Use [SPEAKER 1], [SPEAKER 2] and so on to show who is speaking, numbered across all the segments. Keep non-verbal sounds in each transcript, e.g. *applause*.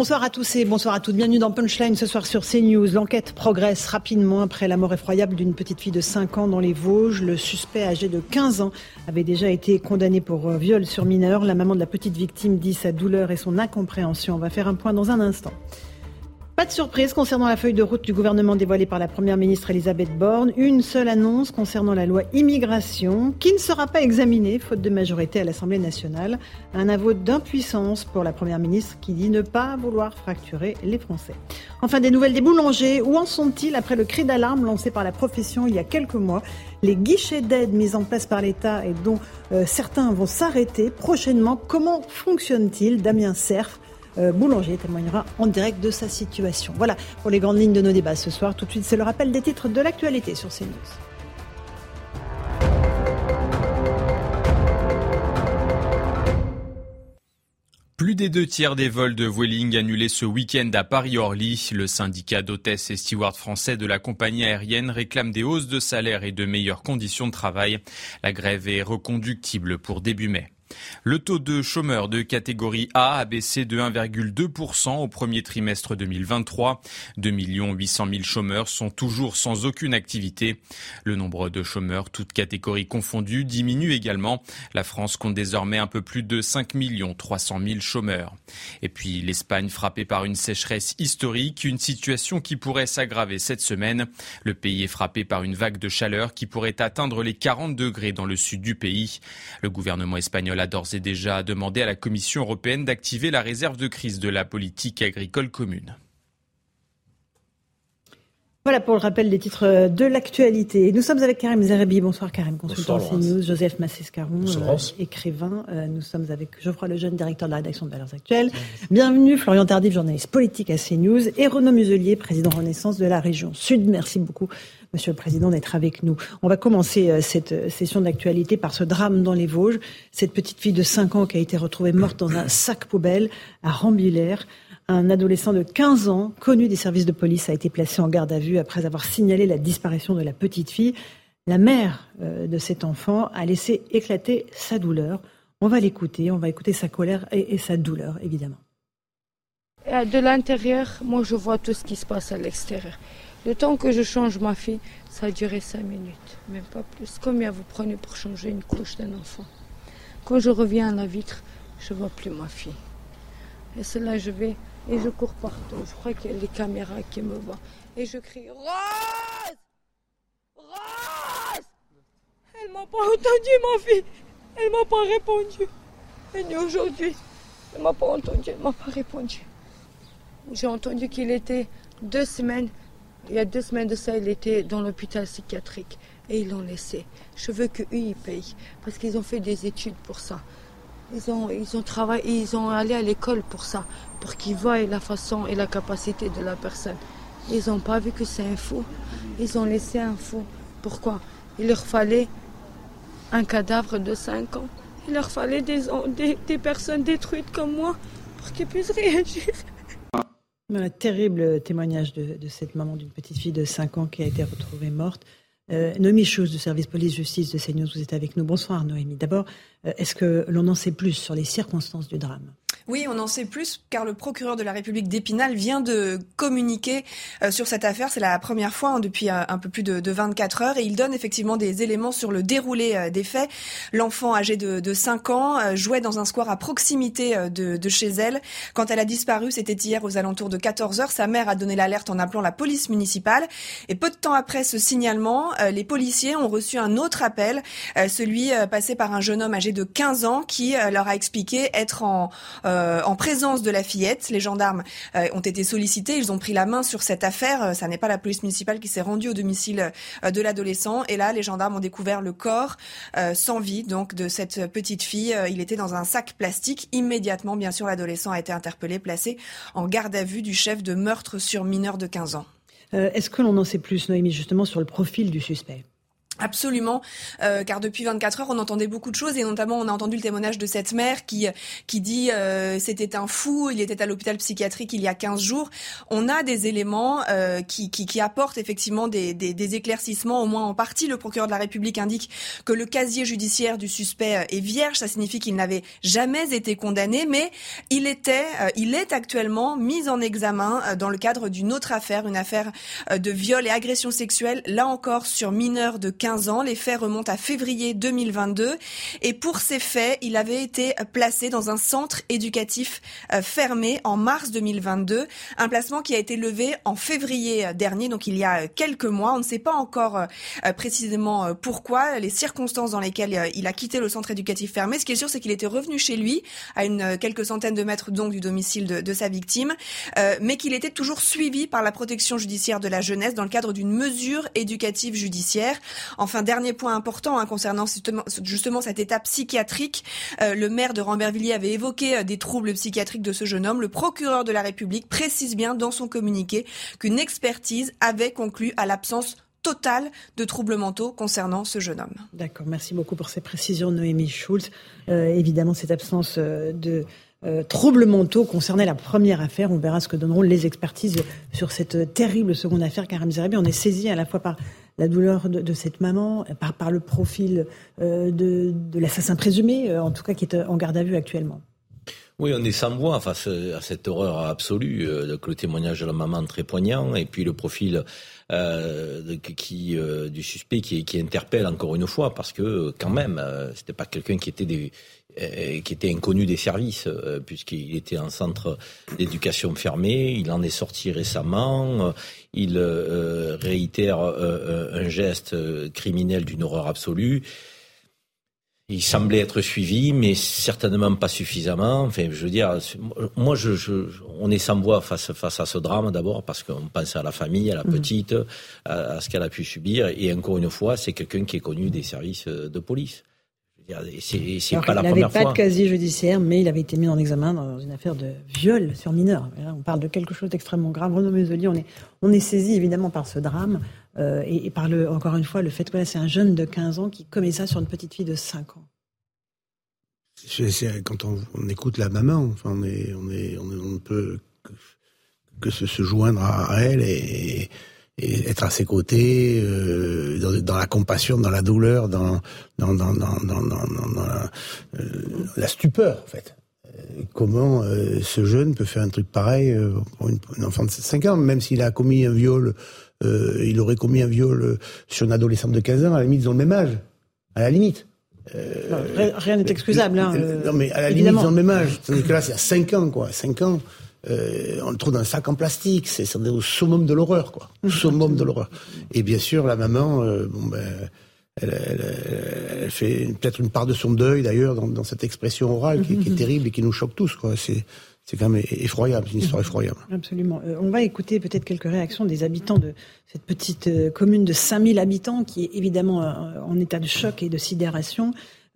[SPEAKER 1] Bonsoir à tous et bonsoir à toutes. Bienvenue dans Punchline ce soir sur CNews. L'enquête progresse rapidement après la mort effroyable d'une petite fille de 5 ans dans les Vosges. Le suspect âgé de 15 ans avait déjà été condamné pour euh, viol sur mineur. La maman de la petite victime dit sa douleur et son incompréhension. On va faire un point dans un instant. Pas de surprise concernant la feuille de route du gouvernement dévoilée par la Première ministre Elisabeth Borne. Une seule annonce concernant la loi immigration qui ne sera pas examinée faute de majorité à l'Assemblée nationale. Un aveu d'impuissance pour la Première ministre qui dit ne pas vouloir fracturer les Français. Enfin, des nouvelles des boulangers. Où en sont-ils après le cri d'alarme lancé par la profession il y a quelques mois? Les guichets d'aide mis en place par l'État et dont euh, certains vont s'arrêter prochainement. Comment fonctionne-t-il Damien Cerf Boulanger témoignera en direct de sa situation. Voilà pour les grandes lignes de nos débats ce soir. Tout de suite, c'est le rappel des titres de l'actualité sur CNews.
[SPEAKER 2] Plus des deux tiers des vols de Vueling annulés ce week-end à Paris-Orly. Le syndicat d'hôtesses et stewards français de la compagnie aérienne réclame des hausses de salaire et de meilleures conditions de travail. La grève est reconductible pour début mai. Le taux de chômeurs de catégorie A a baissé de 1,2% au premier trimestre 2023. 2 800 000 chômeurs sont toujours sans aucune activité. Le nombre de chômeurs, toutes catégories confondues, diminue également. La France compte désormais un peu plus de 5 300 000 chômeurs. Et puis l'Espagne frappée par une sécheresse historique, une situation qui pourrait s'aggraver cette semaine. Le pays est frappé par une vague de chaleur qui pourrait atteindre les 40 degrés dans le sud du pays. Le gouvernement espagnol a d'ores et déjà demandé à la Commission européenne d'activer la réserve de crise de la politique agricole commune.
[SPEAKER 1] Voilà pour le rappel des titres de l'actualité. Nous sommes avec Karim Zerbi. Bonsoir Karim, consultant CNews. Joseph Massescaron, euh, écrivain. Euh, nous sommes avec Geoffroy Lejeune, directeur de la rédaction de Valeurs Actuelles. Bienvenue Florian Tardif, journaliste politique à CNews. Et Renaud Muselier, président Renaissance de la région Sud. Merci beaucoup Monsieur le Président, d'être avec nous. On va commencer euh, cette euh, session d'actualité par ce drame dans les Vosges. Cette petite fille de 5 ans qui a été retrouvée morte dans un sac poubelle à Rambillère. Un adolescent de 15 ans, connu des services de police, a été placé en garde à vue après avoir signalé la disparition de la petite fille. La mère euh, de cet enfant a laissé éclater sa douleur. On va l'écouter, on va écouter sa colère et, et sa douleur, évidemment.
[SPEAKER 3] De l'intérieur, moi je vois tout ce qui se passe à l'extérieur. Le temps que je change ma fille, ça a duré cinq minutes, même pas plus. Combien vous prenez pour changer une couche d'un enfant Quand je reviens à la vitre, je vois plus ma fille. Et c'est là je vais et je cours partout. Je crois qu'il y a les caméras qui me voient. Et je crie Rose Rose Elle m'a pas entendu, ma fille. Elle m'a pas répondu. Et aujourd'hui, elle m'a pas entendu, elle m'a pas répondu. J'ai entendu qu'il était deux semaines il y a deux semaines de ça, il était dans l'hôpital psychiatrique et ils l'ont laissé. Je veux qu'eux, ils payent parce qu'ils ont fait des études pour ça. Ils ont, ils ont travaillé, ils ont allé à l'école pour ça, pour qu'ils voient la façon et la capacité de la personne. Ils n'ont pas vu que c'est un fou. Ils ont laissé un fou. Pourquoi? Il leur fallait un cadavre de 5 ans. Il leur fallait des, des, des personnes détruites comme moi pour qu'ils puissent *laughs* réagir.
[SPEAKER 1] Un terrible témoignage de, cette maman d'une petite fille de 5 ans qui a été retrouvée morte. Euh, Noémie Chose du service police-justice de CNews, vous êtes avec nous. Bonsoir Noémie. D'abord, euh, est-ce que l'on en sait plus sur les circonstances du drame?
[SPEAKER 4] Oui, on en sait plus car le procureur de la République d'Épinal vient de communiquer euh, sur cette affaire. C'est la première fois hein, depuis euh, un peu plus de, 24 heures et il donne effectivement des éléments sur le déroulé euh, des faits. L'enfant âgé de, de 5 ans jouait dans un square à proximité de, de chez elle. Quand elle a disparu, c'était hier aux alentours de 14 heures. Sa mère a donné l'alerte en appelant la police municipale et peu de temps après ce signalement, les policiers ont reçu un autre appel, celui passé par un jeune homme âgé de 15 ans qui leur a expliqué être en en présence de la fillette. Les gendarmes ont été sollicités, ils ont pris la main sur cette affaire. Ça n'est pas la police municipale qui s'est rendue au domicile de l'adolescent. Et là, les gendarmes ont découvert le corps sans vie donc de cette petite fille. Il était dans un sac plastique. Immédiatement, bien sûr, l'adolescent a été interpellé, placé en garde à vue du chef de meurtre sur mineur de 15 ans.
[SPEAKER 1] Est-ce que l'on en sait plus, Noémie, justement sur le profil du suspect?
[SPEAKER 4] Absolument, euh, car depuis 24 heures, on entendait beaucoup de choses et notamment on a entendu le témoignage de cette mère qui qui dit euh, c'était un fou, il était à l'hôpital psychiatrique il y a 15 jours. On a des éléments euh, qui, qui, qui apportent effectivement des, des, des, éclaircissements, au moins en partie. Le procureur de la République indique que le casier judiciaire du suspect euh, est vierge, ça signifie qu'il n'avait jamais été condamné, mais il était, euh, il est actuellement mis en examen euh, dans le cadre d'une autre affaire, une affaire de viol et agression sexuelle, là encore sur mineur de 15 ans. Les faits remontent à février 2022. Et pour ces faits, il avait été placé dans un centre éducatif euh, fermé en mars 2022. Un placement qui a été levé en février dernier, donc il y a quelques mois. On ne sait pas encore euh, précisément pourquoi, les circonstances dans lesquelles euh, il a quitté le centre éducatif fermé. Ce qui est sûr, c'est qu'il était revenu chez lui, à une quelques centaines de mètres donc du domicile de sa victime, mais qu'il était toujours suivi par la protection judiciaire de la jeunesse dans le cadre d'une mesure éducative judiciaire. Enfin, dernier point important hein, concernant justement, cette étape psychiatrique, euh, le maire de Rambervilliers avait évoqué euh, des troubles psychiatriques de ce jeune homme. Le procureur de la République précise bien dans son communiqué qu'une expertise avait conclu à l'absence totale de troubles mentaux concernant ce jeune homme.
[SPEAKER 1] D'accord, merci beaucoup pour ces précisions, Noémie Schulz. Euh, évidemment, cette absence de troubles mentaux concernait la première affaire. On verra ce que donneront les expertises sur cette terrible seconde affaire. Karim Zerabi, on est saisi à la fois par la douleur de, cette maman, par, le profil euh, de, l'assassin présumé, euh, en tout cas qui est en garde à vue actuellement.
[SPEAKER 5] Oui, on est sans voix face à cette horreur absolue, euh, le témoignage de la maman très poignant, et puis le profil qui, du suspect qui, qui, interpelle encore une fois, parce que quand même, c'était pas quelqu'un qui était des, euh, qui était inconnu des services, euh, puisqu'il était en centre d'éducation fermé. Il en est sorti récemment. Euh, il réitère un geste criminel d'une horreur absolue. Il semblait être suivi, mais certainement pas suffisamment. Enfin, je veux dire, moi, je, on est sans voix face, face à ce drame d'abord parce qu'on pense à la famille, à la mmh. petite, à ce qu'elle a pu subir. Et encore une fois, c'est quelqu'un qui est connu des services de police.
[SPEAKER 1] C'est pas la il n'avait pas de casier judiciaire, mais il avait été mis en examen dans une affaire de viol sur mineur. on parle de quelque chose d'extrêmement grave. Renaud Muselier, on est, on est saisi évidemment par ce drame euh, et, par le, encore une fois le fait que c'est un jeune de 15 ans qui commet ça sur une petite fille de 5 ans.
[SPEAKER 6] quand on, écoute la maman, enfin, on, est, on, est, on, ne peut que, se, joindre à elle et et être à ses côtés, euh, dans, la compassion, dans la douleur, dans, dans, dans, dans, la, euh, la, stupeur, en fait. Comment ce jeune peut faire un truc pareil pour une, une, enfant de 5 ans, même s'il a commis un viol, il aurait commis un viol sur une adolescente de 15 ans, à la limite, ils ont le même âge. À la limite.
[SPEAKER 1] rien n'est excusable. Hein,
[SPEAKER 6] non, mais à la limite, ils ont le même âge. Tandis que là, c'est à 5 ans, quoi. 5 ans. Euh, on le trouve dans un sac en plastique. C'est au summum de l'horreur, quoi. Au *laughs* summum de l'horreur. Et bien sûr, la maman, euh, bon ben, elle, elle, fait peut-être une part de son deuil d'ailleurs dans, dans, cette expression orale qui, qui, est *laughs* terrible et qui nous choque tous, quoi. C'est c'est quand même effroyable, une histoire effroyable.
[SPEAKER 1] Absolument. Euh, on va écouter peut-être quelques réactions des habitants de cette petite euh, commune de 5000 habitants qui est évidemment en état de choc et de sidération.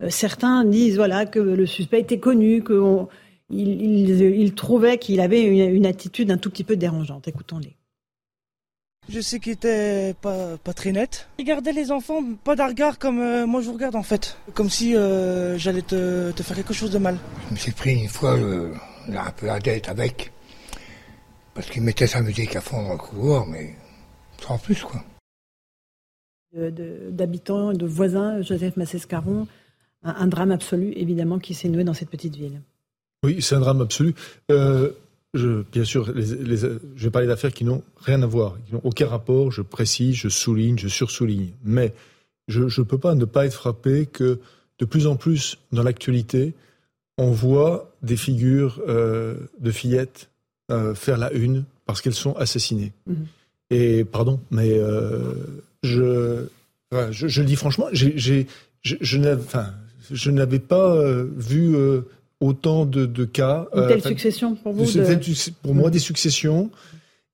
[SPEAKER 1] certains disent voilà que le suspect était connu, que il, trouvait qu'il avait une, attitude un tout petit peu dérangeante. Écoutons-les.
[SPEAKER 7] Je sais qu'il était pas, pas très net. Il gardait les enfants, pas d'un regard comme euh, moi je vous regarde en fait. Comme si euh, j'allais te, faire quelque chose de mal.
[SPEAKER 8] Je me suis pris une fois un peu la tête avec. Parce qu'il mettait sa musique à fond dans le couloir, mais sans plus quoi.
[SPEAKER 1] D'habitants, de, de, voisins, Joseph Massescaron, un, un drame absolu évidemment qui s'est noué dans cette petite ville.
[SPEAKER 9] Oui, c'est un drame absolu. Euh, je, bien sûr, les, je vais parler d'affaires qui n'ont rien à voir, qui n'ont aucun rapport. Je précise, je souligne, je sursouligne. Mais je ne peux pas ne pas être frappé que de plus en plus dans l'actualité, on voit des figures euh, de fillettes euh, faire la une parce qu'elles sont assassinées. Mhm. Et pardon, mais je, je, le dis franchement, j'ai, je, je n'avais pas vu autant de, de cas.
[SPEAKER 1] Une telle succession pour vous
[SPEAKER 9] de... Pour moi, des successions.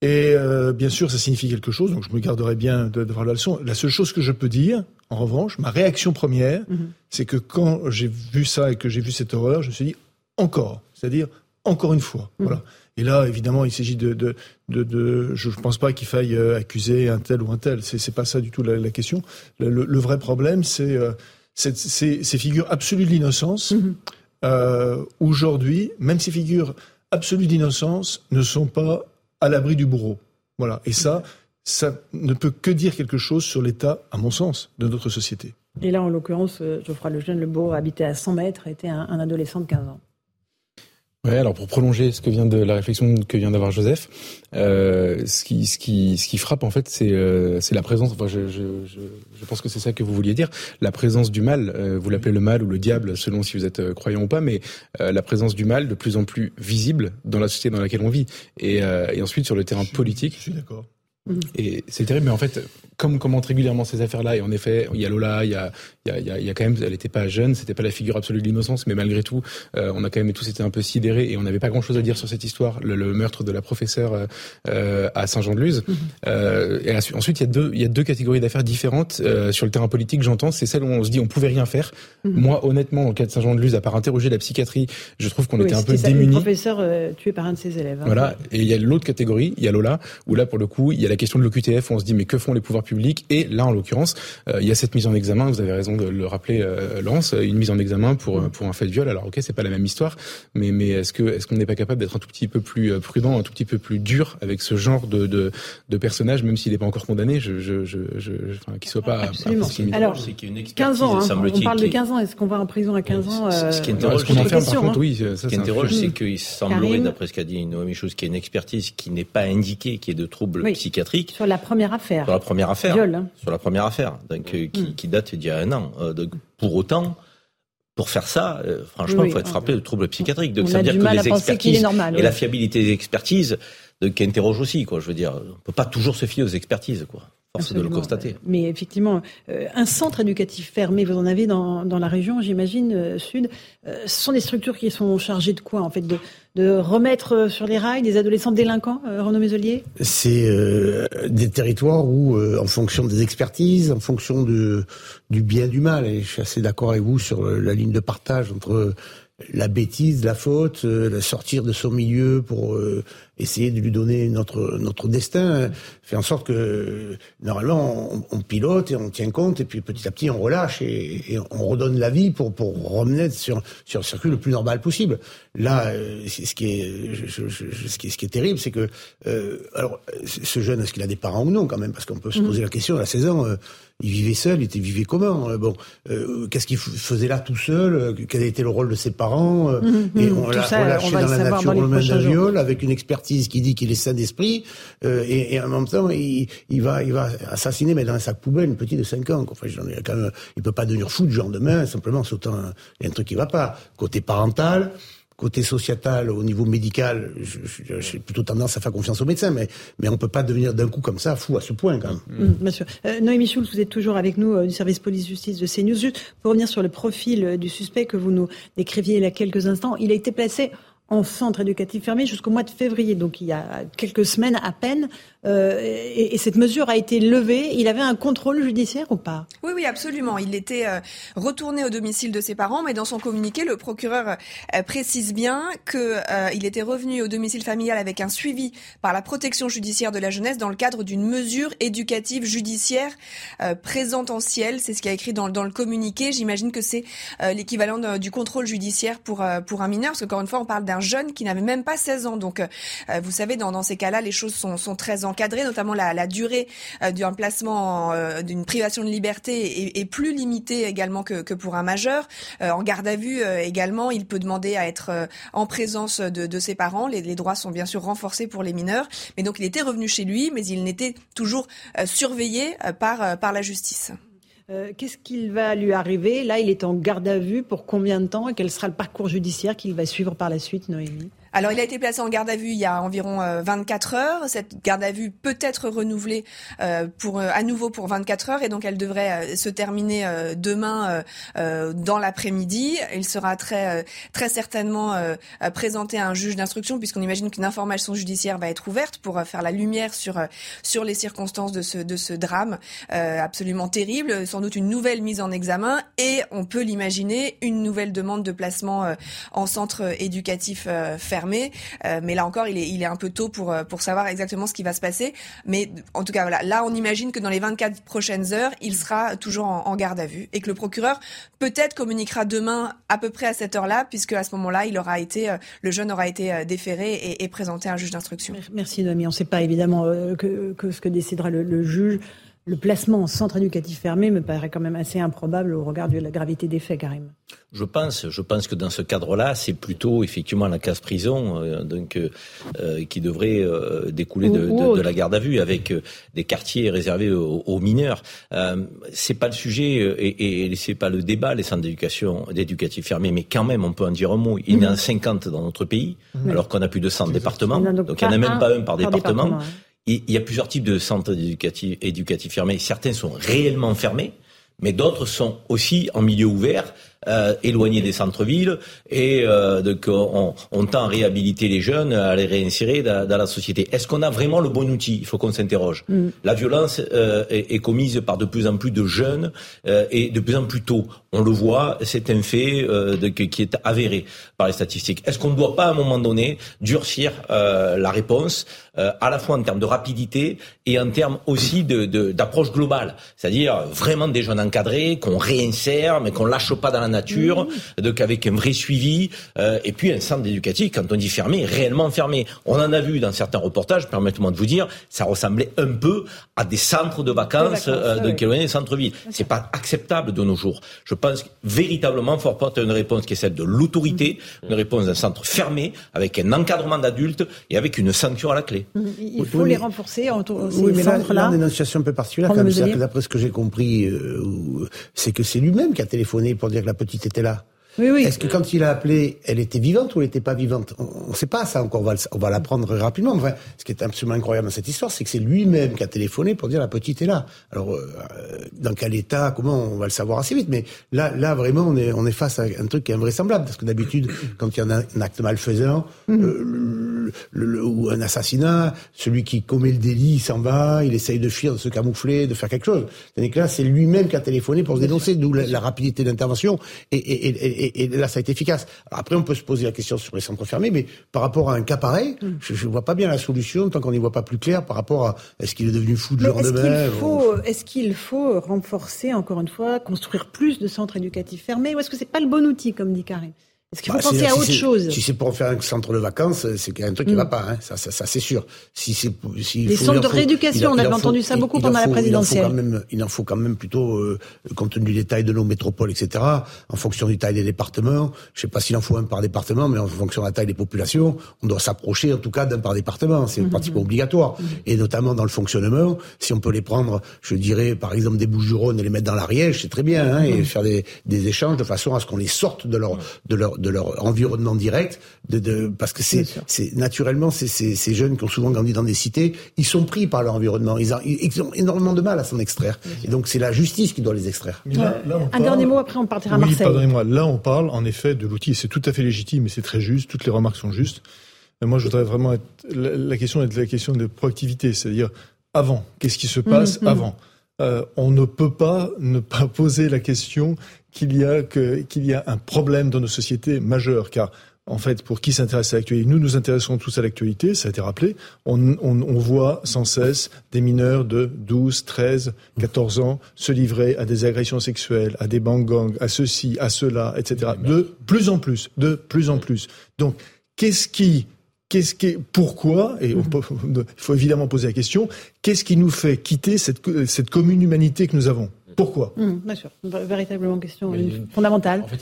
[SPEAKER 9] Et euh, bien sûr, ça signifie quelque chose, donc je me garderai bien de, de voir la leçon. La seule chose que je peux dire, en revanche, ma réaction première, mhm. c'est que quand j'ai vu ça et que j'ai vu cette horreur, je me suis dit encore, c'est-à-dire encore une fois. Mhm. Voilà. Et là, évidemment, il s'agit de, de, de, de, je ne pense pas qu'il faille euh, accuser un tel ou un tel. C'est, c'est pas ça du tout la, la question. Le, le, vrai problème, c'est euh, ces figures absolues de l'innocence. Mhm. Euh, aujourd'hui, même ces figures absolues d'innocence ne sont pas à l'abri du bourreau. Voilà. Et ça, ça ne peut que dire quelque chose sur l'état, à mon sens, de notre société.
[SPEAKER 1] Et là, en l'occurrence, euh, Geoffroy Lejeune, le bourreau habitait à 100 mètres, était un, un adolescent de 15 ans.
[SPEAKER 10] Ouais, alors pour prolonger ce que vient de la réflexion que vient d'avoir Joseph, euh, ce qui ce qui ce qui frappe en fait, c'est euh, c'est la présence. Enfin, je, je, je, je pense que c'est ça que vous vouliez dire, la présence du mal. Euh, vous l'appelez le mal ou le diable, selon si vous êtes euh, croyant ou pas, mais euh, la présence du mal de plus en plus visible dans la société dans laquelle on vit. Et, et ensuite sur le terrain politique.
[SPEAKER 9] Je suis d'accord.
[SPEAKER 10] Et c'est terrible, mais en fait, comme commente régulièrement ces affaires-là, et en effet, il y a Lola, il y a, il y a, il y a quand même, elle n'était pas jeune, c'était pas la figure absolue de l'innocence, mais malgré tout, euh, on a quand même tous été un peu sidérés et on n'avait pas grand-chose à dire sur cette histoire, le, meurtre de la professeure euh, euh à Saint-Jean-de-Luz. Mhm. euh, et ensuite, il y a deux, il y a deux catégories d'affaires différentes euh, sur le terrain politique. J'entends, c'est celle où on se dit on pouvait rien faire. Mhm. Moi, honnêtement, en cas de Saint-Jean-de-Luz, à part interroger la psychiatrie, je trouve qu'on était un peu démunis.
[SPEAKER 1] professeur euh, tué par un de ses élèves. Hein.
[SPEAKER 10] Voilà. Et il y a l'autre catégorie, il y a Lola, où là, pour le coup, il y a la question de l'OQTF, où on se dit mais que font les pouvoirs publics? Et là, en l'occurrence, euh, il y a cette mise en examen. Vous avez raison de le rappeler, euh, Lance, une mise en examen pour pour un fait de viol. Alors ok, c'est pas la même histoire, mais mais est-ce que est-ce qu'on n'est pas capable d'être un tout petit peu plus euh, prudent, un tout petit peu plus dur avec ce genre de de, de personnage, même s'il n'est pas encore condamné, je je je, je enfin, qu'il soit pas.
[SPEAKER 1] Absolument. Alors, c'est qu'il y a une 15 ans. Hein, on parle de 15 ans. Est-ce qu'on va en prison à 15 ans
[SPEAKER 5] euh, Ce qui interroge, par contre, oui. Ce qui interroge, c'est qu'il semblerait, d'après ce qu'a dit Noémie Chose, qu'il y a une expertise qui n'est pas indiquée, qui est de troubles psychiatriques.
[SPEAKER 1] Sur la première affaire.
[SPEAKER 5] Sur la première affaire. Hein. Sur la première affaire, donc, euh, qui, mm. qui, date d'il y a un an. Euh, donc, pour autant, pour faire ça, euh, franchement, il faut être frappé de troubles psychiatriques. Donc, ça veut dire que les expertises normal, et la fiabilité des expertises, donc, qui interroge aussi, quoi. Je veux dire, on peut pas toujours se fier aux expertises, quoi. Force de le constater.
[SPEAKER 1] Mais effectivement, un centre éducatif fermé, vous en avez dans, dans la région, j'imagine, sud. ce sont des structures qui sont chargées de quoi, en fait, de de remettre sur les rails des adolescents délinquants, euh, Renaud Mézelier
[SPEAKER 6] C'est euh, des territoires où, euh, en fonction des expertises, en fonction de, du bien du mal, et je suis assez d'accord avec vous sur la ligne de partage entre la bêtise, la faute, sortir de son milieu pour essayer de lui donner notre notre destin, fait en sorte que normalement on, pilote et on tient compte et puis petit à petit on relâche et, on redonne la vie pour pour remettre sur sur un circuit le plus normal possible. Là, euh, ce qui est ce qui est ce qui est terrible, c'est que euh, alors ce jeune est-ce qu'il a des parents ou non quand même? Parce qu'on peut se mmh. poser la question à 16 ans. Euh, il vivait seul, il était vivait comment Bon, qu'est-ce qu'il faisait là tout seul Quel était le rôle de ses parents mmh, Et mmh. on l'a relâché dans la nature le main d'un viol avec une expertise qui dit qu'il est saint d'esprit, euh, et, et, en même temps, il, il, va, il va assassiner, mais dans un sac poubelle, une petite de 5 ans. Enfin, ai quand même, il peut pas devenir fou du genre demain, simplement, c'est autant, il y a un truc qui va pas. Côté parental, côté sociétal, au niveau médical, j'ai plutôt tendance à faire confiance aux médecins, mais, mais on ne peut pas devenir d'un coup comme ça fou à ce point quand même.
[SPEAKER 1] Mmh, bien. Euh, Noémie Schultz, vous êtes toujours avec nous euh, du service police-justice de CNews. Juste pour revenir sur le profil euh, du suspect que vous nous décriviez il y a quelques instants, il a été placé en centre éducatif fermé jusqu'au mois de février, donc il y a quelques semaines à peine. Euh, et, cette mesure a été levée. Il avait un contrôle judiciaire ou pas?
[SPEAKER 4] Oui, oui, absolument. Il était euh, retourné au domicile de ses parents, mais dans son communiqué, le procureur euh, précise bien que il était revenu au domicile familial avec un suivi par la protection judiciaire de la jeunesse dans le cadre d'une mesure éducative judiciaire présententielle. C'est ce qui a écrit dans, dans le communiqué. J'imagine que c'est l'équivalent du contrôle judiciaire pour pour un mineur, parce qu'encore une fois, on parle d'un jeune qui n'avait même pas 16 ans. Donc, vous savez, dans, dans ces cas-là, les choses sont, sont très encadrées, notamment la, durée euh, d'un placement, euh, d'une privation de liberté est, plus limitée également que, que pour un majeur. en garde à vue également, il peut demander à être en présence de, de ses parents. Les, les, droits sont bien sûr renforcés pour les mineurs. Mais donc, il était revenu chez lui, mais il n'était toujours surveillé par, par la justice.
[SPEAKER 1] Qu'est-ce qu'il va lui arriver? Là, il est en garde à vue pour combien de temps? Et quel sera le parcours judiciaire qu'il va suivre par la suite, Noémie?
[SPEAKER 4] Alors, il a été placé en garde à vue il y a environ 24 heures. Cette garde à vue peut être renouvelée pour à nouveau pour 24 heures et donc elle devrait se terminer demain dans l'après-midi. Il sera très très certainement présenté à un juge d'instruction puisqu'on imagine qu'une information judiciaire va être ouverte pour faire la lumière sur sur les circonstances de ce de ce drame absolument terrible. Sans doute une nouvelle mise en examen et on peut l'imaginer une nouvelle demande de placement en centre éducatif fermé. Euh, mais là encore, il est, un peu tôt pour, euh, pour savoir exactement ce qui va se passer. Mais en tout cas, voilà, là, on imagine que dans les 24 prochaines heures, il sera toujours en, garde à vue et que le procureur peut-être communiquera demain à peu près à cette heure-là, puisque à ce moment-là, il aura été, euh, le jeune aura été déféré et, présenté à un juge d'instruction.
[SPEAKER 1] Merci Noémie. On ne sait pas évidemment ce que décidera le juge. Le placement en centre éducatif fermé me paraît quand même assez improbable au regard de la gravité des faits, Karim.
[SPEAKER 5] Je pense, je pense que dans ce cadre-là, c'est plutôt effectivement la case prison, euh, donc euh, euh, qui devrait découler de, la garde à vue, avec des quartiers réservés aux, mineurs. c'est pas le sujet et, et c'est pas le débat les centres d'éducation d'éducatif fermés, mais quand même, on peut en dire un mot. Il y en a 50 dans notre pays, alors qu'on a plus de 100 départements, donc il n'y en a même pas un par, département il y a plusieurs types de centres éducatifs, éducatifs fermés. Certains sont réellement fermés, mais d'autres sont aussi en milieu ouvert euh, éloignés des centres-villes et euh, donc on, on, tend à réhabiliter les jeunes, à les réinsérer dans, la société. Est-ce qu'on a vraiment le bon outil? Il faut qu'on s'interroge. Mm. La violence euh, est, est, commise par de plus en plus de jeunes euh, et de plus en plus tôt. On le voit, c'est un fait euh, de, qui est avéré par les statistiques. Est-ce qu'on ne doit pas à un moment donné durcir la réponse? À la fois en termes de rapidité et en termes aussi d'approche de, globale, c'est-à-dire vraiment des jeunes encadrés qu'on réinsère mais qu'on lâche pas dans la nature, donc avec un vrai suivi, euh, et puis un centre éducatif, quand on dit fermé, réellement fermé. On en a vu dans certains reportages, permettez-moi de vous dire, ça ressemblait un peu à des centres de vacances, euh, de oui. des centres-villes. C'est pas acceptable de nos jours. Je pense véritablement faut apporter une réponse qui est celle de l'autorité, mm. une réponse d'un centre fermé, avec un encadrement d'adultes et avec une sanction à la clé.
[SPEAKER 1] Mm. Il faut les renforcer en
[SPEAKER 6] Oui, mais là, là, on est dans une situation un peu particulière. D'après ce que j'ai compris, euh, c'est que c'est lui-même qui a téléphoné pour dire que la petite était là.
[SPEAKER 1] Oui, oui.
[SPEAKER 6] Est-ce que quand il a appelé, elle était vivante ou elle n'était pas vivante? On ne sait pas ça encore, on va, l'apprendre rapidement. Enfin, ce qui est absolument incroyable dans cette histoire, c'est que c'est lui-même qui a téléphoné pour dire la petite est là. Alors, euh, dans quel état, comment, on va le savoir assez vite. Mais là, là vraiment, on est, on est face à un truc qui est invraisemblable. Parce que d'habitude, quand il y a un acte malfaisant, mhm. euh, le, ou un assassinat, celui qui commet le délit, il s'en va, il essaye de fuir, de se camoufler, de faire quelque chose. Tandis que là, c'est lui-même qui a téléphoné pour se dénoncer, d'où la, rapidité d'intervention et, et, et et, là, ça a été efficace. après, on peut se poser la question sur les centres fermés, mais par rapport à un cas pareil, mm. je ne vois pas bien la solution tant qu'on n'y voit pas plus clair par rapport à est-ce qu'il est devenu fou de de
[SPEAKER 1] Est-ce qu'il faut, renforcer, encore une fois, construire plus de centres éducatifs fermés? Ou est-ce que c'est pas le bon outil, comme dit Karim? Est-ce qu'il faut bah, penser à autre chose
[SPEAKER 6] Si c'est pour faire un centre de vacances, c'est qu'il y a un truc qui ne va mm. pas. Hein. Ça, ça, ça c'est sûr. Si c'est,
[SPEAKER 1] si Des centres de rééducation, on avait entendu ça beaucoup pendant la présidentielle.
[SPEAKER 6] Il en, faut quand même, il en faut quand même plutôt, euh, compte tenu des tailles de nos métropoles, etc., en fonction du taille des départements, je ne sais pas s'il en faut un par département, mais en fonction de la taille des populations, on doit s'approcher en tout cas d'un par département. C'est mm-hmm. pratiquement obligatoire. Mm-hmm. Et notamment dans le fonctionnement, si on peut les prendre, je dirais, par exemple, des Bouches-du-Rhône et les mettre dans l'Ariège, c'est très bien, hein, et mm-hmm. faire des, des échanges de façon à ce qu'on les sorte de leur, de leur, de leur environnement direct, de, de parce que c'est, c'est naturellement ces, ces, jeunes qui ont souvent grandi dans des cités, ils sont pris par leur environnement, ils, ils ont énormément de mal à s'en extraire, et donc c'est la justice qui doit les extraire.
[SPEAKER 1] Un dernier mot après on partira à Marseille.
[SPEAKER 9] Pardonnez-moi, là on parle en effet de l'outil, c'est tout à fait légitime et c'est très juste, toutes les remarques sont justes. Mais moi je voudrais vraiment être, la, question est la question de proactivité, c'est-à-dire avant, qu'est-ce qui se passe mmh, mmh. avant? Euh, on ne peut pas ne pas poser la question qu'il y a qu'il y a un problème dans nos sociétés majeur, car en fait, pour qui s'intéresse à l'actualité, nous nous intéressons tous à l'actualité, ça a été rappelé. On, on, voit sans cesse des mineurs de 12, 13, 14 ans se livrer à des agressions sexuelles, à des bang à ceci, à cela, etc. De plus en plus, de plus en plus. Donc, qu'est-ce qui qu'est-ce qui, pourquoi, et *laughs* il faut évidemment poser la question, qu'est-ce qui nous fait quitter cette, cette commune humanité que nous avons? Pourquoi
[SPEAKER 1] mmh, Bien sûr, véritablement question fondamentale.
[SPEAKER 10] En fait,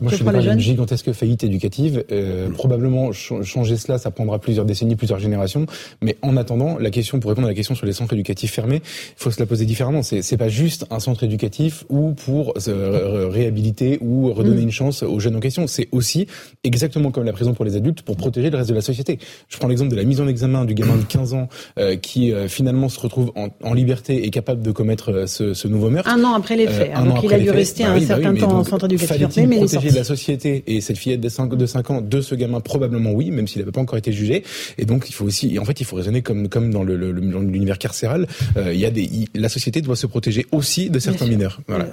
[SPEAKER 10] moi je suis une gigantesque faillite éducative. Euh, probablement changer cela, ça prendra plusieurs décennies, plusieurs générations. Mais en attendant, la question pour répondre à la question sur les centres éducatifs fermés, il faut se la poser différemment. C'est pas juste un centre éducatif ou pour se réhabiliter ou redonner mmh. une chance aux jeunes en question. C'est aussi exactement comme la prison pour les adultes pour protéger le reste de la société. Je prends l'exemple de la mise en examen du gamin de 15 ans euh, qui euh, finalement se retrouve en, en, liberté et capable de commettre ce, ce nouveau meurtre
[SPEAKER 1] un an après les faits. Euh, donc il a dû rester bah un bah certain temps en centre éducatif
[SPEAKER 10] mais protéger la société et cette fillette de 5, de 5 ans de ce gamin probablement oui, même s'il n'avait pas encore été jugé. Et donc il faut aussi, en fait, il faut raisonner comme comme dans l'univers carcéral. Euh, il y a des, la société doit se protéger aussi de certains mineurs.
[SPEAKER 1] Voilà,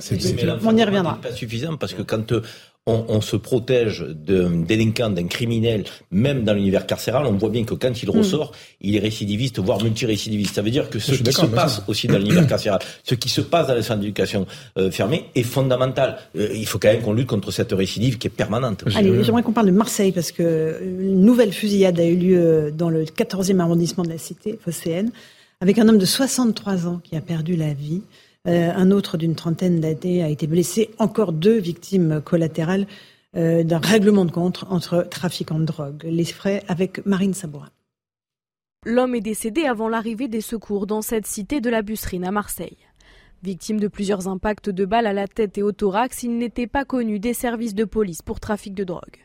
[SPEAKER 1] on y reviendra.
[SPEAKER 5] Pas suffisant parce que quand on, se protège d'un délinquant, d'un criminel, même dans l'univers carcéral, on voit bien que quand il hmm. ressort, il est récidiviste, voire multirécidiviste. Ça veut dire que ce qui se passe aussi dans l'univers *clears throat* carcéral, ce qui se passe dans les centres d'éducation euh, fermés est fondamental. Euh, il faut quand même qu'on lutte contre cette récidive qui est permanente.
[SPEAKER 1] Allez, j'aimerais qu'on parle de Marseille parce que une nouvelle fusillade a eu lieu dans le 14e arrondissement de la cité phocéenne avec un homme de 63 ans qui a perdu la vie. Euh, un autre d'une trentaine d'années a été blessé. Encore deux victimes collatérales euh, d'un règlement de compte entre trafiquants de drogue. Les frais avec Marine Sabourin.
[SPEAKER 11] L'homme est décédé avant l'arrivée des secours dans cette cité de la Busserine à Marseille. Victime de plusieurs impacts de balles à la tête et au thorax, il n'était pas connu des services de police pour trafic de drogue.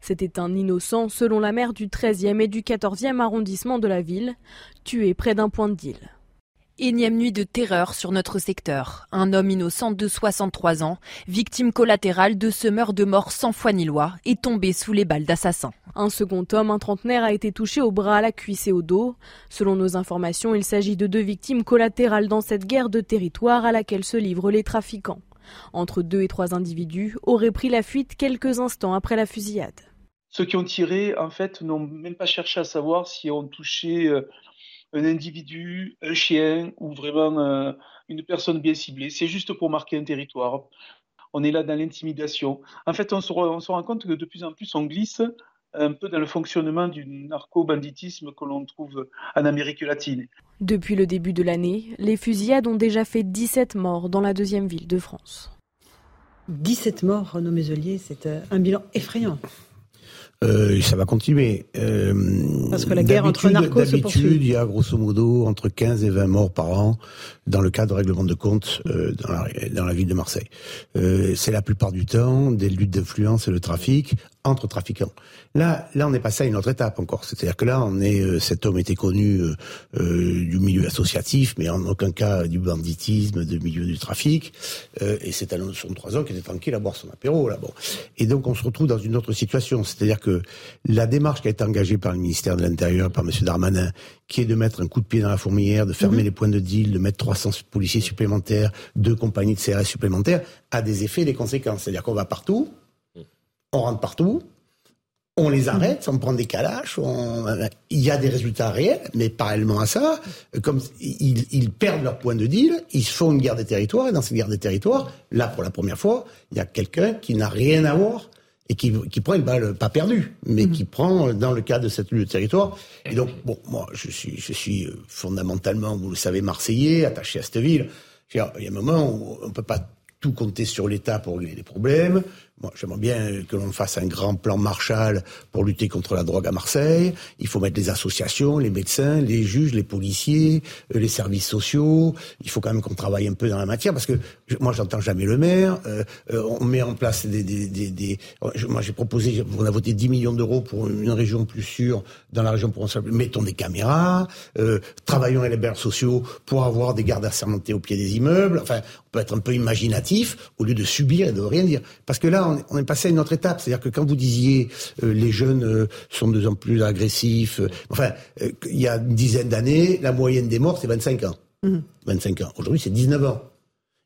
[SPEAKER 11] C'était un innocent, selon la maire du 13e et du 14e arrondissement de la ville, tué près d'un point de deal. Énième nuit de terreur sur notre secteur. Un homme innocent de 63 ans, victime collatérale de ce meurtre de mort sans foi ni loi, est tombé sous les balles d'assassins. Un second homme, un trentenaire, a été touché au bras, à la cuisse et au dos. Selon nos informations, il s'agit de deux victimes collatérales dans cette guerre de territoire à laquelle se livrent les trafiquants. Entre deux et trois individus auraient pris la fuite quelques instants après la fusillade.
[SPEAKER 12] Ceux qui ont tiré, en fait, n'ont même pas cherché à savoir si on touchait euh, un individu, un chien ou vraiment euh, une personne bien ciblée. C'est juste pour marquer un territoire. On est là dans l'intimidation. En fait, on se, rend compte que de plus en plus, on glisse un peu dans le fonctionnement du narco-banditisme que l'on trouve en Amérique latine.
[SPEAKER 11] Depuis le début de l'année, les fusillades ont déjà fait 17 morts dans la deuxième ville de France.
[SPEAKER 1] 17 morts, Renaud Muselier, c'est euh, un bilan effrayant.
[SPEAKER 6] Euh, ça va continuer.
[SPEAKER 1] Euh, Parce que la guerre entre narcos se poursuit.
[SPEAKER 6] D'habitude, il y a grosso modo entre 15 et 20 morts par an dans le cadre de règlement de compte euh, dans, la, dans, la, ville de Marseille. Euh, c'est la plupart du temps des luttes d'influence et de trafic entre trafiquants. Là, là, on est passé à une autre étape encore. C'est-à-dire que là, on est, euh, cet homme était connu euh, euh, du milieu associatif, mais en aucun cas du banditisme, du milieu du trafic. et c'est un homme de 63 ans qui était tranquille à boire son apéro là. Bon. Et donc, on se retrouve dans une autre situation. C'est-à-dire que la démarche qui a été engagée par le ministère de l'Intérieur, par Monsieur Darmanin, qui est de mettre un coup de pied dans la fourmilière, de fermer mhm. les points de deal, de mettre 300 policiers supplémentaires, deux compagnies de CRS supplémentaires, a des effets et des conséquences. C'est-à-dire qu'on va partout, on rentre partout, on les arrête, on prend des calaches, il y a des résultats réels, mais parallèlement à ça, comme ils, perdent leur point de deal, ils font une guerre des territoires, et dans cette guerre des territoires, là, pour la première fois, il y a quelqu'un qui n'a rien à voir et qui, prend une balle pas perdue, mais mmh. qui prend dans le cadre de cette lutte de territoire. Et donc, bon, moi, je suis, je suis euh, fondamentalement, vous le savez, marseillais, attaché à cette ville. Il y a un moment où on peut pas tout compter sur l'État pour régler les problèmes. Moi, j'aimerais bien que l'on fasse un grand plan Marshall pour lutter contre la drogue à Marseille. Il faut mettre les associations, les médecins, les juges, les policiers, euh, les services sociaux. Il faut quand même qu'on travaille un peu dans la matière parce que moi, j'entends jamais le maire. Euh, euh, on met en place des, des, des, des moi, j'ai proposé, on a voté 10 millions d'euros pour une région plus sûre dans la région provençale. Mettons des caméras, travaillons les bailleurs sociaux pour avoir des gardes assermentés au pied des immeubles. Enfin, on peut être un peu imaginatif au lieu de subir et de rien dire. Parce que là, on, est passé à une autre étape. C'est-à-dire que quand vous disiez euh, les jeunes euh, sont de plus en plus agressifs, euh, enfin, il y a une dizaine d'années, la moyenne des morts, c'est 25 ans. 25 mmh. ans. Aujourd'hui, c'est 19 ans.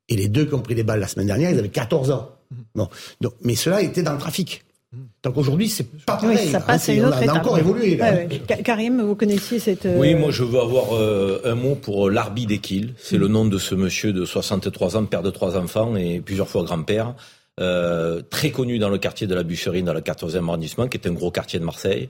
[SPEAKER 6] Et les deux qui ont pris les balles la semaine dernière, ils avaient 14 ans. Mmh. Bon. Donc, mais cela était dans le trafic. Mmh. Donc aujourd'hui, c'est pas pareil.
[SPEAKER 1] ça passe à une autre on a encore évolué. Karim, vous connaissiez cette.
[SPEAKER 5] Oui, moi je veux avoir un mot pour l'Arbi d'Equil. C'est le nom de ce monsieur de 63 ans, père de trois enfants et plusieurs fois grand-père. Euh, très connu dans le quartier de la Bûcherine, dans le 14e arrondissement, qui est un gros quartier de Marseille,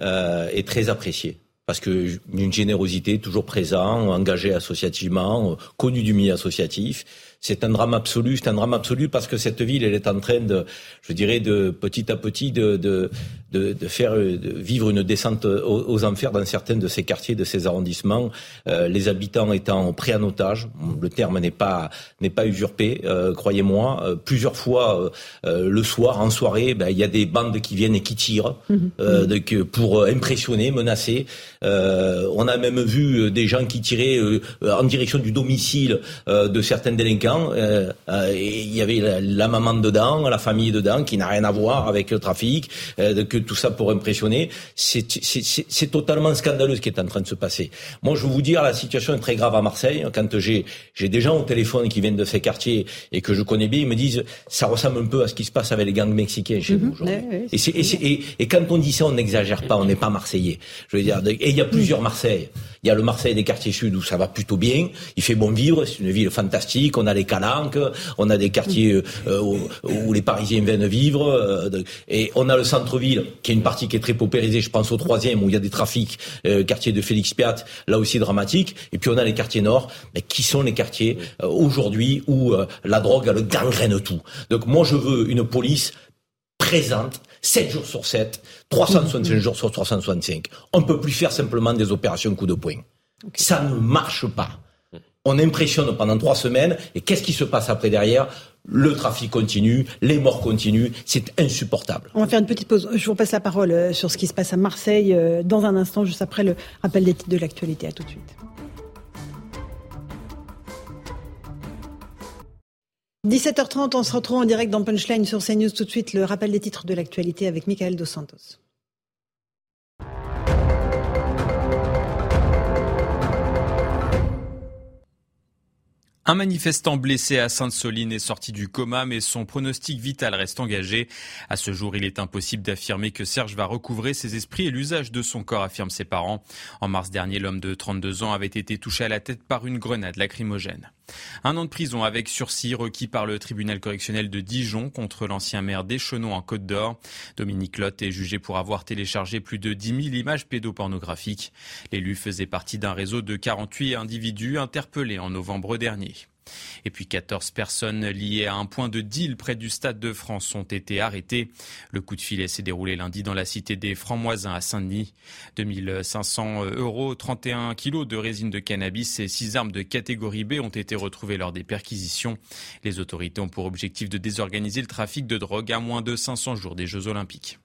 [SPEAKER 5] euh, et très apprécié. Parce que une générosité toujours présent, engagé associativement, connu du milieu associatif. c'est un drame absolu. C'est un drame absolu parce que cette ville, elle est en train de, je dirais, de petit à petit, de, de, de, de faire de vivre une descente aux, enfers dans certains de ces quartiers, de ces arrondissements. Euh, les habitants étant pris en otage. Le terme n'est pas n'est pas usurpé, euh, croyez-moi. Euh, plusieurs fois le soir, en soirée, ben, il y a des bandes qui viennent et qui tirent mhm. de, pour impressionner, menacer. on a même vu des gens qui tiraient en direction du domicile de certains délinquants il y avait la, maman dedans, la famille dedans, qui n'a rien à voir avec le trafic, que tout ça pour impressionner. C'est totalement scandaleux ce qui est en train de se passer. Moi, je veux vous dire, la situation est très grave à Marseille. Quand j'ai des gens au téléphone qui viennent de ces quartiers et que je connais bien, ils me disent ça ressemble un peu à ce qui se passe avec les gangs mexicains chez nous mhm. aujourd'hui. et, et, quand on dit ça, on n'exagère pas, on n'est pas marseillais. Je veux dire, et il y a plusieurs Marseilles. Il y a le Marseille des quartiers sud où ça va plutôt bien, il fait bon vivre, c'est une ville fantastique, on a les calanques, on a des quartiers euh, où, les Parisiens viennent vivre, euh, et on a le centre-ville qui est une partie qui est très paupérisée, je pense au troisième où il y a des trafics, euh, quartier de Félix Piat, là aussi dramatique, et puis on a les quartiers nord, mais qui sont les quartiers aujourd'hui où la drogue elle gangrène tout? Donc moi je veux une police présente 7 jours sur 7, 365 jours sur 365. On ne peut plus faire simplement des opérations coup de poing. Ça ne marche pas. On impressionne pendant trois semaines et qu'est-ce qui se passe après derrière? Le trafic continue, les morts continuent, c'est insupportable.
[SPEAKER 1] On va faire une petite pause. Je vous passe la parole euh, sur ce qui se passe à Marseille euh, dans un instant, juste après le rappel des titres de l'actualité. À tout de suite. 17h30, on se retrouve en direct dans Punchline sur CNews. Tout de suite, le rappel des titres de l'actualité avec Michael Dos Santos.
[SPEAKER 2] Un manifestant blessé à Sainte-Soline est sorti du coma, mais son pronostic vital reste engagé. À ce jour, il est impossible d'affirmer que Serge va recouvrer ses esprits et l'usage de son corps, affirment ses parents. En mars dernier, l'homme de 32 ans avait été touché à la tête par une grenade lacrymogène. Un an de prison avec sursis requis par le tribunal correctionnel de Dijon contre l'ancien maire d'Échenon en Côte d'Or. Dominique Lotte est jugé pour avoir téléchargé plus de 10 000 images pédopornographiques. L'élu faisait partie d'un réseau de 48 individus interpellés en novembre dernier. Et puis 14 personnes liées à un point de deal près du Stade de France ont été arrêtées. Le coup de filet s'est déroulé lundi dans la cité des Francs-Moisins à Saint-Denis. 2500 euros, 31 kilos de résine de cannabis et 6 armes de catégorie B ont été retrouvées lors des perquisitions. Les autorités ont pour objectif de désorganiser le trafic de drogue à moins de 500 jours des Jeux Olympiques.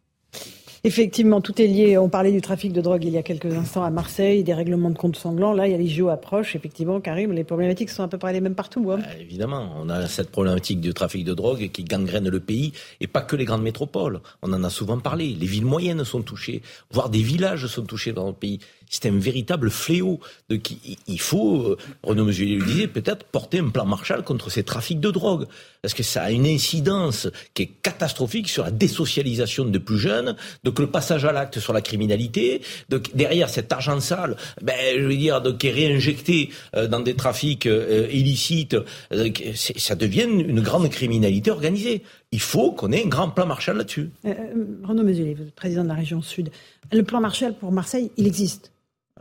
[SPEAKER 1] Effectivement, tout est lié. On parlait du trafic de drogue il y a quelques instants à Marseille, des règlements de compte sanglants. Là, il y a les JO approchent. Effectivement, Karim, les problématiques sont à peu près les mêmes partout. Hein.
[SPEAKER 5] Bah, évidemment, on a cette problématique du trafic de drogue qui gangrène le pays et pas que les grandes métropoles. On en a souvent parlé. Les villes moyennes sont touchées, voire des villages sont touchés dans le pays c'est un véritable fléau. De il faut, euh, Renaud Mesulier le disait, peut-être porter un plan Marshall contre ces trafics de drogue. Parce que ça a une incidence qui est catastrophique sur la désocialisation de plus jeunes, donc le passage à l'acte sur la criminalité, donc derrière cet argent sale, ben, je veux dire, qui est réinjecté euh, dans des trafics euh, illicites, ça devient une grande criminalité organisée. Il faut qu'on ait un grand plan Marshall là-dessus.
[SPEAKER 1] Renaud êtes président de la région Sud. Le plan Marshall pour Marseille, il existe.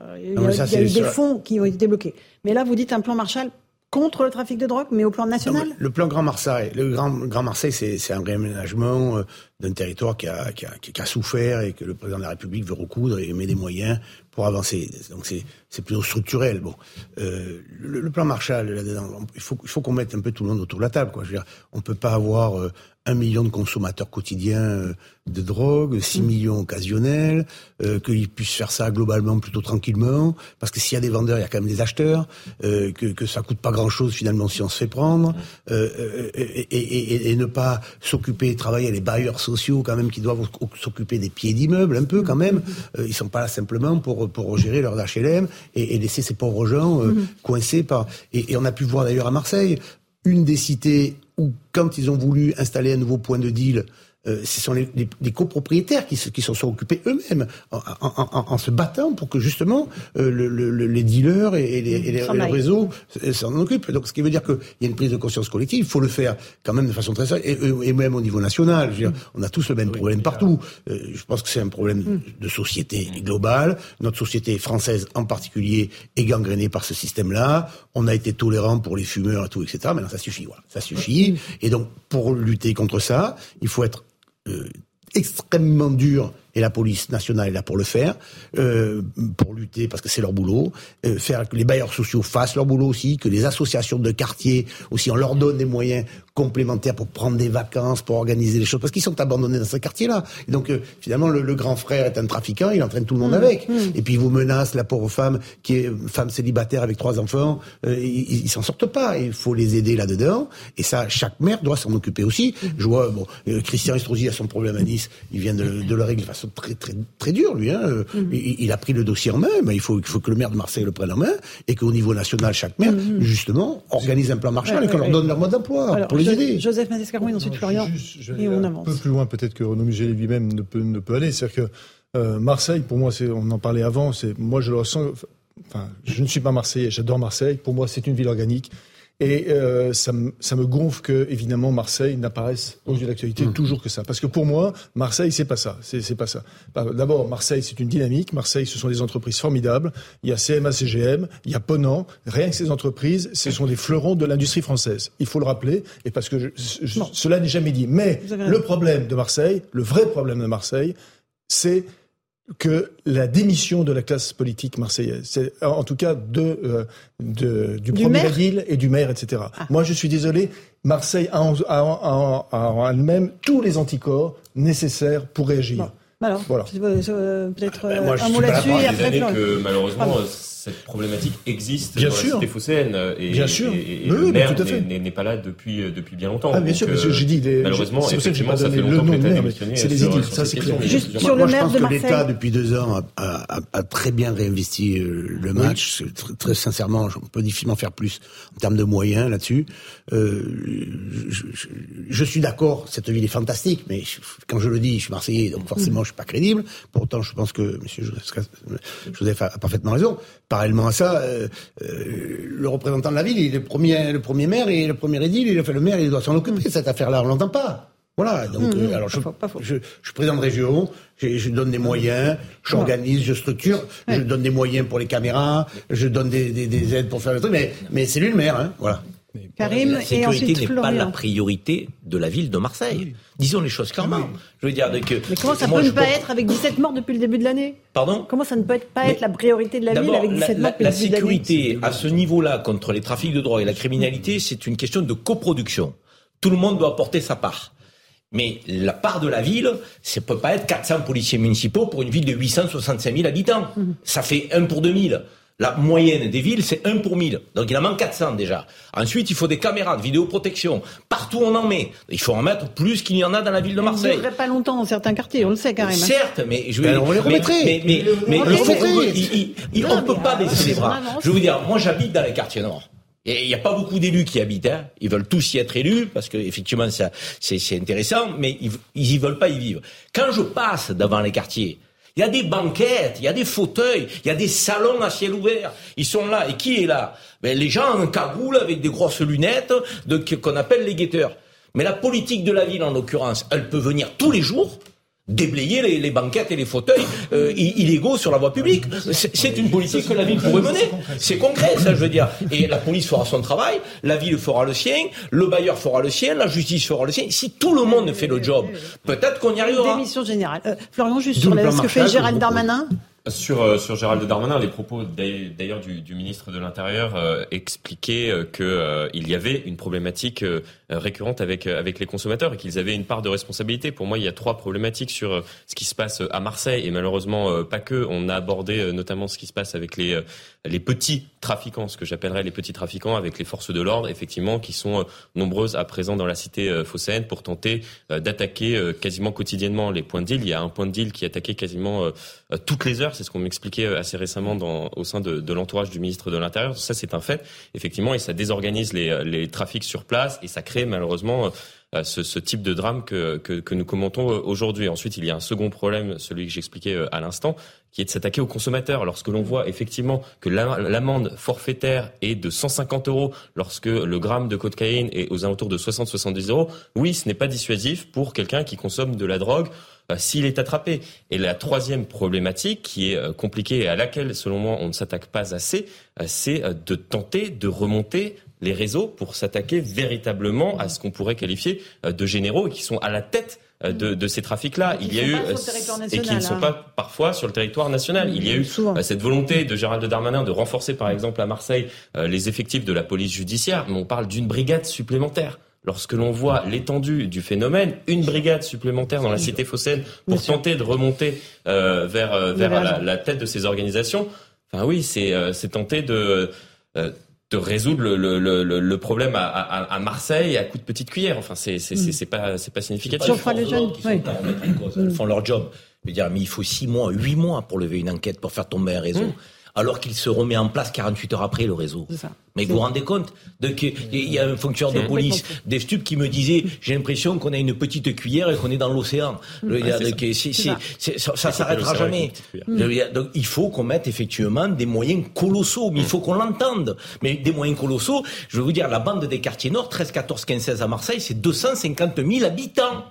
[SPEAKER 1] Euh, il y a, eu des fonds qui ont été débloqués. Mais là, vous dites un plan Marshall contre le trafic de drogue, mais au plan national
[SPEAKER 6] Le plan Grand Marseille, le Grand, Grand Marseille, c'est un réaménagement euh, d'un territoire qui a, qui, a, qui a, souffert et que le président de la République veut recoudre et met des moyens pour avancer. Donc c'est plutôt structurel. Bon, euh, le, plan Marshall, là-dedans, il faut, il faut qu'on mette un peu tout le monde autour de la table. Quoi. Je veux dire, on peut pas avoir euh, un million de consommateurs quotidiens euh, de drogue, 6 mm. millions occasionnels, euh, qu'ils puissent faire ça globalement plutôt tranquillement, parce que s'il y a des vendeurs, il y a quand même des acheteurs, euh, que, que ça coûte pas grand-chose finalement si on se fait prendre, mm. euh, et, et, et, ne pas s'occuper, travailler les bailleurs sociaux quand même qui doivent s'occuper des pieds d'immeubles un peu quand même. Euh, ils sont pas là simplement pour pour gérer leurs HLM et, laisser ces pauvres gens mm. coincés par. Et, on a pu voir d'ailleurs à Marseille une des cités où, quand ils ont voulu installer un nouveau point de deal, euh, ce sont les, les, copropriétaires qui, qui s'en sont occupés eux-mêmes en, en, en, se battant pour que justement euh, le, le, les dealers et, les, et les, réseaux s'en occupent. Donc, ce qui veut dire qu'il y a une prise de conscience collective. Il faut le faire quand même de façon très sérieuse et, et, même au niveau national. Je veux dire, on a tous le même problème partout. Euh, je pense que c'est un problème mm. de société globale. Notre société française en particulier est gangrénée par ce système-là. On a été tolérant pour les fumeurs et tout, etc. Maintenant, ça suffit. Voilà, ça suffit. Mm. Et donc, pour lutter contre ça, il faut être euh, extrêmement dur et la police nationale est là pour le faire, euh, pour lutter parce que c'est leur boulot, euh, faire que les bailleurs sociaux fassent leur boulot aussi, que les associations de quartier aussi, on leur donne des moyens complémentaires pour prendre des vacances, pour organiser les choses, parce qu'ils sont abandonnés dans ce quartier-là. Et donc euh, finalement, le, grand frère est un trafiquant, il entraîne tout le monde mmh. avec. Mmh. Et puis il vous menace la pauvre femme qui est femme célibataire avec trois enfants, euh, ils, s'en sortent pas. Il faut les aider là-dedans. Et ça, chaque mère doit s'en occuper aussi. Je vois, bon, euh, Christian Estrosi a son problème à Nice, il vient de, de le régler de très très très dure, lui. Hein. Il, il, a pris le dossier en main, mais il faut, il faut que le maire de Marseille le prenne en main et qu'au niveau national, chaque maire, justement, organise un plan Marshall et qu'on leur donne leur mode d'emploi pour les aider.
[SPEAKER 1] Joseph Mathescarouine, ensuite Florian, et on avance.
[SPEAKER 9] Un peu plus loin peut-être que Renaud Mugel lui-même ne peut, ne peut aller. C'est-à-dire que euh, Marseille, pour moi, c'est, on en parlait avant, c'est, moi je le ressens, enfin, je ne suis pas Marseillais, j'adore Marseille, pour moi c'est une ville organique. Et euh, ça, me, ça me gonfle que, évidemment, Marseille n'apparaisse aux yeux de l'actualité mmh. toujours que ça. Parce que pour moi, Marseille, c'est pas ça. C'est pas ça. D'abord, Marseille, c'est une dynamique. Marseille, ce sont des entreprises formidables. Il y a CMA, CGM, il y a Ponant. Rien que ces entreprises, ce sont des fleurons de l'industrie française. Il faut le rappeler, et parce que cela n'est jamais dit. Mais le problème de Marseille, le vrai problème de Marseille, c'est que la démission de la classe politique marseillaise, c'est en tout cas de, euh, de du, premier maire ville et du maire, etc. Ah. Moi, je suis désolé, Marseille a en, elle-même tous les anticorps nécessaires pour réagir.
[SPEAKER 1] Alors, voilà.
[SPEAKER 5] Euh, peut-être ah, bah, un mot là-dessus et après. Que, malheureusement, cette problématique existe
[SPEAKER 9] bien dans sûr.
[SPEAKER 5] la cité phocéenne et,
[SPEAKER 9] bien sûr.
[SPEAKER 5] et, le maire n'est pas là depuis euh, depuis bien longtemps.
[SPEAKER 9] Ah, bien sûr, parce que j'ai dit des,
[SPEAKER 5] malheureusement
[SPEAKER 9] c'est
[SPEAKER 5] effectivement ça fait longtemps que l'État démissionné.
[SPEAKER 9] C'est des idées, ça c'est clair.
[SPEAKER 1] Juste sur le maire
[SPEAKER 6] de Marseille. Je pense que l'État depuis deux ans a, très bien réinvesti euh, le match. Très, sincèrement, on peut difficilement faire plus en termes de moyens là-dessus. Euh, je, suis d'accord, cette ville est fantastique, mais quand je le dis, je suis marseillais, donc forcément je suis pas crédible. Pourtant, je pense que M. Joseph a parfaitement raison parallèlement à ça, euh, euh, le représentant de la ville, il est le premier, le premier maire et le premier édile, il a fait le maire, il doit s'en occuper. de Cette affaire-là, on l'entend pas. Voilà. Donc, mmh, euh, alors je, de région, je, je donne des moyens, j'organise, je structure, je donne des moyens pour les caméras, je donne des, des, des aides pour faire le truc, mais, mais c'est lui le maire, hein. Voilà.
[SPEAKER 1] Karim
[SPEAKER 5] la sécurité n'est pas la priorité de la ville de Marseille. Disons les choses clairement. Je veux dire que.
[SPEAKER 1] Mais comment ça peut ne pas être avec 17 morts depuis le début de l'année?
[SPEAKER 5] Pardon?
[SPEAKER 1] Comment ça ne peut pas être la priorité de la ville avec 17 morts depuis
[SPEAKER 5] la,
[SPEAKER 1] le début
[SPEAKER 5] de l'année? La sécurité à ce niveau-là contre les trafics de drogue et la criminalité, c'est une question de coproduction. Tout le monde doit porter sa part. Mais la part de la ville, ça peut pas être 400 policiers municipaux pour une ville de 865 000 habitants. Mmh. Ça fait 1 pour 2000. La moyenne des villes, c'est 1 pour 1000. Donc il en manque 400 déjà. Ensuite, il faut des caméras de vidéoprotection. Partout on en met. Il faut en mettre plus qu'il y en a dans la ville de Marseille.
[SPEAKER 1] Ça ne pas longtemps dans certains quartiers, on le sait quand même.
[SPEAKER 5] Certes, mais je
[SPEAKER 6] ben, on les remettrait.
[SPEAKER 5] Mais, mais, mais, on ne peut pas baisser les bras. Je veux dire, moi j'habite dans les quartiers nord. Et il n'y a pas beaucoup d'élus qui habitent. Hein. Ils veulent tous y être élus parce que effectivement c'est intéressant, mais ils, ils y veulent pas y vivre. Quand je passe devant les quartiers, il y a des banquettes, il y a des fauteuils, il y a des salons à ciel ouvert. Ils sont là. Et qui est là? Ben, Les gens en cagoule avec des grosses lunettes qu'on appelle les guetteurs. Mais la politique de la ville, en l'occurrence, elle peut venir tous les jours déblayer les, banquettes et les fauteuils euh, illégaux sur la voie publique. C'est une politique que la ville pourrait mener. C'est concret, ça, je veux dire. Et la police fera son travail, la ville fera le sien, le bailleur fera le sien, la justice fera le sien. Si tout le monde fait le job, peut-être qu'on y arrivera.
[SPEAKER 1] Démission générale. Euh, Florian, juste sur ce que fait Gérald Darmanin.
[SPEAKER 13] Sur, euh, sur Gérald Darmanin, les propos d'ailleurs du, ministre de l'Intérieur euh, expliquaient euh, qu'il y avait une problématique récurrente avec, avec les consommateurs et qu'ils avaient une part de responsabilité. Pour moi, il y a trois problématiques sur ce qui se passe à Marseille et malheureusement pas que. On a abordé notamment ce qui se passe avec les, les petits trafiquants, ce que j'appellerais les petits trafiquants, avec les forces de l'ordre, effectivement, qui sont nombreuses à présent dans la cité phocéenne pour tenter d'attaquer quasiment quotidiennement les points de deal. Il y a un point de deal qui attaquait quasiment toutes les heures c'est ce qu'on m'expliquait euh, assez récemment dans, au sein de, de l'entourage du ministre de l'Intérieur. Ça, c'est un fait, effectivement, et ça désorganise les, euh, les trafics sur place et ça crée malheureusement ce, ce, type de drame que, que, que nous commentons aujourd'hui. Ensuite, il y a un second problème, celui que j'expliquais à l'instant, qui est de s'attaquer aux consommateurs. Lorsque l'on voit effectivement que l'amende forfaitaire est de 150 euros, lorsque le gramme de cocaïne est aux alentours de 60-70 euros, oui, ce n'est pas dissuasif pour quelqu'un qui consomme de la drogue euh, s'il est attrapé. Et la troisième problématique, qui est euh, compliquée et à laquelle, selon moi, on ne s'attaque pas assez, euh, c'est de tenter de remonter les réseaux pour s'attaquer véritablement à ce qu'on pourrait qualifier de généraux et qui sont à la tête de, de, ces trafics-là.
[SPEAKER 1] Il y a eu et
[SPEAKER 13] qui ne sont
[SPEAKER 1] hein.
[SPEAKER 13] pas parfois sur le territoire national. Il y a eu cette volonté de Gérald Darmanin de renforcer, par exemple, à Marseille, les effectifs de la police judiciaire, mais on parle d'une brigade supplémentaire. Lorsque l'on voit l'étendue du phénomène, une brigade supplémentaire dans la cité phocéenne pour tenter de remonter euh, vers, euh, vers la, tête de ces organisations, enfin oui, c'est euh, tenter de de résoudre le, le, le, le problème à, à, à, Marseille à coup de petite cuillère. Enfin, c'est c'est mm. c'est pas c'est pas significatif.
[SPEAKER 1] Pas les jeunes, oui.
[SPEAKER 5] Ils font leur job. Je veux dire, mais il faut six mois, huit mois pour lever une enquête, pour faire tomber un réseau. Mm alors qu'il se remet en place 48 heures après le réseau. Mais vous vous rendez compte de il y a un fonctionnaire de police des stupes qui me disait j'ai l'impression qu'on a une petite cuillère et qu'on est dans l'océan. ça, s'arrêtera jamais. Donc il faut qu'on mette effectivement des moyens colossaux, mais il faut qu'on l'entende. Mais des moyens colossaux, je vais vous dire la bande des quartiers nord 13 14 15 16 à Marseille, c'est 250 000 habitants.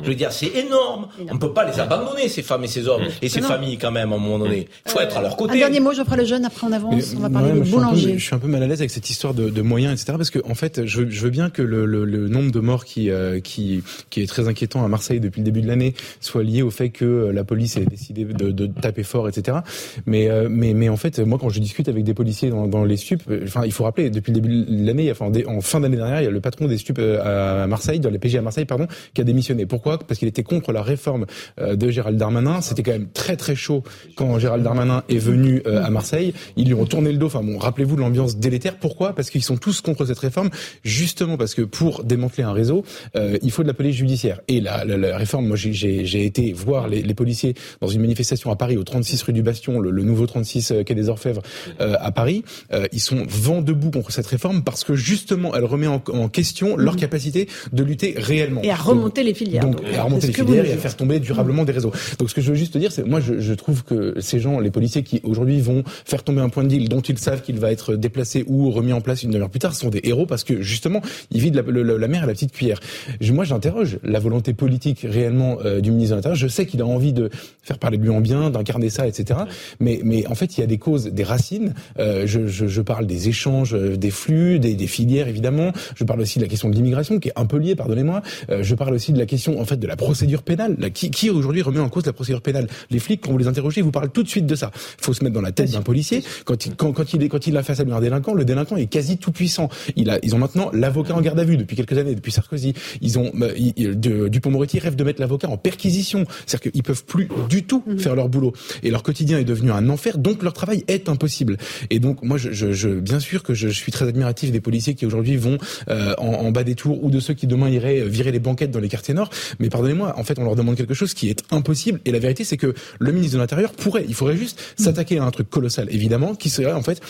[SPEAKER 5] Je veux dire, c'est énorme. On ne peut pas les abandonner, ces femmes et ces hommes, et ces familles quand même, à un moment donné. Il faut être à leur côté.
[SPEAKER 1] Un dernier mot, Geoffroy Lejeune, après on avance, on va parler des boulangers.
[SPEAKER 10] Je suis un peu mal à l'aise avec cette histoire de, de moyens, etc. Parce que, en fait, je, je veux bien que le, le, le nombre de morts qui, euh, qui, qui est très inquiétant à Marseille depuis le début de l'année soit lié au fait que euh, la police ait décidé de, de taper fort, etc. Mais, euh, mais, mais en fait, moi, quand je discute avec des policiers dans, dans les stupes, enfin, il faut rappeler, depuis le début de l'année, enfin, en fin d'année dernière, il y a le patron des stupes à Marseille, dans les PG à Marseille, pardon, qui a démissionné. Pourquoi? Parce qu'il était contre la réforme euh, de Gérald Darmanin. C'était quand même très très chaud quand Gérald Darmanin est venu euh, à Marseille. Ils lui ont tourné le dos. Enfin bon, rappelez-vous de l'ambiance délétère. Pourquoi? Parce qu'ils sont tous contre cette réforme, justement parce que pour démanteler un réseau, euh, il faut de la police judiciaire. Et la, la, réforme, moi j'ai été voir les, les, policiers dans une manifestation à Paris au 36 rue du Bastion, le, nouveau 36 quai des Orfèvres à Paris. ils sont vent debout contre cette réforme parce que justement elle remet en, question leur capacité de lutter réellement.
[SPEAKER 1] Et à remonter les filières.
[SPEAKER 10] Donc, à remonter les filières et à faire tomber durablement des réseaux. Donc ce que je veux juste dire, c'est moi je, je, trouve que ces gens, les policiers qui aujourd'hui vont faire tomber un point de deal dont ils savent qu'il va être déplacé ou remis en place une demi-heure plus tard, sont des héros parce que justement ils vident la, la, mer à la petite cuillère. Je, moi j'interroge la volonté politique réellement euh, du ministre de l'Intérieur. Je sais qu'il a envie de faire parler de lui en bien, d'incarner ça, etc. Mais, mais en fait il y a des causes, des racines. Euh, je, je, je, parle des échanges, euh, des flux, des, des, filières évidemment. Je parle aussi de la question de l'immigration qui est un peu liée, pardonnez-moi. Euh, je parle aussi de la question en fait de la procédure pénale qui, qui aujourd'hui remet en cause la procédure pénale? Les flics, quand vous les interrogez, ils vous parlent tout de suite de ça. Il faut se mettre dans la tête d'un policier. Quand il, quand, quand, il est, quand il a face à un délinquant, le délinquant est quasi tout puissant. Il a, ils ont maintenant l'avocat en garde à vue depuis quelques années, depuis Sarkozy. ils ont euh, Dupont-Moretti rêve de mettre l'avocat en perquisition, c'est-à-dire qu'ils peuvent plus du tout mhm. faire leur boulot et leur quotidien est devenu un enfer, donc leur travail est impossible. Et donc moi, je, je, je bien sûr que je, je, suis très admiratif des policiers qui aujourd'hui vont euh, en, en, bas des tours ou de ceux qui demain iraient virer les banquettes dans les quartiers nord. Mais pardonnez-moi, en fait, on leur demande quelque chose qui est impossible. Et la vérité, c'est que le ministre de l'Intérieur pourrait, il faudrait juste s'attaquer à un truc colossal, évidemment, qui serait en fait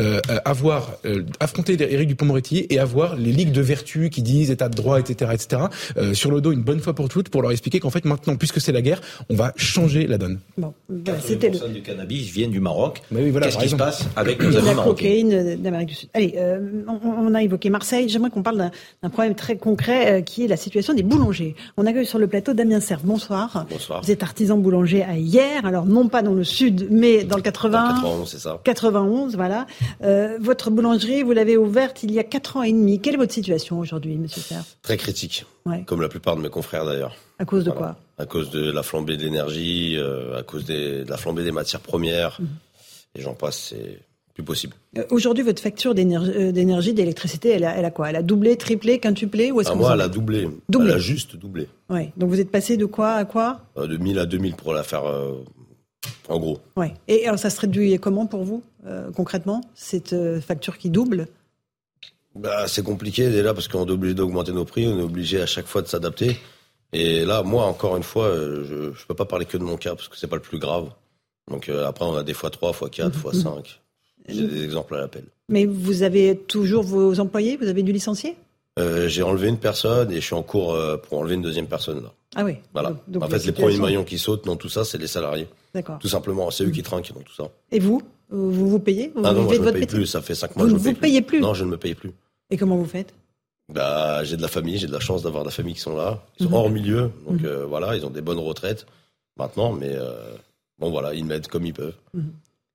[SPEAKER 10] euh, avoir euh, affronter Éric Dupond-Moretti et avoir les ligues de vertu qui disent état de droit, etc., etc. Euh, sur le dos une bonne fois pour toutes pour leur expliquer qu'en fait maintenant, puisque c'est la guerre, on va changer la donne.
[SPEAKER 5] Bon, c'était le... du cannabis vient du Maroc. oui, voilà, Qu'est-ce qui se passe avec *coughs* nos amis
[SPEAKER 1] La cocaïne d'Amérique du Sud. Allez, euh, on, a évoqué Marseille. J'aimerais qu'on parle d'un problème très concret euh, qui est la situation des boulangers. On accueille sur le plateau Damien Serve. Bonsoir.
[SPEAKER 5] Bonsoir.
[SPEAKER 1] Vous êtes artisan boulanger à hier, alors non pas dans le sud, mais dans le 80.
[SPEAKER 5] 91, c'est ça.
[SPEAKER 1] 91, voilà. Euh, votre boulangerie, vous l'avez ouverte il y a 4 ans et demi. Quelle est votre situation aujourd'hui, monsieur Serre?
[SPEAKER 14] Très critique. Comme la plupart de mes confrères d'ailleurs.
[SPEAKER 1] À cause de quoi?
[SPEAKER 14] À cause de la flambée de l'énergie, euh, à cause de la flambée des matières premières. Mhm. Et j'en passe, c'est plus possible.
[SPEAKER 1] Euh, aujourd'hui, votre facture d'énergie, d'électricité, elle, a, quoi? Elle a doublé, triplé, quintuplé ou est-ce
[SPEAKER 14] ah, Moi, elle a doublé. doublé. Elle a juste doublé.
[SPEAKER 1] Ouais. Donc vous êtes passé de quoi à quoi?
[SPEAKER 14] De 1000 à 2000 pour la faire en gros.
[SPEAKER 1] Ouais. Et alors ça se traduit comment pour vous, concrètement, cette facture qui double?
[SPEAKER 14] Bah, C'est compliqué déjà parce qu'on est obligé d'augmenter nos prix, on est obligé à chaque fois de s'adapter. Et là, moi, encore une fois, euh, je ne peux pas parler que de mon cas parce que c'est pas le plus grave. Donc euh, après, on a des fois 3, fois 4, fois 5. Mhm. J'ai des exemples à l'appel.
[SPEAKER 1] Mais vous avez toujours vos employés? Vous avez dû licencier?
[SPEAKER 14] Euh, j'ai enlevé une personne et je suis en cours euh, pour enlever une deuxième personne là.
[SPEAKER 1] Ah oui.
[SPEAKER 14] Voilà.
[SPEAKER 1] Donc,
[SPEAKER 14] en fait, les premiers maillons qui sautent dans tout ça, c'est les salariés.
[SPEAKER 1] D'accord.
[SPEAKER 14] Tout simplement, c'est eux qui trinquent dans tout ça.
[SPEAKER 1] Et vous? Vous vous payez? Vous
[SPEAKER 14] ah non, moi, je
[SPEAKER 1] de
[SPEAKER 14] me paye plus. Ça fait cinq mois.
[SPEAKER 1] Vous
[SPEAKER 14] je
[SPEAKER 1] ne
[SPEAKER 14] me paye
[SPEAKER 1] vous payez plus
[SPEAKER 14] Non, je ne me paye plus.
[SPEAKER 1] Et comment vous faites?
[SPEAKER 14] Bah, j'ai de la famille, j'ai de la chance d'avoir de la famille qui sont là. Ils sont
[SPEAKER 1] Mhm.
[SPEAKER 14] hors milieu, donc euh, voilà, ils ont des bonnes retraites maintenant, mais euh, bon voilà, ils m'aident comme ils peuvent.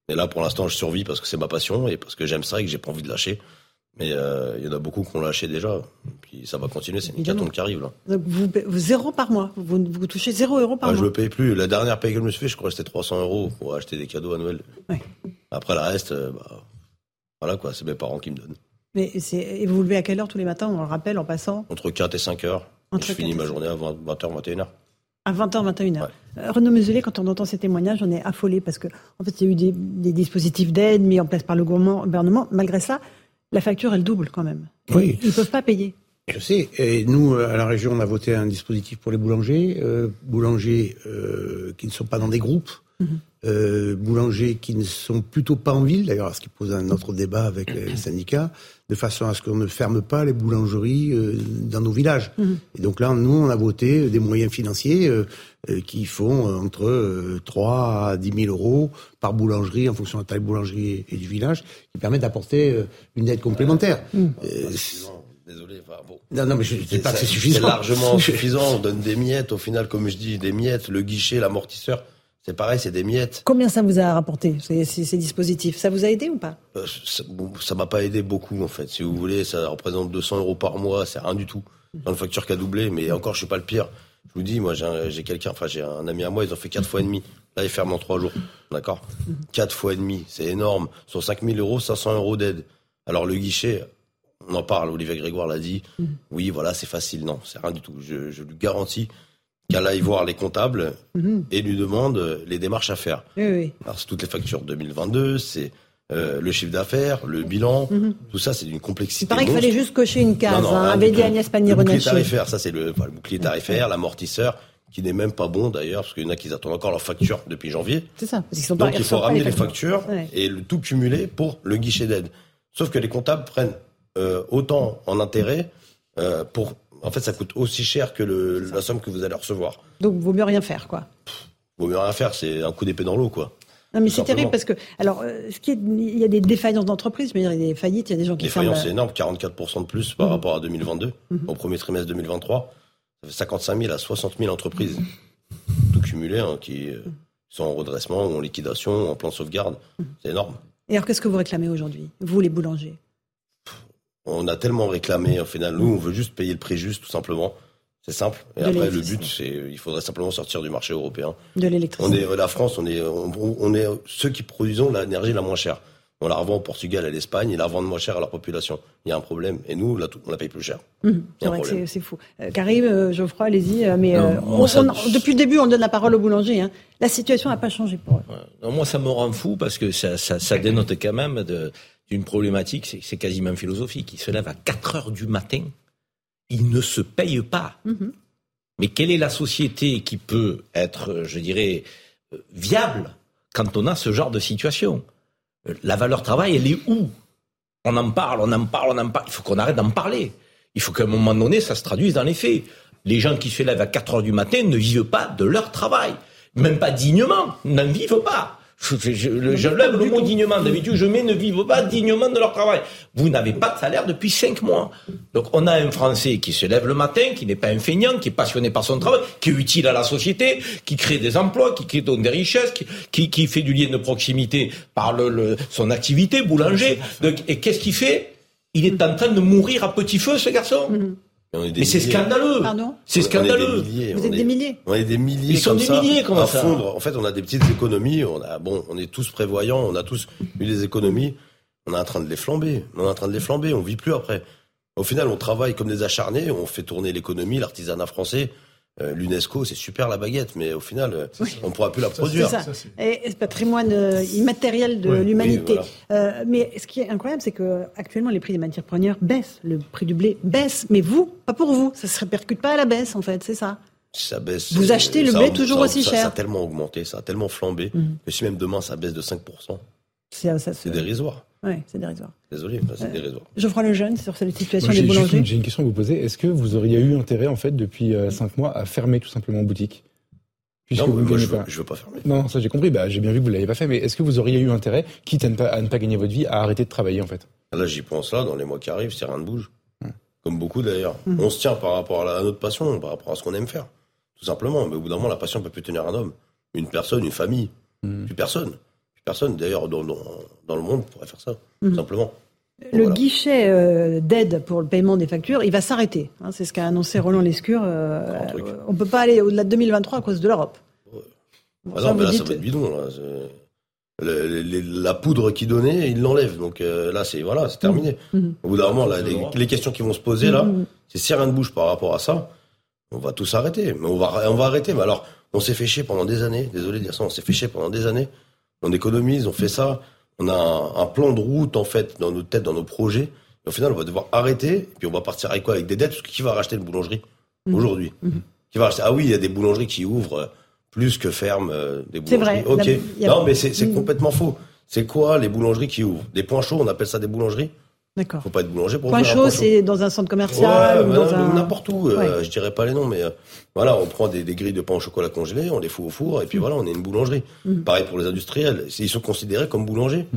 [SPEAKER 14] Et là, pour l'instant, je survis parce que c'est ma passion et parce que j'aime ça et que j'ai pas envie de lâcher. Mais euh, il y en a beaucoup qui ont lâché déjà. Puis ça va continuer, c'est une hécatombe qui arrive là.
[SPEAKER 1] Donc vous, vous- zéro par mois. Vous, vous touchez zéro euro par
[SPEAKER 14] Ah, je
[SPEAKER 1] mois.
[SPEAKER 14] me paye plus. La dernière paye que je me suis fait, je crois que c'était 300 euros pour acheter des cadeaux à Noël.
[SPEAKER 1] Ouais.
[SPEAKER 14] Après, le reste, euh, bah, voilà quoi, c'est mes parents qui me donnent.
[SPEAKER 1] Mais c'est et vous vous levez à quelle heure tous les matins On le rappelle en passant?
[SPEAKER 14] Entre 4 et 5 heures.
[SPEAKER 1] Entre
[SPEAKER 14] je finis
[SPEAKER 1] 4 et
[SPEAKER 14] ma
[SPEAKER 1] 5.
[SPEAKER 14] journée à 20, 20h, 21h.
[SPEAKER 1] À 20h, 21h. Euh, Renaud Meselet, quand on entend ces témoignages, on est affolé parce que en fait, il y a eu des, des dispositifs d'aide mis en place par le gouvernement. Malgré ça, la facture, elle double quand même.
[SPEAKER 6] Oui.
[SPEAKER 1] Ils ne peuvent pas payer.
[SPEAKER 6] Je sais. Et nous, à la région, on a voté un dispositif pour les boulangers. Euh, boulangers euh, qui ne sont pas dans des groupes. Euh, boulangers qui ne sont plutôt pas en ville, d'ailleurs, ce qui pose un autre débat avec les syndicats, de façon à ce qu'on ne ferme pas les boulangeries euh, dans nos villages. Et donc là, nous, on a voté des moyens financiers euh, euh, qui font euh, entre euh, 3 à 10 000 euros par boulangerie, en fonction de la taille de boulangerie et du village, qui permet d'apporter euh, une aide complémentaire. Euh,
[SPEAKER 14] Désolé, enfin, bon.
[SPEAKER 6] non, non, mais je ne dis pas que c'est suffisant.
[SPEAKER 14] C'est largement *laughs* suffisant. On donne des miettes. Au final, comme je dis, des miettes. Le guichet, l'amortisseur, c'est pareil, c'est des miettes.
[SPEAKER 1] Combien ça vous a rapporté, ces, ces- dispositifs? Ça vous a aidé ou pas?
[SPEAKER 14] Euh, ça bon, ça m'a pas aidé beaucoup, en fait. Si vous voulez, ça représente 200 euros par mois. C'est rien du tout. Dans une facture qui a doublé. Mais encore, je suis pas le pire. Je vous dis, moi, j'ai un- j'ai quelqu'un, enfin, j'ai un ami à moi, ils ont fait quatre fois et demi. Là, ils ferment en trois jours. D'accord? Quatre fois et demi. C'est énorme. Sur 5000 euros, 500 euros d'aide. Alors, le guichet, on en parle. Olivier Grégoire l'a dit. Oui, voilà, c'est facile. Non, c'est rien du tout. Je, je lui garantis qu'elle aille voir les comptables
[SPEAKER 1] Mhm.
[SPEAKER 14] et lui demande euh, les démarches à faire.
[SPEAKER 1] Oui, oui.
[SPEAKER 14] Alors, c'est toutes les factures 2022, c'est euh, le chiffre d'affaires, le bilan, tout ça, c'est d'une complexité.
[SPEAKER 1] Il paraît qu'il fallait juste cocher une case,
[SPEAKER 14] Non, non,
[SPEAKER 1] hein, avait dit. Agnès
[SPEAKER 14] Le bouclier tarifaire, ça c'est le, enfin, le bouclier tarifaire, l'amortisseur, qui n'est même pas bon d'ailleurs, parce qu'il y en a qui attendent encore leur facture depuis janvier.
[SPEAKER 1] C'est ça, parce qu'ils sont
[SPEAKER 14] Donc il faut ramener
[SPEAKER 1] les
[SPEAKER 14] factures
[SPEAKER 1] Ouais.
[SPEAKER 14] et le tout cumuler pour le guichet d'aide. Sauf que les comptables prennent euh, autant en intérêt euh, pour. En fait, ça coûte aussi cher que le, la somme que vous allez recevoir.
[SPEAKER 1] Donc, vaut mieux rien faire, quoi.
[SPEAKER 14] Vaut mieux rien faire, c'est un coup d'épée dans l'eau, quoi.
[SPEAKER 1] Non, mais c'est terrible parce que, alors, euh, ce qui est, il y a des défaillances d'entreprises, mais il y a des faillites, il y a des gens qui
[SPEAKER 14] Les
[SPEAKER 1] ferment.
[SPEAKER 14] faillances, c'est énorme, 44% de plus par rapport à 2022. Au premier trimestre 2023, ça fait 55 000 à 60 000 entreprises, tout cumulé, hein, qui euh, sont en redressement, ou en liquidation, ou en plan de sauvegarde. C'est énorme.
[SPEAKER 1] Et alors, qu'est-ce que vous réclamez aujourd'hui, vous, les boulangers?
[SPEAKER 14] On a tellement réclamé, au final, nous, on veut juste payer le prix juste, tout simplement. C'est simple. Et
[SPEAKER 1] De
[SPEAKER 14] après, le but, c'est, il faudrait simplement sortir du marché européen.
[SPEAKER 1] De
[SPEAKER 14] On
[SPEAKER 1] l'électricité.
[SPEAKER 14] est, la France, on est, on, on est ceux qui produisons l'énergie la moins chère. On la revend au Portugal, à l'Espagne, ils la revendent moins cher à leur population. Il y a un problème. Et nous, là, on la paye plus cher. Y
[SPEAKER 1] C'est vrai
[SPEAKER 14] problème.
[SPEAKER 1] fou. Euh, Karim, euh, Geoffroy, allez-y. euh, Mais
[SPEAKER 5] Non,
[SPEAKER 1] euh,
[SPEAKER 5] moi,
[SPEAKER 1] on-
[SPEAKER 5] ça-
[SPEAKER 1] on- depuis le début, on donne la parole aux boulangers. hein. La situation n'a pas changé pour eux.
[SPEAKER 5] Non, moi, ça me rend fou parce que ça, ça, ça dénote quand même de- d'une problématique, c'est quasiment philosophique. Ils se lèvent à 4 heures du matin, ils ne se payent pas.
[SPEAKER 1] Mhm.
[SPEAKER 5] Mais quelle est la société qui peut être, je dirais, euh, viable quand on a ce genre de situation? Euh, La valeur travail, elle est où? On en parle, on en parle, on en parle. Il faut qu'on arrête d'en parler. Il faut qu'à un moment donné, ça se traduise dans les faits. Les gens qui se lèvent à 4 heures du matin ne vivent pas de leur travail. Même pas dignement, n'en vivent pas. Je, le- lève le mot dignement. D'habitude, je mets ne vivent pas dignement de leur travail. Vous n'avez pas de salaire depuis cinq mois. Donc, on a un Français qui se lève le matin, qui n'est pas un feignant, qui est passionné par son travail, qui est utile à la société, qui crée des emplois, qui crée donc des richesses, qui, qui, qui fait du lien de proximité par le, le- son activité, boulanger. Donc, et qu'est-ce qu'il fait? Il est en train de mourir à petit feu, ce garçon. Mais c'est scandaleux.
[SPEAKER 1] Pardon
[SPEAKER 5] C'est scandaleux.
[SPEAKER 14] des milliers,
[SPEAKER 1] Vous êtes
[SPEAKER 14] est-
[SPEAKER 1] des milliers
[SPEAKER 14] On est des milliers
[SPEAKER 5] Ils sont
[SPEAKER 14] comme
[SPEAKER 5] des
[SPEAKER 14] ça,
[SPEAKER 5] milliers, comment
[SPEAKER 14] à
[SPEAKER 5] ça
[SPEAKER 14] fondre. En fait, on a des petites économies. On a bon, on est tous prévoyants. On a tous eu des économies. On est en train de les flamber. On est en train de les flamber. On vit plus après. Au final, on travaille comme des acharnés. On fait tourner l'économie, l'artisanat français. Euh, L'UNESCO, c'est super la baguette, mais au final, euh, on ne pourra plus la produire.
[SPEAKER 1] C'est ça. Et c'est patrimoine euh, immatériel de
[SPEAKER 14] Oui,
[SPEAKER 1] l'humanité.
[SPEAKER 14] oui,
[SPEAKER 1] Euh, mais ce qui est incroyable, c'est que actuellement les prix des matières premières baissent. Le prix du blé baisse. Mais vous, pas pour vous. Ça se répercute pas à la baisse, en fait. C'est ça.
[SPEAKER 14] Ça baisse.
[SPEAKER 1] Vous achetez le
[SPEAKER 14] ça
[SPEAKER 1] blé
[SPEAKER 14] a-
[SPEAKER 1] toujours
[SPEAKER 14] ça
[SPEAKER 1] aussi
[SPEAKER 14] ça-
[SPEAKER 1] cher.
[SPEAKER 14] Ça a tellement augmenté, ça a tellement flambé
[SPEAKER 1] Mhm.
[SPEAKER 14] que si même demain ça baisse de 5%,
[SPEAKER 1] C'est ça
[SPEAKER 14] C'est dérisoire.
[SPEAKER 1] Ouais, c'est dérisoire.
[SPEAKER 14] Désolé, c'est dérisoire.
[SPEAKER 1] Geoffroy Lejeune, sur cette situation
[SPEAKER 10] Moi,
[SPEAKER 1] des boulangers.
[SPEAKER 10] une- J'ai une question à vous poser. Est-ce que vous auriez eu intérêt, en fait, depuis euh, cinq mois, à fermer tout simplement boutique? Puisque
[SPEAKER 14] Non,
[SPEAKER 10] vous
[SPEAKER 14] mais
[SPEAKER 10] ne
[SPEAKER 14] moi, je veux,
[SPEAKER 10] pas.
[SPEAKER 14] je veux pas fermer.
[SPEAKER 10] Non, ça j'ai compris. Bah, j'ai bien vu que vous l'avez pas fait. Mais est-ce que vous auriez eu intérêt, quitte à ne pas, à ne pas gagner votre vie, à arrêter de travailler, en fait?
[SPEAKER 14] Là, j'y pense là, dans les mois qui arrivent, si rien ne bouge. Comme beaucoup d'ailleurs.
[SPEAKER 1] Mhm.
[SPEAKER 14] On se tient par rapport à, la- à notre passion, par rapport à ce qu'on aime faire. Tout simplement. Mais au bout d'un moment, la passion peut plus tenir un homme. Une personne, une famille. Plus personne. Personne, d'ailleurs, dans, dans, dans le monde pourrait faire ça.
[SPEAKER 1] Mhm.
[SPEAKER 14] Tout simplement.
[SPEAKER 1] Le guichet euh, d'aide pour le paiement des factures, il va s'arrêter. hein, c'est ce qu'a annoncé *laughs* Roland Lescure. euh, on ne peut pas aller au-delà de 2023 à cause de l'Europe. Bon,
[SPEAKER 14] Ah
[SPEAKER 1] ça,
[SPEAKER 14] non, mais là, ça
[SPEAKER 1] dites-
[SPEAKER 14] va être bidon. Là. C'est- le- le- le- la poudre qu'il donnait, il l'enlève. Donc euh, là, c'est voilà, c'est terminé.
[SPEAKER 1] Mhm.
[SPEAKER 14] Au bout d'un moment, là, les, les questions qui vont se poser là,
[SPEAKER 1] Mhm.
[SPEAKER 14] c'est si rien ne bouge par rapport à ça, on va tous arrêter. Mais on va, on va arrêter. Mais alors, on s'est fait chier pendant des années. Désolé de dire ça, on s'est fait chier pendant des années. On économise, on fait ça. On a un, un plan de route en fait dans nos têtes, dans nos projets. Et au final, on va devoir arrêter. Et puis on va partir avec quoi? Avec des dettes? Parce que qui va racheter une boulangerie
[SPEAKER 1] Mhm.
[SPEAKER 14] aujourd'hui? Qui va racheter? Ah oui, il y a des boulangeries qui ouvrent euh, plus que ferment euh, des
[SPEAKER 1] C'est
[SPEAKER 14] boulangeries.
[SPEAKER 1] vrai.
[SPEAKER 14] Ok.
[SPEAKER 1] A-
[SPEAKER 14] Non, mais c'est c'est
[SPEAKER 1] Mhm.
[SPEAKER 14] complètement faux. C'est quoi les boulangeries qui ouvrent? Des points chauds, on appelle ça des boulangeries?
[SPEAKER 1] D'accord.
[SPEAKER 14] Faut pas être boulanger pour
[SPEAKER 1] Point chaud, c'est dans un centre commercial
[SPEAKER 14] Ouais,
[SPEAKER 1] ou dans un...
[SPEAKER 14] n'importe où. euh,
[SPEAKER 1] Ouais.
[SPEAKER 14] je dirais pas les noms, mais euh, voilà, on prend des, des grilles de pain au chocolat congelé, on les fout au four, et puis voilà, on est une boulangerie.
[SPEAKER 1] Mm.
[SPEAKER 14] Pareil pour les industriels, ils sont considérés comme boulangers.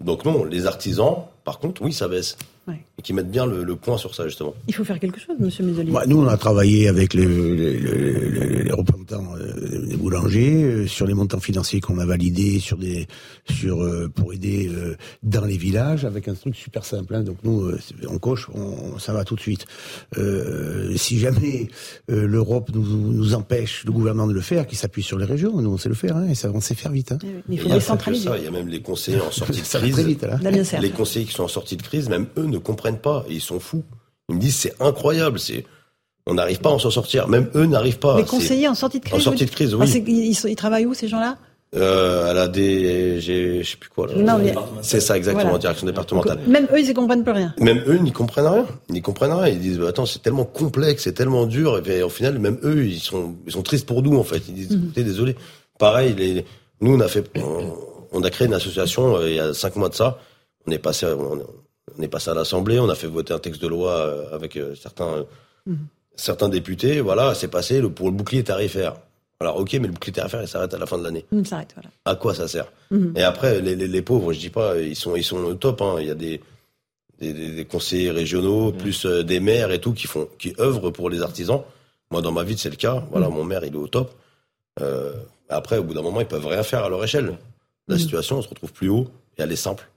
[SPEAKER 14] Donc non, les artisans, par contre, oui, ça baisse.
[SPEAKER 1] Ouais.
[SPEAKER 14] Et qui mettent bien le, le point sur ça, justement.
[SPEAKER 1] Il faut faire quelque chose, monsieur Mézelier.
[SPEAKER 6] Bah, nous, on a travaillé avec les, les- les- les représentants euh, des boulangers euh, sur les montants financiers qu'on a validés, sur des, sur euh, pour aider euh, dans les villages, avec un truc super simple. hein. Donc nous, euh, on coche, on, ça va tout de suite. Euh, si jamais euh, l'Europe nous, nous empêche, le gouvernement de le faire, qu'il s'appuie sur les régions, nous on sait le faire, hein, et ça, on sait faire vite. Hein.
[SPEAKER 1] Mais il faut décentraliser.
[SPEAKER 14] Il y a même les conseillers en sortie de *laughs* crise.
[SPEAKER 6] très vite, là.
[SPEAKER 1] Serre.
[SPEAKER 14] Les conseillers qui sont en sortie de crise, même eux ne comprennent pas, et ils sont fous. Ils me disent c'est incroyable, c'est on n'arrive pas à en s'en sortir. Même eux n'arrivent pas.
[SPEAKER 1] Les conseillers en sortie de crise
[SPEAKER 14] En sortie de crise, oui.
[SPEAKER 1] Ah, c'est- ils, ils sont- ils travaillent où, ces gens-là?
[SPEAKER 14] Euh, elle a des, j'ai, je sais plus quoi. Là.
[SPEAKER 1] Non, mais-
[SPEAKER 14] C'est ça exactement,
[SPEAKER 1] Voilà.
[SPEAKER 14] direction départementale.
[SPEAKER 1] Même eux, ils ne comprennent plus rien.
[SPEAKER 14] Même eux, ils n'y comprennent rien. Ils comprennent rien. Ils disent, bah, attends, c'est tellement complexe, c'est tellement dur. Et puis, au final, même eux, ils sont, ils sont tristes pour nous, en fait. Ils disent,
[SPEAKER 1] Mhm.
[SPEAKER 14] écoutez, désolé. Pareil, les, nous, on a fait, on, on a créé une association euh, il y a cinq mois de ça. On est passé, on, on est passé à l'Assemblée. On a fait voter un texte de loi euh, avec euh, certains, euh,
[SPEAKER 1] Mhm.
[SPEAKER 14] certains députés. Voilà, c'est passé le, pour le bouclier tarifaire. Alors, ok, mais le bouclier tarifaire, il s'arrête à la fin de l'année.
[SPEAKER 1] Hum, ça arrête, voilà.
[SPEAKER 14] À quoi ça sert
[SPEAKER 1] Mhm.
[SPEAKER 14] Et après, les, les, les pauvres, je dis pas, ils sont, ils sont au top. Hein. Il y a des, des, des- conseillers régionaux, plus euh, des maires et tout, qui font, qui œuvrent pour les artisans. Moi, dans ma vie, c'est le cas. Voilà, mon maire, il est au top. Euh, après, au bout d'un moment, ils peuvent rien faire à leur échelle. La
[SPEAKER 1] Mhm.
[SPEAKER 14] situation, on se retrouve plus haut et elle est simple.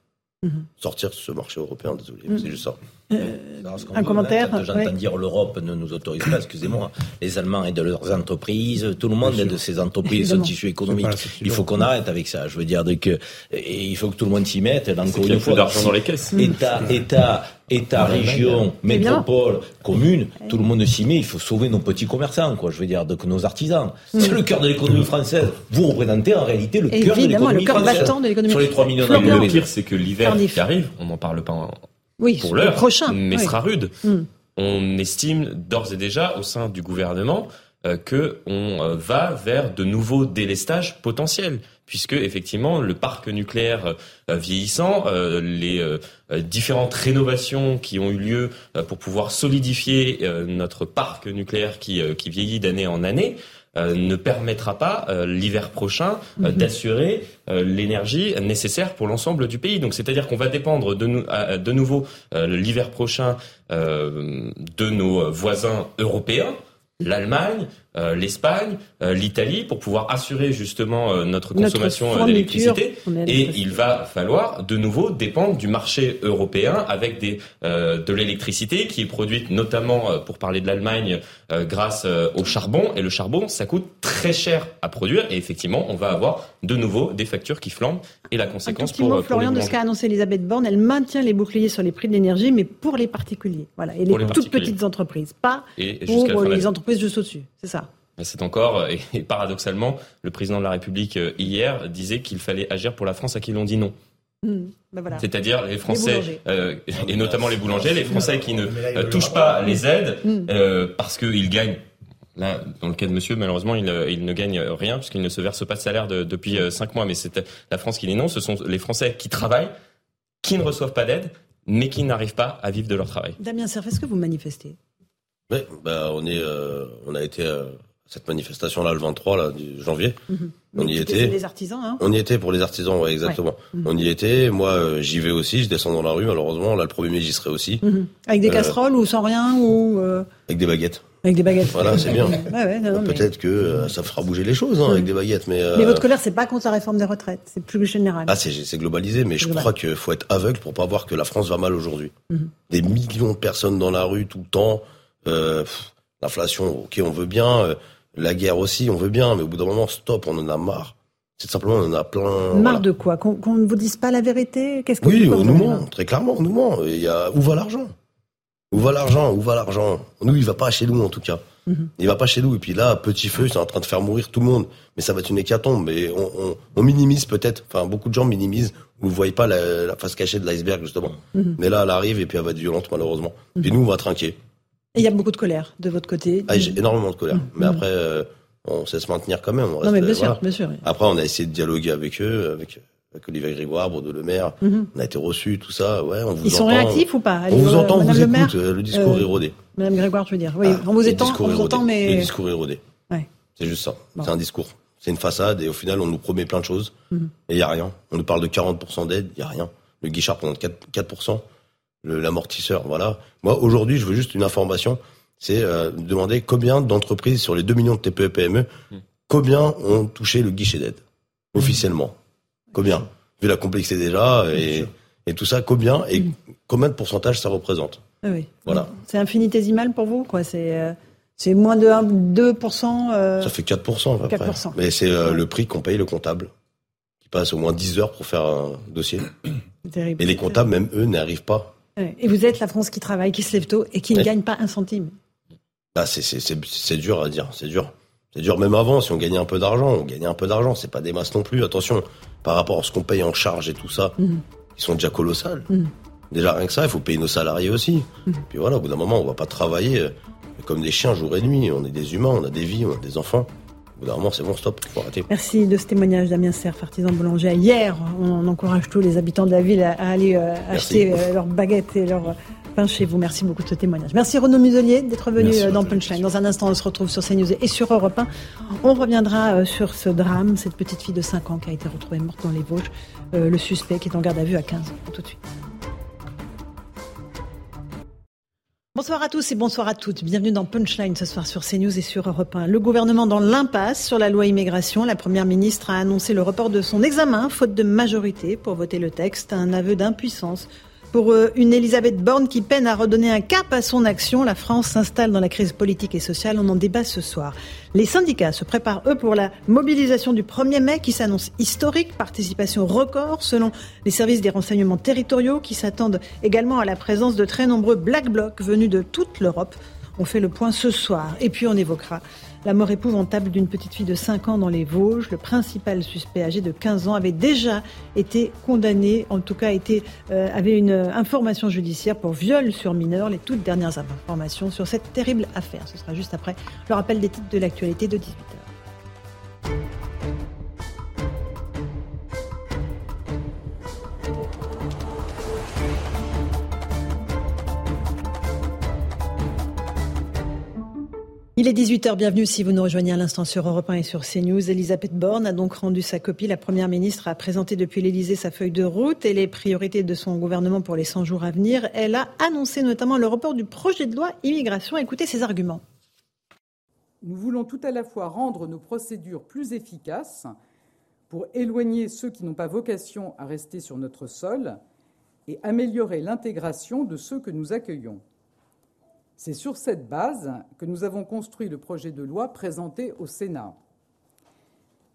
[SPEAKER 1] Mhm.
[SPEAKER 14] Sortir de ce marché européen, désolé,
[SPEAKER 1] Mhm.
[SPEAKER 14] c'est juste ça.
[SPEAKER 5] Qu'on
[SPEAKER 1] un commentaire,
[SPEAKER 5] j'entends
[SPEAKER 1] ouais.
[SPEAKER 5] dire l'Europe ne nous autorise pas, excusez-moi, les Allemands aident leurs entreprises, tout le monde aide ses entreprises, son tissu économique. Il faut qu'on arrête avec ça. Je veux dire donc, euh, et il faut que tout le monde s'y mette. Encore
[SPEAKER 13] qu'il y a
[SPEAKER 5] une fois,
[SPEAKER 13] d'argent dans les caisses.
[SPEAKER 5] État, État, État, région, métropole, commune, tout le monde s'y met. Il faut sauver nos petits commerçants, quoi. Je veux dire, donc nos artisans. C'est le cœur de l'économie française. Vous représentez en réalité le cœur de
[SPEAKER 1] Évidemment, le
[SPEAKER 5] l'économie
[SPEAKER 1] cœur
[SPEAKER 5] française.
[SPEAKER 1] battant de l'économie.
[SPEAKER 5] Sur les 3 millions.
[SPEAKER 13] Et le pire, c'est que l'hiver qui arrive, on n'en parle pas en-
[SPEAKER 1] Oui,
[SPEAKER 13] pour
[SPEAKER 1] le
[SPEAKER 13] l'heure,
[SPEAKER 1] prochain.
[SPEAKER 13] mais
[SPEAKER 1] oui.
[SPEAKER 13] sera rude.
[SPEAKER 1] Hum.
[SPEAKER 13] On estime d'ores et déjà au sein du gouvernement euh, que on euh, va vers de nouveaux délestages potentiels, puisque effectivement le parc nucléaire euh, vieillissant, euh, les euh, différentes rénovations qui ont eu lieu euh, pour pouvoir solidifier notre parc nucléaire qui, qui vieillit d'année en année. Euh, ne permettra pas euh, l'hiver prochain euh,
[SPEAKER 1] Mhm.
[SPEAKER 13] d'assurer euh, l'énergie nécessaire pour l'ensemble du pays. Donc c'est-à-dire qu'on va dépendre de, nou- à- de nouveau euh, l'hiver prochain euh, de nos voisins européens, l'Allemagne, euh, l'Espagne, euh, l'Italie, pour pouvoir assurer justement euh, notre consommation d'électricité. Et il va falloir de nouveau dépendre du marché européen avec des, euh, de l'électricité qui est produite notamment, pour parler de l'Allemagne, grâce au charbon. Et le charbon, ça coûte très cher à produire. Et effectivement, on va avoir de nouveau des factures qui flambent. Et la
[SPEAKER 1] Un
[SPEAKER 13] conséquence
[SPEAKER 1] petit
[SPEAKER 13] pour,
[SPEAKER 1] mot,
[SPEAKER 13] pour les
[SPEAKER 1] Florian, de ce qu'a annoncé Elisabeth Borne. Elle maintient les boucliers sur les prix de l'énergie, mais pour les particuliers. Voilà. Et les, toutes petites entreprises, pas
[SPEAKER 13] Et
[SPEAKER 1] pour les entreprises juste au-dessus. C'est ça.
[SPEAKER 13] C'est encore, et, et paradoxalement, le président de la République euh, hier disait qu'il fallait agir pour la France à qui l'on dit non.
[SPEAKER 1] Hum, ben voilà.
[SPEAKER 13] C'est-à-dire les Français, euh, et notamment les boulangers, les Français qui ne euh, touchent pas les aides euh, parce qu'ils gagnent Là, dans le cas de monsieur, malheureusement, il, il ne gagne rien puisqu'il ne se verse pas de salaire depuis cinq mois. Mais c'est la France qui dit non. Ce sont les Français qui travaillent, qui ne reçoivent pas d'aide, mais qui n'arrivent pas à vivre de leur travail.
[SPEAKER 1] Damien Cerf, est-ce que vous manifestez?
[SPEAKER 14] Oui, bah, on, est, on a été cette manifestation-là le 23 là, du janvier.
[SPEAKER 1] Mhm.
[SPEAKER 14] On y était.
[SPEAKER 1] les artisans, hein
[SPEAKER 14] On y était pour les artisans, ouais, exactement.
[SPEAKER 1] Mhm.
[SPEAKER 14] On y était. Moi, euh, j'y vais aussi. Je descends dans la rue, malheureusement. Là, le 1er mai, j'y serai aussi.
[SPEAKER 1] Mhm. Avec des
[SPEAKER 14] Euh,
[SPEAKER 1] casseroles ou sans rien ou euh,
[SPEAKER 14] Avec des baguettes.
[SPEAKER 1] avec des baguettes.
[SPEAKER 14] Voilà, c'est bien.
[SPEAKER 1] Ouais, ouais, mais-
[SPEAKER 14] Peut-être que ça fera bouger les choses hein, avec des baguettes, mais.
[SPEAKER 1] Mais votre colère, c'est pas contre la réforme des retraites, c'est plus général.
[SPEAKER 14] Ah, c'est globalisé, mais je
[SPEAKER 1] Global.
[SPEAKER 14] crois qu'il faut être aveugle pour pas voir que la France va mal aujourd'hui. Des millions de personnes dans la rue tout le temps. L'inflation, ok, on veut bien. La guerre aussi, on veut bien, mais au bout d'un moment, stop, on en a marre. C'est simplement, on en a plein.
[SPEAKER 1] Marre
[SPEAKER 14] voilà.
[SPEAKER 1] de quoi Qu'on ne vous dise pas la vérité Qu'est-ce que
[SPEAKER 14] Oui, on nous ment, très clairement, on nous ment. Il y a, où va l'argent? Où va l'argent? Où va l'argent? Nous, il va pas chez nous, en tout cas.
[SPEAKER 1] Mhm.
[SPEAKER 14] Il va pas chez nous. Et puis là, petit feu, c'est en train de faire mourir tout le monde. Mais ça va être une hécatombe. Mais on, on, on minimise peut-être. Enfin, beaucoup de gens minimisent. Vous voyez pas la, la face cachée de l'iceberg, justement.
[SPEAKER 1] Mhm.
[SPEAKER 14] Mais là, elle arrive et puis elle va être violente, malheureusement. Puis nous, on va trinquer.
[SPEAKER 1] Et il y a beaucoup de colère de votre côté.
[SPEAKER 14] Ah, j'ai énormément de colère. Mais
[SPEAKER 1] Mhm.
[SPEAKER 14] après, euh, on sait se maintenir quand même. On
[SPEAKER 1] Non, mais bien sûr, bien sûr. oui.
[SPEAKER 14] Après, on a essayé de dialoguer avec eux, avec, avec Olivier Grégoire, Bruno Le Maire.
[SPEAKER 1] Mhm.
[SPEAKER 14] On a été reçus, tout ça. Ouais, on vous
[SPEAKER 1] Ils sont réactifs ou pas?
[SPEAKER 14] On vous
[SPEAKER 1] euh,
[SPEAKER 14] entend, on vous
[SPEAKER 1] le
[SPEAKER 14] écoute. euh, Le discours
[SPEAKER 1] euh,
[SPEAKER 14] est rodé.
[SPEAKER 1] Madame Grégoire, je veux dire? Oui,
[SPEAKER 14] Ah,
[SPEAKER 1] on vous,
[SPEAKER 14] le
[SPEAKER 1] étend, on vous entend, mais.
[SPEAKER 14] Le discours est rodé.
[SPEAKER 1] Ouais.
[SPEAKER 14] C'est juste ça.
[SPEAKER 1] Bon.
[SPEAKER 14] C'est un discours. C'est une façade et au final, on nous promet plein de choses.
[SPEAKER 1] Mhm.
[SPEAKER 14] Et il n'y a rien. On nous parle de 40% d'aide, il n'y a rien. Le guichard pendant 4%, 4% le- l'amortisseur, voilà. Moi, aujourd'hui, je veux juste une information. C'est euh, demander combien d'entreprises sur les 2 millions de TPE-PME,
[SPEAKER 13] Mhm.
[SPEAKER 14] combien ont touché le guichet d'aide officiellement? Combien? Vu la complexité déjà et, et tout ça, combien et combien de pourcentage ça représente?
[SPEAKER 1] Ah oui.
[SPEAKER 14] Voilà.
[SPEAKER 1] C'est infinitésimal pour vous, quoi. C'est euh, c'est moins de 1, 2%. euh,
[SPEAKER 14] Ça fait 4% à peu près.
[SPEAKER 1] 4%.
[SPEAKER 14] Mais c'est euh, le prix qu'on paye le comptable, qui passe au moins 10 heures pour faire un dossier. *coughs*
[SPEAKER 1] terrible.
[SPEAKER 14] Et les comptables, même eux, n'y arrivent pas.
[SPEAKER 1] Et vous êtes la France qui travaille, qui se lève tôt et qui ne gagne pas un centime.
[SPEAKER 14] Là, c'est- dur à dire, c'est dur. C'est dur même avant, si on gagnait un peu d'argent, on gagnait un peu d'argent, c'est pas des masses non plus, attention, par rapport à ce qu'on paye en charge et tout ça,
[SPEAKER 1] Mhm.
[SPEAKER 14] ils sont déjà colossales.
[SPEAKER 1] Mhm.
[SPEAKER 14] Déjà rien que ça, il faut payer nos salariés aussi.
[SPEAKER 1] Mhm.
[SPEAKER 14] Puis voilà, au bout d'un moment, on va pas travailler comme des chiens jour et nuit, on est des humains, on a des vies, on a des enfants. Au bout d'un moment, c'est bon, stop, faut arrêter.
[SPEAKER 1] Merci de ce témoignage, Damien Serre, artisan boulanger. Hier, on encourage tous les habitants de la ville à, aller euh, acheter euh, leurs baguettes et leurs pain chez vous. Merci beaucoup de ce témoignage. Merci Renaud Muselier d'être venu
[SPEAKER 9] Merci,
[SPEAKER 1] euh, dans. Punchline. Dans un instant, on se retrouve sur CNews et sur Europe 1. On reviendra euh, sur ce drame, cette petite fille de 5 ans qui a été retrouvée morte dans les Vosges. Euh, le suspect qui est en garde à vue à 15 ans. Tout de suite. Bonsoir à tous et bonsoir à toutes. Bienvenue dans Punchline ce soir sur CNews et sur Europe 1. Le gouvernement dans l'impasse sur la loi immigration. La première ministre a annoncé le report de son examen, faute de majorité pour voter le texte. Un aveu d'impuissance pour euh, une Elisabeth Borne qui peine à redonner un cap à son action. La France s'installe dans la crise politique et sociale. On en débat ce soir. Les syndicats se préparent, eux, pour la mobilisation du 1er mai qui s'annonce historique. Participation record selon les services des renseignements territoriaux qui s'attendent également à la présence de très nombreux Black Blocs venus de toute l'Europe. On fait le point ce soir. Et puis on évoquera la mort épouvantable d'une petite fille de 5 ans dans les Vosges. Le principal suspect âgé de 15 ans avait déjà été condamné, en tout cas été, euh, avait une information judiciaire pour viol sur mineur. Les toutes dernières informations sur cette terrible affaire. Ce sera juste après le rappel des titres de l'actualité de 18h. Il est 18h, bienvenue si vous nous rejoignez à l'instant sur Europe 1 et sur CNews. Elisabeth Borne a donc rendu sa copie. La Première ministre a présenté depuis l'Elysée sa feuille de route et les priorités de son gouvernement pour les 100 jours à venir. Elle a annoncé notamment le report du projet de loi immigration. Écoutez ses arguments.
[SPEAKER 15] Nous voulons tout à la fois rendre nos procédures plus efficaces pour éloigner ceux qui n'ont pas vocation à rester sur notre sol et améliorer l'intégration de ceux que nous accueillons. C'est sur cette base que nous avons construit le projet de loi présenté au Sénat.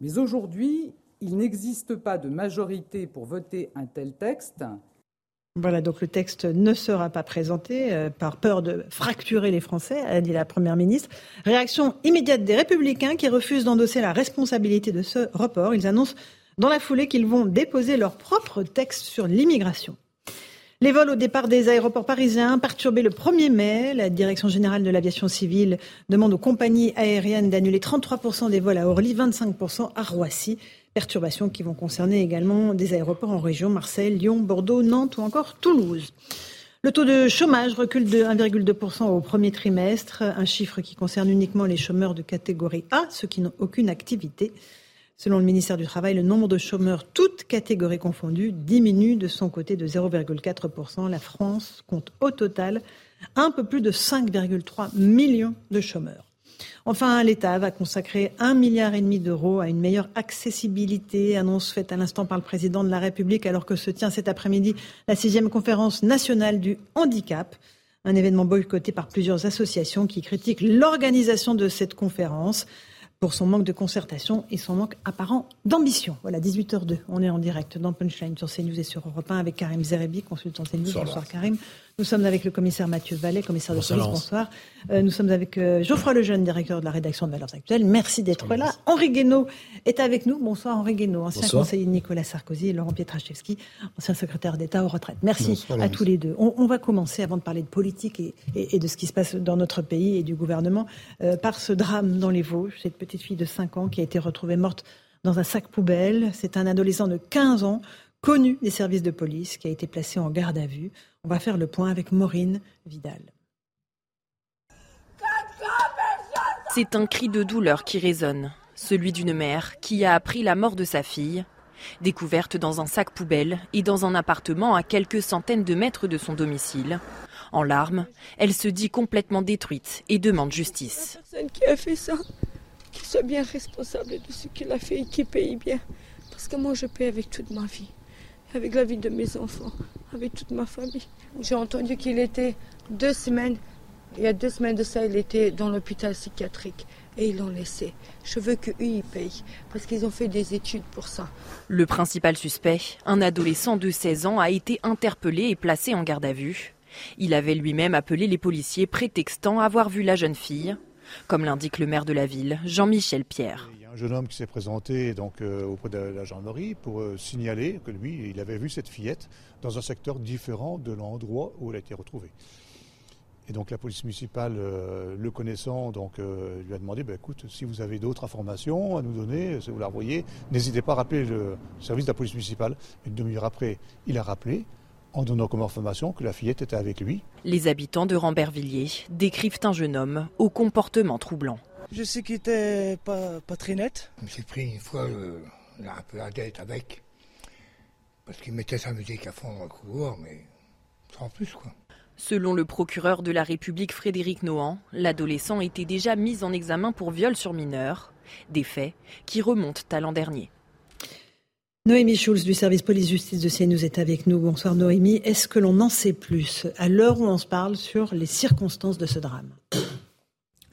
[SPEAKER 15] Mais aujourd'hui, il n'existe pas de majorité pour voter un tel texte.
[SPEAKER 1] Voilà, donc le texte ne sera pas présenté euh, par peur de fracturer les Français, a dit la Première ministre. Réaction immédiate des Républicains qui refusent d'endosser la responsabilité de ce report. Ils annoncent dans la foulée qu'ils vont déposer leur propre texte sur l'immigration. Les vols au départ des aéroports parisiens perturbés le 1er mai. La Direction générale de l'aviation civile demande aux compagnies aériennes d'annuler 33% des vols à Orly, 25% à Roissy. Perturbations qui vont concerner également des aéroports en région, Marseille, Lyon, Bordeaux, Nantes ou encore Toulouse. Le taux de chômage recule de 1,2% au premier trimestre, un chiffre qui concerne uniquement les chômeurs de catégorie A, ceux qui n'ont aucune activité. Selon le ministère du Travail, le nombre de chômeurs, toutes catégories confondues, diminue de son côté de 0,4%. La France compte au total un peu plus de 5,3 millions de chômeurs. Enfin, l'État va consacrer un milliard et demi d'euros à une meilleure accessibilité, annonce faite à l'instant par le président de la République alors que se tient cet après-midi la sixième conférence nationale du handicap. Un événement boycotté par plusieurs associations qui critiquent l'organisation de cette conférence pour son manque de concertation et son manque apparent d'ambition. Voilà, 18h02, on est en direct dans Punchline sur CNews et sur Europe 1 avec Karim Zerebi, consultant CNews. Bonsoir, Bonsoir Karim. Nous sommes avec le commissaire Mathieu Vallet, commissaire de police. Bonsoir. Euh, nous sommes avec euh, Geoffroy Lejeune, directeur de la rédaction de Valeurs Actuelles. Merci d'être là. Henri Guénaud est avec nous. Bonsoir Henri Guénaud, ancien conseiller de Nicolas Sarkozy et Laurent Pietraszewski, ancien secrétaire d'État aux retraites. Merci à tous les deux. On, va commencer, avant de parler de politique et, de ce qui se passe dans notre pays et du gouvernement, euh, par ce drame dans les Vosges. Cette petite fille de 5 ans qui a été retrouvée morte dans un sac poubelle. C'est un adolescent de 15 ans connu des services de police qui a été placé en garde à vue. On va faire le point avec Maureen Vidal.
[SPEAKER 16] C'est un cri de douleur qui résonne, celui d'une mère qui a appris la mort de sa fille, découverte dans un sac poubelle et dans un appartement à quelques centaines de mètres de son domicile. En larmes, elle se dit complètement détruite et demande justice.
[SPEAKER 3] La personne qui a fait ça, qui soit bien responsable de ce qu'il a fait et qui paye bien. Parce que moi, je paie avec toute ma vie avec la vie de mes enfants, avec toute ma famille. J'ai entendu qu'il était deux semaines, il y a deux semaines de ça, il était dans l'hôpital psychiatrique et ils l'ont laissé. Je veux qu'eux, ils payent, parce qu'ils ont fait des études pour ça.
[SPEAKER 16] Le principal suspect, un adolescent de 16 ans, a été interpellé et placé en garde à vue. Il avait lui-même appelé les policiers prétextant avoir vu la jeune fille, comme l'indique le maire de la ville, Jean-Michel Pierre
[SPEAKER 17] un jeune homme qui s'est présenté donc euh, auprès de la gendarmerie pour euh, signaler que lui, il avait vu cette fillette dans un secteur différent de l'endroit où elle a été retrouvée. Et donc la police municipale, euh, le connaissant, donc lui a demandé, ben, écoute, si vous avez d'autres informations à nous donner, si vous la revoyez, n'hésitez pas à rappeler le service de la police municipale. Une demi-heure après, il a rappelé en donnant comme information que la fillette était avec lui.
[SPEAKER 16] Les habitants de Rambervilliers décrivent un jeune homme au comportement troublant.
[SPEAKER 7] Je sais qu'il était pas, pas très net.
[SPEAKER 8] Je me suis pris une fois un peu la tête avec. Parce qu'il mettait sa musique à fond dans le couloir, mais sans plus quoi.
[SPEAKER 16] Selon le procureur de la République Frédéric Nohan, l'adolescent était déjà mis en examen pour viol sur mineur, des faits qui remontent à l'an dernier.
[SPEAKER 1] Noémie Schulz du service police-justice de CNews est avec nous. Bonsoir Noémie. Est-ce que l'on en sait plus? À l'heure où on se parle sur les circonstances de ce drame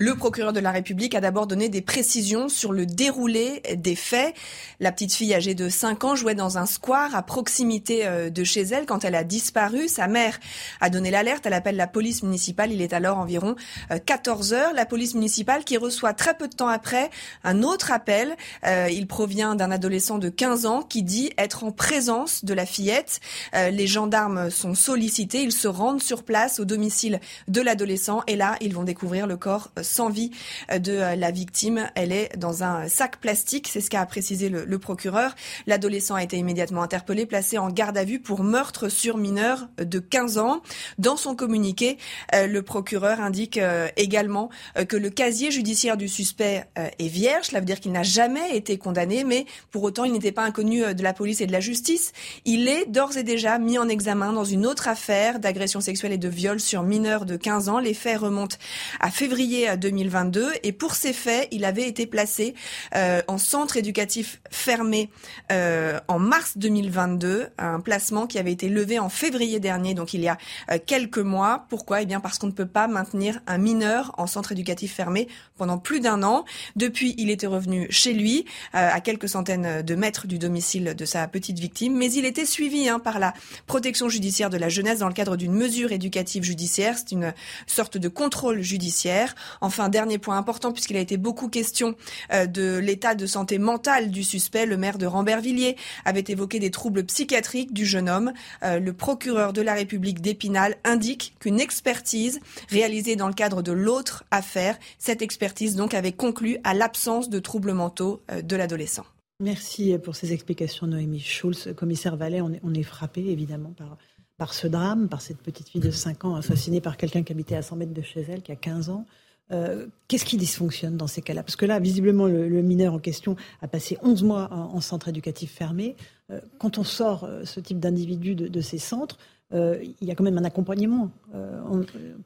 [SPEAKER 4] le procureur de la République a d'abord donné des précisions sur le déroulé des faits. La petite fille âgée de 5 ans jouait dans un square à proximité euh, de chez elle quand elle a disparu. Sa mère a donné l'alerte. Elle appelle la police municipale. Il est alors environ 14 euh, heures. La police municipale qui reçoit très peu de temps après un autre appel. Euh, il provient d'un adolescent de 15 ans qui dit être en présence de la fillette. Les gendarmes sont sollicités. Ils se rendent sur place au domicile de l'adolescent et là, ils vont découvrir le corps sans vie euh, de euh, la victime. Elle est dans un sac plastique, c'est ce qu'a précisé le, procureur. L'adolescent a été immédiatement interpellé, placé en garde à vue pour meurtre sur mineur de 15 ans. Dans son communiqué, euh, le procureur indique également que le casier judiciaire du suspect est vierge. Cela veut dire qu'il n'a jamais été condamné, mais pour autant, il n'était pas inconnu de la police et de la justice. Il est d'ores et déjà mis en examen dans une autre affaire d'agression sexuelle et de viol sur mineur de 15 ans. Les faits remontent à février 2022 et pour ces faits, il avait été placé euh, en centre éducatif fermé euh, en mars 2022, un placement qui avait été levé en février dernier, donc il y a euh, quelques mois. Pourquoi? Eh bien parce qu'on ne peut pas maintenir un mineur en centre éducatif fermé pendant plus d'un an. Depuis, il était revenu chez lui, à quelques centaines de mètres du domicile de sa petite victime, mais il était suivi hein, par la protection judiciaire de la jeunesse dans le cadre d'une mesure éducative judiciaire. C'est une sorte de contrôle judiciaire. Enfin, dernier point important, puisqu'il a été beaucoup question de l'état de santé mentale du suspect, le maire de Rambervilliers avait évoqué des troubles psychiatriques du jeune homme. le procureur de la République d'Épinal indique qu'une expertise réalisée dans le cadre de l'autre affaire, cette expertise donc avait conclu à l'absence de troubles mentaux de l'adolescent.
[SPEAKER 1] Merci pour ces explications, Noémie Schulz. Commissaire Vallet, on est, on est frappé évidemment par, par ce drame, par cette petite fille de 5 ans assassinée par quelqu'un qui habitait à 100 mètres de chez elle, qui a 15 ans. Euh, qu'est-ce qui dysfonctionne dans ces cas-là? Parce que là, visiblement, le, mineur en question a passé 11 mois en, centre éducatif fermé. Euh, quand on sort euh, ce type d'individu de, ces centres, il y a quand même un accompagnement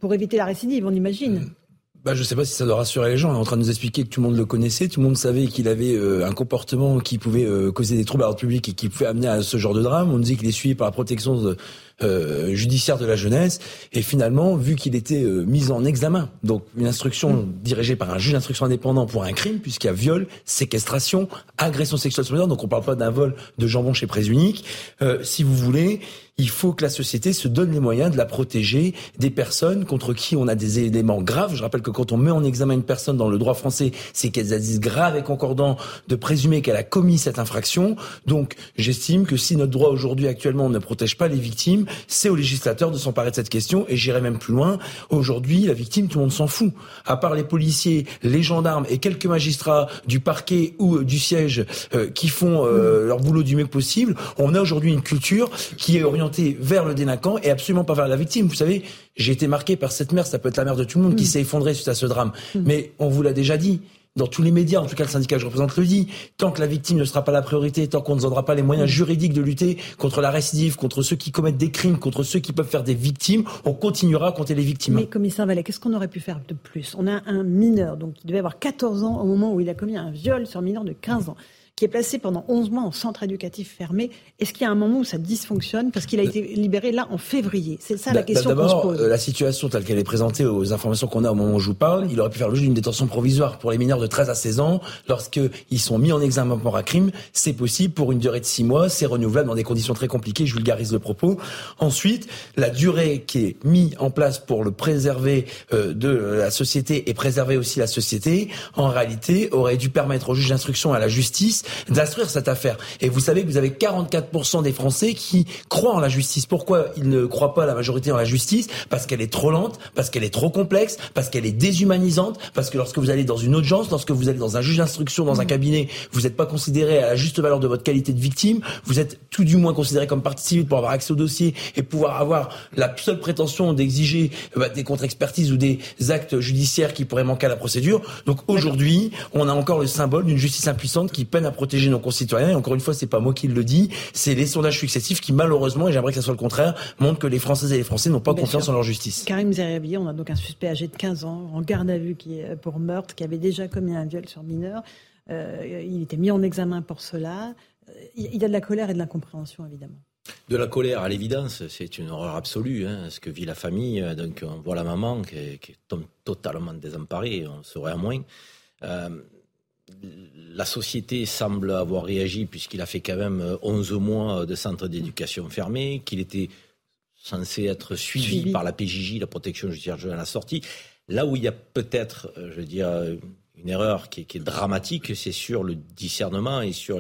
[SPEAKER 1] pour éviter la récidive, on imagine
[SPEAKER 18] bah, je sais pas si ça doit rassurer les gens. On est en train de nous expliquer que tout le monde le connaissait, tout le monde savait qu'il avait un comportement qui pouvait causer des troubles à l'ordre public et qui pouvait amener à ce genre de drame. On nous dit qu'il est suivi par la protection de, euh, judiciaire de la jeunesse. Et finalement, vu qu'il était euh, mis en examen, donc une instruction dirigée par un juge d'instruction indépendant pour un crime, puisqu'il y a viol, séquestration, agression sexuelle sur mineur, donc on parle pas d'un vol de jambon chez Prés Unique. Euh, si vous voulez, il faut que la société se donne les moyens de la protéger des personnes contre qui on a des éléments graves. Je rappelle que quand on met en examen une personne dans le droit français, c'est qu'elle a dit grave et concordant de présumer qu'elle a commis cette infraction. Donc j'estime que si notre droit aujourd'hui actuellement ne protège pas les victimes, c'est au législateur de s'emparer de cette question. Et j'irai même plus loin. Aujourd'hui, la victime, tout le monde s'en fout. À part les policiers, les gendarmes et quelques magistrats du parquet ou euh, du siège euh, qui font euh, leur boulot du mieux possible, on a aujourd'hui une culture qui est orientée vers le délinquant et absolument pas vers la victime. Vous savez, j'ai été marqué par cette mère, ça peut être la mère de tout le monde, qui s'est effondrée suite à ce drame. Mais on vous l'a déjà dit dans tous les médias, en tout cas le syndicat que je représente le dit, tant que la victime ne sera pas la priorité, tant qu'on ne donnera pas les moyens juridiques de lutter contre la récidive, contre ceux qui commettent des crimes, contre ceux qui peuvent faire des victimes, on continuera à compter les victimes.
[SPEAKER 1] Mais commissaire Vallet, qu'est-ce qu'on aurait pu faire de plus? On a un mineur, donc il devait avoir 14 ans au moment où il a commis un viol sur un mineur de 15 ans qui est placé pendant 11 mois en centre éducatif fermé. Est-ce qu'il y a un moment où ça dysfonctionne Parce qu'il a été libéré là en février? C'est ça la question qu'on se pose.
[SPEAKER 18] Euh, la situation telle qu'elle est présentée aux informations qu'on a au moment où je vous parle, il aurait pu faire l'objet d'une détention provisoire pour les mineurs de 13 à 16 ans. Lorsqu'ils sont mis en examen pour un crime, c'est possible pour une durée de 6 mois. C'est renouvelable dans des conditions très compliquées. Je vulgarise le propos. Ensuite, la durée qui est mise en place pour le préserver euh, de la société et préserver aussi la société, en réalité, aurait dû permettre au juge d'instruction et à la justice d'instruire cette affaire. Et vous savez que vous avez 44% des Français qui croient en la justice. Pourquoi ils ne croient pas la majorité en la justice? Parce qu'elle est trop lente, parce qu'elle est trop complexe, parce qu'elle est déshumanisante, parce que lorsque vous allez dans une audience, lorsque vous allez dans un juge d'instruction, dans un mmh. cabinet, vous n'êtes pas considéré à la juste valeur de votre qualité de victime, vous êtes tout du moins considéré comme partie civile pour avoir accès au dossier et pouvoir avoir la seule prétention d'exiger bah, des contre-expertises ou des actes judiciaires qui pourraient manquer à la procédure. Donc aujourd'hui, on a encore le symbole d'une justice impuissante qui peine à protéger nos concitoyens. Et encore une fois, c'est pas moi qui le dis, c'est les sondages successifs qui, malheureusement, et j'aimerais que ça soit le contraire, montrent que les Françaises et les Français n'ont pas confiance en leur justice.
[SPEAKER 1] Karim Zeriabi, on a donc un suspect âgé de 15 ans, en garde à vue qui est pour meurtre, qui avait déjà commis un viol sur mineur. Euh, il était mis en examen pour cela. Il y a de la colère et de l'incompréhension, évidemment.
[SPEAKER 5] De la colère, à l'évidence, c'est une horreur absolue. Hein, ce que vit la famille. Donc, on voit la maman qui est, qui est totalement désemparée, on serait à moins. Euh, la société semble avoir réagi puisqu'il a fait quand même 11 mois de centre d'éducation fermé, qu'il était censé être suivi, par la PJJ, la protection judiciaire à la sortie. Là où il y a peut-être, euh, je veux dire, une erreur qui est, dramatique, c'est sur le discernement et sur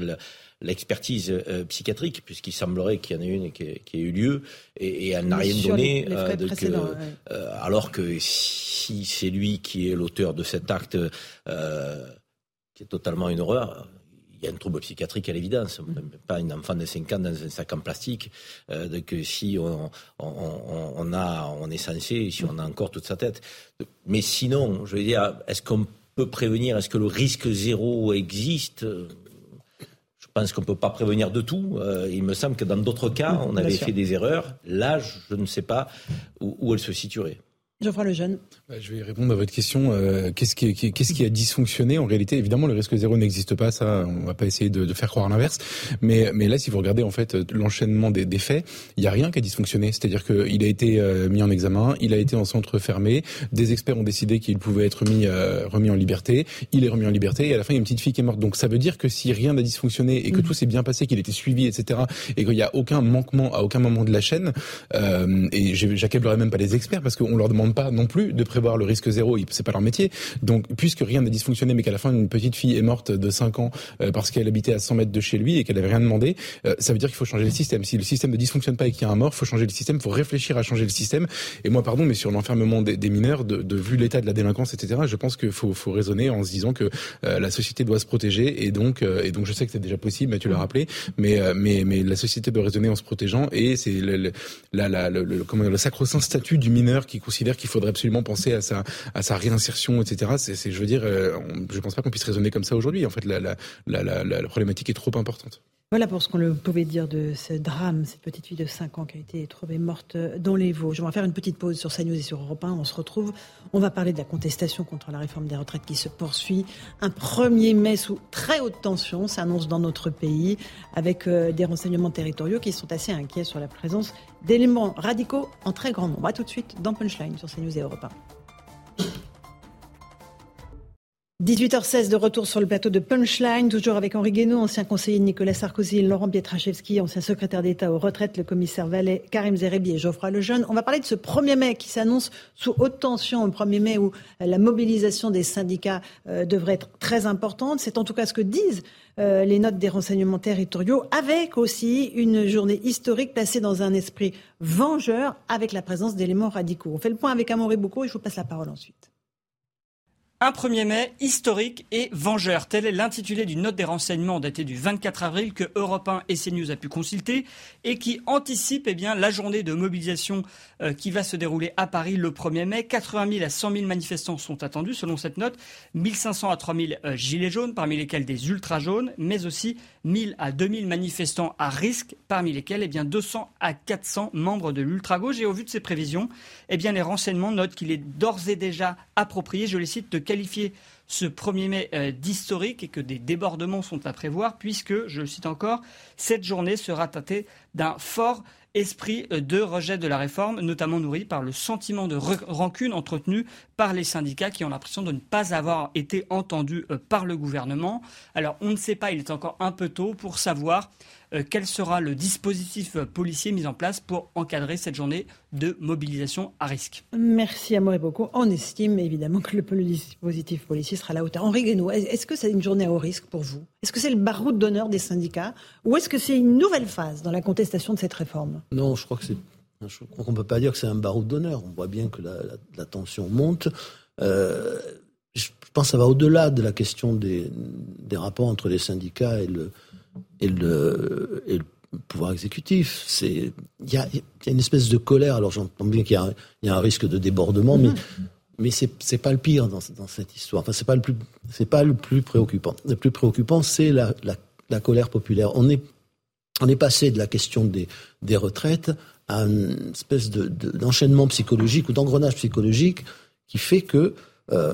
[SPEAKER 5] l'expertise euh, psychiatrique, puisqu'il semblerait qu'il y en ait une qui, ait eu lieu et, elle n'a rien donné. Euh, alors que si c'est lui qui est l'auteur de cet acte qui est totalement une horreur. Il y a un trouble psychiatrique à l'évidence, pas une enfant de 5 ans dans un sac en plastique. Euh, donc si on, on, a, on est censé, si on a encore toute sa tête. Mais sinon, je veux dire, est-ce qu'on peut prévenir? Est-ce que le risque zéro existe? Je pense qu'on ne peut pas prévenir de tout. Euh, il me semble que dans d'autres cas, on avait fait des erreurs. Là, je ne sais pas où, où elles se situeraient.
[SPEAKER 1] Geoffroy Lejeune.
[SPEAKER 10] Bah, je vais répondre à votre question. Euh, qu'est-ce qui, a dysfonctionné? En réalité, évidemment, le risque zéro n'existe pas. Ça, on va pas essayer de, de faire croire l'inverse. Mais, mais là, si vous regardez en fait l'enchaînement des, des faits, il y a rien qui a dysfonctionné. C'est-à-dire qu'il a été euh, mis en examen, il a été en centre fermé. Des experts ont décidé qu'il pouvait être mis euh, remis en liberté. Il est remis en liberté et à la fin, il y a une petite fille qui est morte. Donc ça veut dire que si rien n'a dysfonctionné et que mmh. tout s'est bien passé, qu'il était suivi, etc., et qu'il n'y a aucun manquement à aucun moment de la chaîne, et j'accablerai même pas les experts parce qu'on leur demande pas non plus de prévoir le risque zéro. C'est pas leur métier. Donc, puisque rien n'a dysfonctionné, mais qu'à la fin une petite fille est morte de 5 ans euh, parce qu'elle habitait à 100 mètres de chez lui et qu'elle avait rien demandé, euh, ça veut dire qu'il faut changer le système. Si le système ne dysfonctionne pas et qu'il y a un mort, faut changer le système. Faut réfléchir à changer le système. Et moi, pardon, mais sur l'enfermement des, mineurs, de, de vu l'état de la délinquance, etc., je pense qu'il faut, faut raisonner en se disant que euh, la société doit se protéger et donc et donc je sais que c'est déjà possible, tu l'as rappelé, mais mais mais la société doit raisonner en se protégeant et c'est le, la, la, le, comment le sacro-saint statut du mineur qui considère qu'il faudrait absolument penser à sa réinsertion, etc. C'est, je veux dire, je pense pas qu'on puisse raisonner comme ça aujourd'hui. En fait, la problématique est trop importante.
[SPEAKER 1] Voilà pour ce qu'on pouvait dire de ce drame, cette petite fille de 5 ans qui a été trouvée morte dans les Vosges. On va faire une petite pause sur CNews et sur Europe 1. On se retrouve. On va parler de la contestation contre la réforme des retraites qui se poursuit. Un 1er mai sous très haute tension s'annonce dans notre pays avec euh, des renseignements territoriaux qui sont assez inquiets sur la présence d'éléments radicaux en très grand nombre. A tout de suite dans Punchline sur CNews et Europe 1. 18h16 de retour sur le plateau de Punchline, toujours avec Henri Guénaud, ancien conseiller de Nicolas Sarkozy, Laurent Pietraszewski, ancien secrétaire d'État aux retraites, le commissaire Vallet, Karim Zerebi et Geoffroy Lejeune. On va parler de ce 1er mai qui s'annonce sous haute tension, le 1er mai où la mobilisation des syndicats euh, devrait être très importante. C'est en tout cas ce que disent euh, les notes des renseignements territoriaux, avec aussi une journée historique placée dans un esprit vengeur avec la présence d'éléments radicaux. On fait le point avec Amaury Boucaud et je vous passe la parole ensuite.
[SPEAKER 19] Un 1er mai historique et vengeur. Tel est l'intitulé d'une note des renseignements datée du 24 avril que Europe 1 et CNews a pu consulter et qui anticipe eh bien, la journée de mobilisation euh, qui va se dérouler à Paris le 1er mai. 80 000 à 100 000 manifestants sont attendus selon cette note. 1500 à 3000 euh, gilets jaunes, parmi lesquels des ultra jaunes, mais aussi 1000 à 2000 manifestants à risque, parmi lesquels eh bien, 200 à 400 membres de l'ultra-gauche. Et au vu de ces prévisions, eh bien, les renseignements notent qu'il est d'ores et déjà approprié, je les cite, de qualifier ce 1er mai euh, d'historique et que des débordements sont à prévoir puisque, je le cite encore, cette journée sera tâtée d'un fort esprit euh, de rejet de la réforme, notamment nourri par le sentiment de rancune entretenu par les syndicats qui ont l'impression de ne pas avoir été entendus euh, par le gouvernement. Alors on ne sait pas, il est encore un peu tôt pour savoir euh, quel sera le dispositif policier mis en place pour encadrer cette journée de mobilisation à risque.
[SPEAKER 1] Merci à moi beaucoup. On estime évidemment que le dispositif policier sera à la hauteur. Henri Guénaud, est-ce que c'est une journée à haut risque pour vous? Est-ce que c'est le baroud d'honneur des syndicats? Ou est-ce que c'est une nouvelle phase dans la contestation de cette réforme?
[SPEAKER 6] Non, je crois que c'est. Je crois qu'on ne peut pas dire que c'est un baroud d'honneur. On voit bien que la, tension monte. Euh, je pense que ça va au-delà de la question des, rapports entre les syndicats et le, pouvoir exécutif. Il y a, une espèce de colère. Alors j'entends bien qu'il y, a un risque de débordement, mais mais c'est c'est pas le pire dans, cette histoire. Enfin c'est pas le plus préoccupant. Le plus préoccupant c'est la, colère populaire. On est passé de la question des retraites à une espèce de, d'enchaînement psychologique ou d'engrenage psychologique qui fait que euh,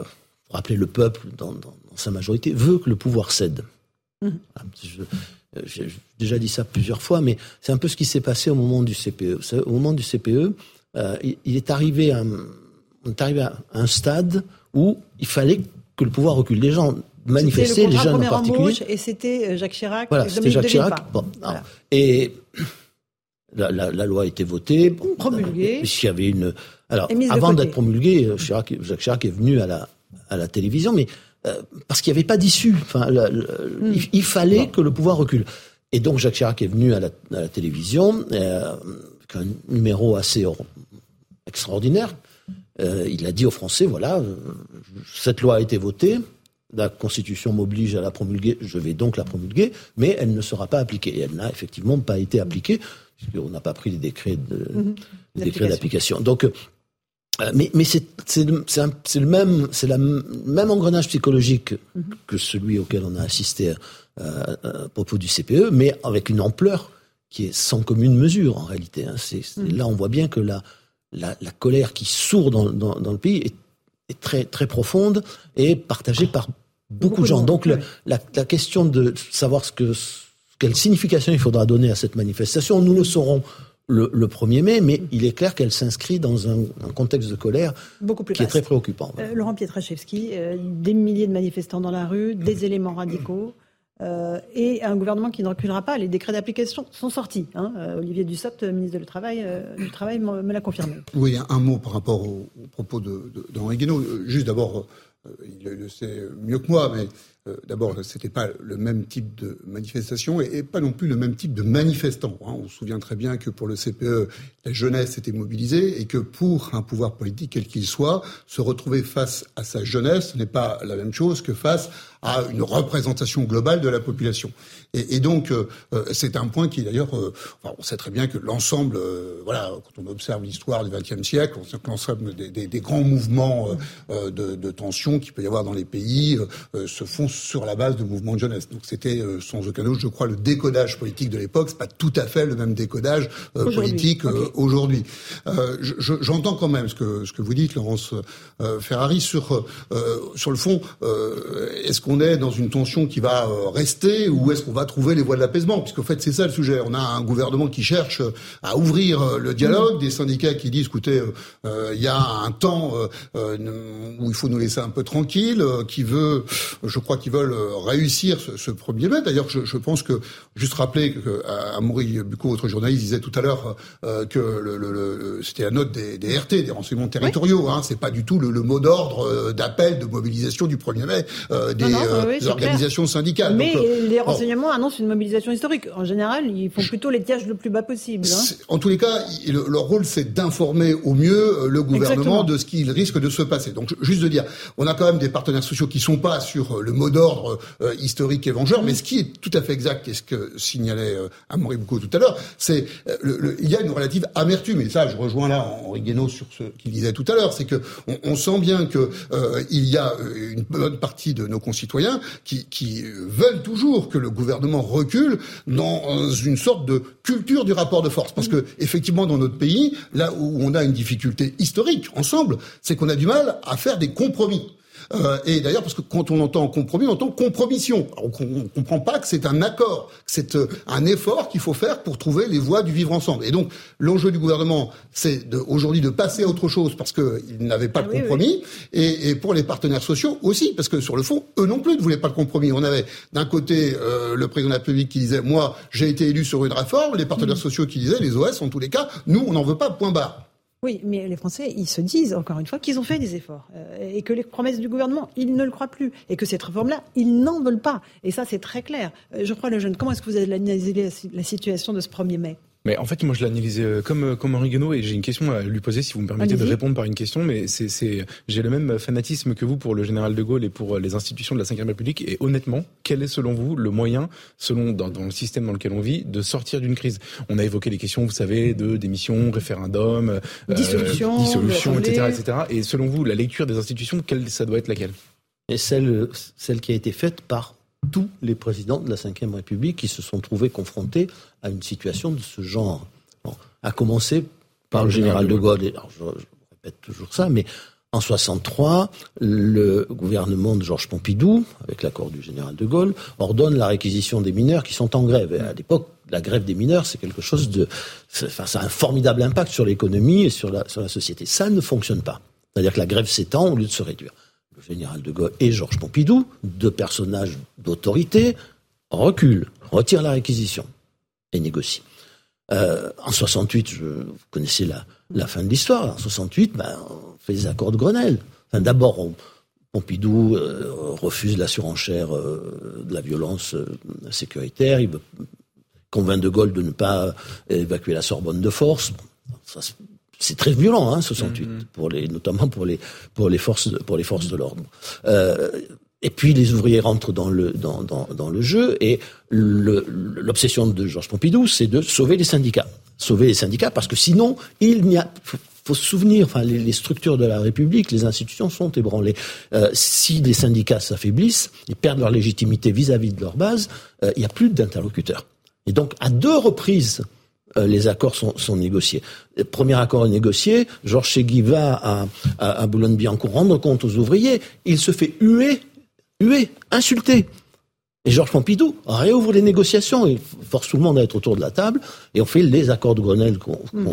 [SPEAKER 6] rappeler le peuple dans, dans, sa majorité veut que le pouvoir cède. Mmh. Euh, j'ai déjà dit ça plusieurs fois, mais c'est un peu ce qui s'est passé au moment du CPE. Au moment du CPE, euh, il, est arrivé à, on est arrivé à un stade où il fallait que le pouvoir recule. Les gens manifestaient, les jeunes en particulier.
[SPEAKER 1] Et c'était euh, Jacques Chirac.
[SPEAKER 6] Voilà, c'était Jacques Chirac. Bon, Et la, la, la, loi a été votée.
[SPEAKER 1] Promulguée.
[SPEAKER 6] Il y avait une. Alors, avant d'être promulguée, Chirac, Jacques Chirac est venu à la à la télévision, mais euh, parce qu'il n'y avait pas d'issue. Enfin, hmm. il, fallait que le pouvoir recule. Et donc Jacques Chirac est venu à la, à la télévision, euh, avec un numéro assez extraordinaire. Euh, il a dit aux Français, voilà, euh, cette loi a été votée, la Constitution m'oblige à la promulguer, je vais donc la promulguer, mais elle ne sera pas appliquée. Et elle n'a effectivement pas été appliquée, puisqu'on n'a pas pris les décrets hmm. décrets d'application. Donc euh, mais, mais c'est le même c'est le même engrenage psychologique que celui auquel on a assisté euh, à propos du CPE, mais avec une ampleur qui est sans commune mesure en réalité. Hein. Mm. là on voit bien que la la, la colère qui sourd dans, dans, dans le pays est, est, très très profonde et partagée par beaucoup, de gens. Donc la, la, question de savoir ce que quelle signification il faudra donner à cette manifestation, nous le saurons le, le 1er mai, mais il est clair qu'elle s'inscrit dans un, un, contexte de colère
[SPEAKER 1] Beaucoup plus
[SPEAKER 6] qui est très préoccupant.
[SPEAKER 1] Euh, Laurent Pietraszewski, euh, des milliers de manifestants dans la rue, des éléments radicaux. euh, et un gouvernement qui ne reculera pas. Les décrets d'application sont sortis. Hein. Euh, Olivier Dussopt, ministre du Travail, du Travail me l'a confirmé.
[SPEAKER 20] Oui, un, mot par rapport aux, propos d'Henri de, Guénaud. Juste d'abord, il le sait mieux que moi, mais euh, d'abord, c'était pas le même type de manifestation et, pas non plus le même type de manifestant. Hein. On se souvient très bien que pour le CPE, la jeunesse était mobilisée et que pour un pouvoir politique, quel qu'il soit, se retrouver face à sa jeunesse n'est pas la même chose que face à une représentation globale de la population. Et, donc, euh, euh, c'est un point qui, d'ailleurs, on sait très bien que l'ensemble, voilà, quand on observe l'histoire du XXe siècle, on sait l'ensemble des, grands mouvements de, de tension qu'il peut y avoir dans les pays se font sur la base de mouvements de jeunesse. Donc, c'était sans aucun doute, je crois, le décodage politique de l'époque. C'est pas tout à fait le même décodage politique aujourd'hui. J'entends quand même ce que ce que vous dites, Laurence Ferrari, sur sur le fond. Est-ce qu'on est dans une tension qui va rester ou est-ce qu'on va trouver les voies de l'apaisement, puisqu'en fait c'est ça le sujet. On a un gouvernement qui cherche à ouvrir euh, le dialogue, des syndicats qui disent écoutez, euh, euh, il y a un temps où il faut nous laisser un peu tranquille, qui veut, je crois veulent réussir ce, premier mètre. D'ailleurs, je, pense que juste rappeler que Amaury Bucco, votre journaliste, disait tout à l'heure que le, c'était la note des, RT, des renseignements territoriaux. Hein, c'est pas du tout le, mot d'ordre d'appel de mobilisation du 1er mai des, organisations syndicales.
[SPEAKER 1] Mais les renseignements annonce une mobilisation historique. En général, ils font plutôt l'étiage le plus bas possible. Hein.
[SPEAKER 20] En tous les cas, leur rôle, c'est d'informer au mieux euh, le gouvernement de ce qu'il risque de se passer. Donc, juste de dire, on a quand même des partenaires sociaux qui sont pas sur euh, le mot d'ordre euh, historique et vengeur, mais ce qui est tout à fait exact, et ce que signalait euh, Amaury Boucaud tout à l'heure, c'est le, il y a une relative amertume. Et ça, je rejoins là Henri Guénaud sur ce qu'il disait tout à l'heure, c'est que on, on, sent bien que il y a une bonne partie de nos concitoyens qui, qui veulent toujours que le gouvernement recule dans une sorte de culture du rapport de force. Parce que, effectivement, dans notre pays, là où on a une difficulté historique ensemble, c'est qu'on a du mal à faire des compromis. Euh, et d'ailleurs, parce que quand on entend compromis, on entend compromission. Alors, on ne comprend pas que c'est un accord, que c'est euh, un effort qu'il faut faire pour trouver les voies du vivre ensemble. Et donc, l'enjeu du gouvernement, c'est aujourd'hui de passer à autre chose parce qu'il n'avait pas ah de compromis, Et, et, pour les partenaires sociaux aussi, parce que sur le fond, eux non plus ne voulaient pas de compromis. On avait d'un côté euh, le président de la République qui disait, moi, j'ai été élu sur une réforme, les partenaires mmh. sociaux qui disaient, les OS, en tous les cas, nous, on n'en veut pas, point barre.
[SPEAKER 1] Oui, mais les Français, ils se disent, encore une fois, qu'ils ont fait des efforts. Euh, et que les promesses du gouvernement, ils ne le croient plus. Et que cette réforme-là, ils n'en veulent pas. Et ça, c'est très clair. Euh, je crois, le jeune, comment est-ce que vous avez analysé la situation de ce 1er mai?
[SPEAKER 10] Mais en fait, moi, je l'ai analysé euh, comme euh, comme Henri Guénaud et j'ai une question à lui poser, si vous me permettez de répondre par une question. Mais c'est c'est j'ai le même fanatisme que vous pour le général de Gaulle et pour euh, les institutions de la Ve République. Et honnêtement, quel est selon vous le moyen, selon dans, dans le système dans lequel on vit, de sortir d'une crise? On a évoqué les questions, vous savez, de démission, référendum,
[SPEAKER 1] dissolution,
[SPEAKER 10] dissolution, etc., etc. Et selon vous, la lecture des institutions, quelle ça doit être laquelle?
[SPEAKER 6] Et celle celle qui a été faite par tous les présidents de la Ve République qui se sont trouvés confrontés à une situation de ce genre. Bon, à commencer par le général de Gaulle. je, répète toujours ça, mais en 63, le gouvernement de Georges Pompidou, avec l'accord du général de Gaulle, ordonne la réquisition des mineurs qui sont en grève. Et à l'époque, la grève des mineurs, c'est quelque chose de, enfin, ça a un formidable impact sur l'économie et sur la, sur la société. Ça ne fonctionne pas. C'est-à-dire que la grève s'étend au lieu de se réduire le général de Gaulle et Georges Pompidou, deux personnages d'autorité, reculent, retirent la réquisition et négocient. Euh, en 68, je, vous connaissez la, la fin de l'histoire. En 68, ben, on fait les accords de Grenelle. Enfin, D'abord, Pompidou euh, refuse la surenchère euh, de la violence sécuritaire. Il convainc de Gaulle de ne pas évacuer la Sorbonne de force. C'est très violent, hein, 68, mm-hmm. pour les, notamment pour les, pour les forces, de, pour les forces de l'ordre. Et puis les ouvriers rentrent dans le, dans, dans, dans le jeu et l'obsession de Georges Pompidou, c'est de sauver les syndicats. Sauver les syndicats parce que sinon, il n'y a, faut se souvenir, enfin, les, structures de la République, les institutions sont ébranlées. Euh, si les syndicats s'affaiblissent, ils perdent leur légitimité vis-à-vis de leur base, euh, il n'y a plus d'interlocuteurs. Et donc, à deux reprises, euh, les accords sont, sont, négociés. Le premier accord est négocié, Georges Chegui va à, à, à Boulogne-Billancourt rendre compte aux ouvriers, il se fait huer, huer, insulter. Et Georges Pompidou réouvre les négociations, il force tout le monde à être autour de la table, et on fait les accords de Grenelle qu'on
[SPEAKER 1] Hmm.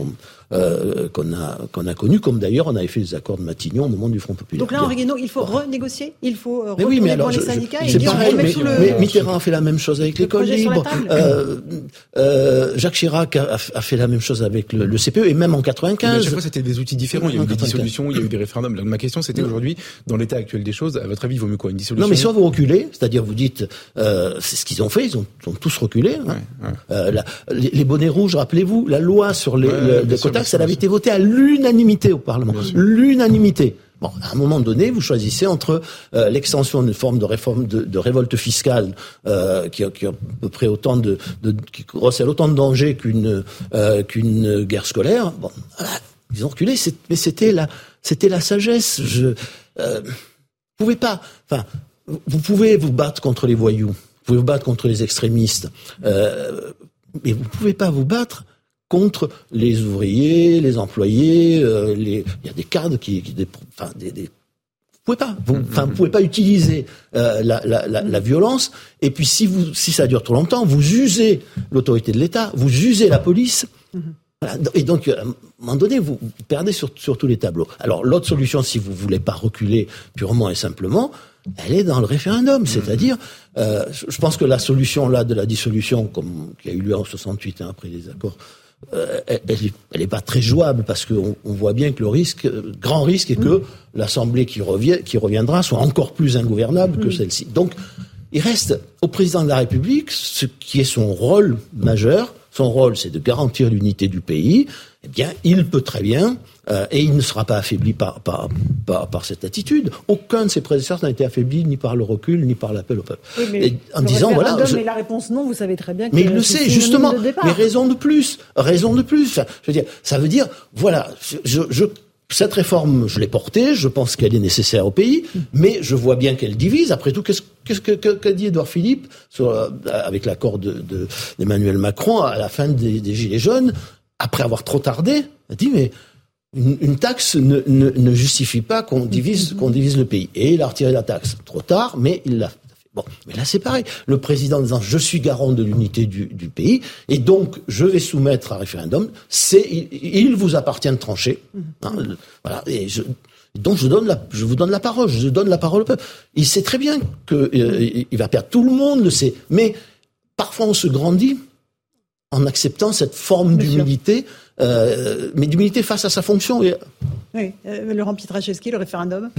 [SPEAKER 6] euh, qu'on a, qu'on a connus, comme d'ailleurs on avait fait les accords de Matignon au moment du Front Populaire.
[SPEAKER 1] Donc là, Henri Guénaud, il faut renégocier, il faut euh,
[SPEAKER 6] Mais
[SPEAKER 1] retourner
[SPEAKER 6] oui, mais alors,
[SPEAKER 1] les
[SPEAKER 6] je- je-
[SPEAKER 1] syndicats et
[SPEAKER 6] c'est
[SPEAKER 1] dire
[SPEAKER 6] pareil, mais,
[SPEAKER 1] sous le...
[SPEAKER 6] mais Mitterrand a fait la même chose avec l'école libre. Euh, euh, Jacques Chirac a, a fait la même chose avec le, le CPE et même en
[SPEAKER 10] Mais à
[SPEAKER 6] 95.
[SPEAKER 10] chaque fois, c'était des outils différents. Il y a eu des
[SPEAKER 6] 95.
[SPEAKER 10] dissolutions, il y a eu des référendums. Donc, ma question, c'était aujourd'hui, dans l'état actuel des choses, à votre avis, il vaut mieux quoi? Une dissolution
[SPEAKER 6] Non, mais soit vous reculez, c'est-à-dire vous dites, euh, c'est ce qu'ils ont fait, ils ont, ils ont tous reculé. hein. Euh, la- les, les bonnets rouges, rappelez-vous, la loi sur les,
[SPEAKER 10] Ouais,
[SPEAKER 6] le- elle avait été votée à l'unanimité au Parlement. L'unanimité. Bon, à un moment donné, vous choisissez entre euh, l'extension d'une forme de réforme de, de révolte fiscale euh, qui, a, qui a à peu près autant de, de qui recèle autant de dangers qu'une euh, qu'une guerre scolaire. Bon, voilà, ils ont reculé, mais c'était la c'était la sagesse. Je euh, vous pouvez pas. Enfin, vous pouvez vous battre contre les voyous, vous pouvez vous battre contre les extrémistes, euh, mais vous pouvez pas vous battre contre les ouvriers, les employés, euh, les. Il y a des cadres qui, qui enfin, des, des- vous pouvez pas, vous, enfin, vous pouvez pas utiliser euh, la, la, la, violence. Et puis, si vous, si ça dure trop longtemps, vous usez l'autorité de l'État, vous usez la police. Voilà. Et donc, à un moment donné, vous perdez sur, sur tous les tableaux. Alors, l'autre solution, si vous voulez pas reculer purement et simplement, elle est dans le référendum. C'est-à-dire, euh, je pense que la solution là de la dissolution, comme qui a eu lieu en 68 hein, après les accords, euh, elle, elle est, elle est pas très jouable parce qu'on on voit bien que le risque, euh, grand risque, est que l'Assemblée qui, revient, qui reviendra soit encore plus ingouvernable que celle-ci. Donc, il reste au président de la République ce qui est son rôle majeur. Son rôle, c'est de garantir l'unité du pays. Eh bien, il peut très bien, euh, et il ne sera pas affaibli par, par, par, par cette attitude. Aucun de ses prédécesseurs n'a été affaibli ni par le recul, ni par l'appel au peuple.
[SPEAKER 1] Oui, mais
[SPEAKER 6] Et en disant, voilà, je-
[SPEAKER 1] et la réponse non, vous savez très bien que
[SPEAKER 6] mais il le sait, justement. Mais raison de plus, raison de plus. Je veux dire, ça veut dire, voilà, je, je, cette réforme, je l'ai portée, je pense qu'elle est nécessaire au pays, mais je vois bien qu'elle divise. Après tout, qu'est-ce qu'est-ce que que- qu'a dit Edouard Philippe euh, avec l'accord de- de- d'Emmanuel Macron à la fin des, Gilets jaunes, après avoir trop tardé, il a dit, mais une, taxe ne, justifie pas qu'on divise, qu'on divise le pays. Et il a retiré la taxe. Trop tard, mais il l'a. Bon, mais là c'est pareil. Le président disant je suis garant de l'unité du, du pays et donc je vais soumettre à référendum. C'est il, il vous appartient de trancher. Hein, le- voilà. Et je, donc je donne la, je vous donne la parole. Je donne la parole au peuple. Il sait très bien que euh, il- il va perdre. Tout le monde le sait. Mais parfois on se grandit en acceptant cette forme d'humilité, euh, mais d'humilité face à sa fonction. Et,
[SPEAKER 1] Oui, euh, Laurent Pietraszewski, le référendum.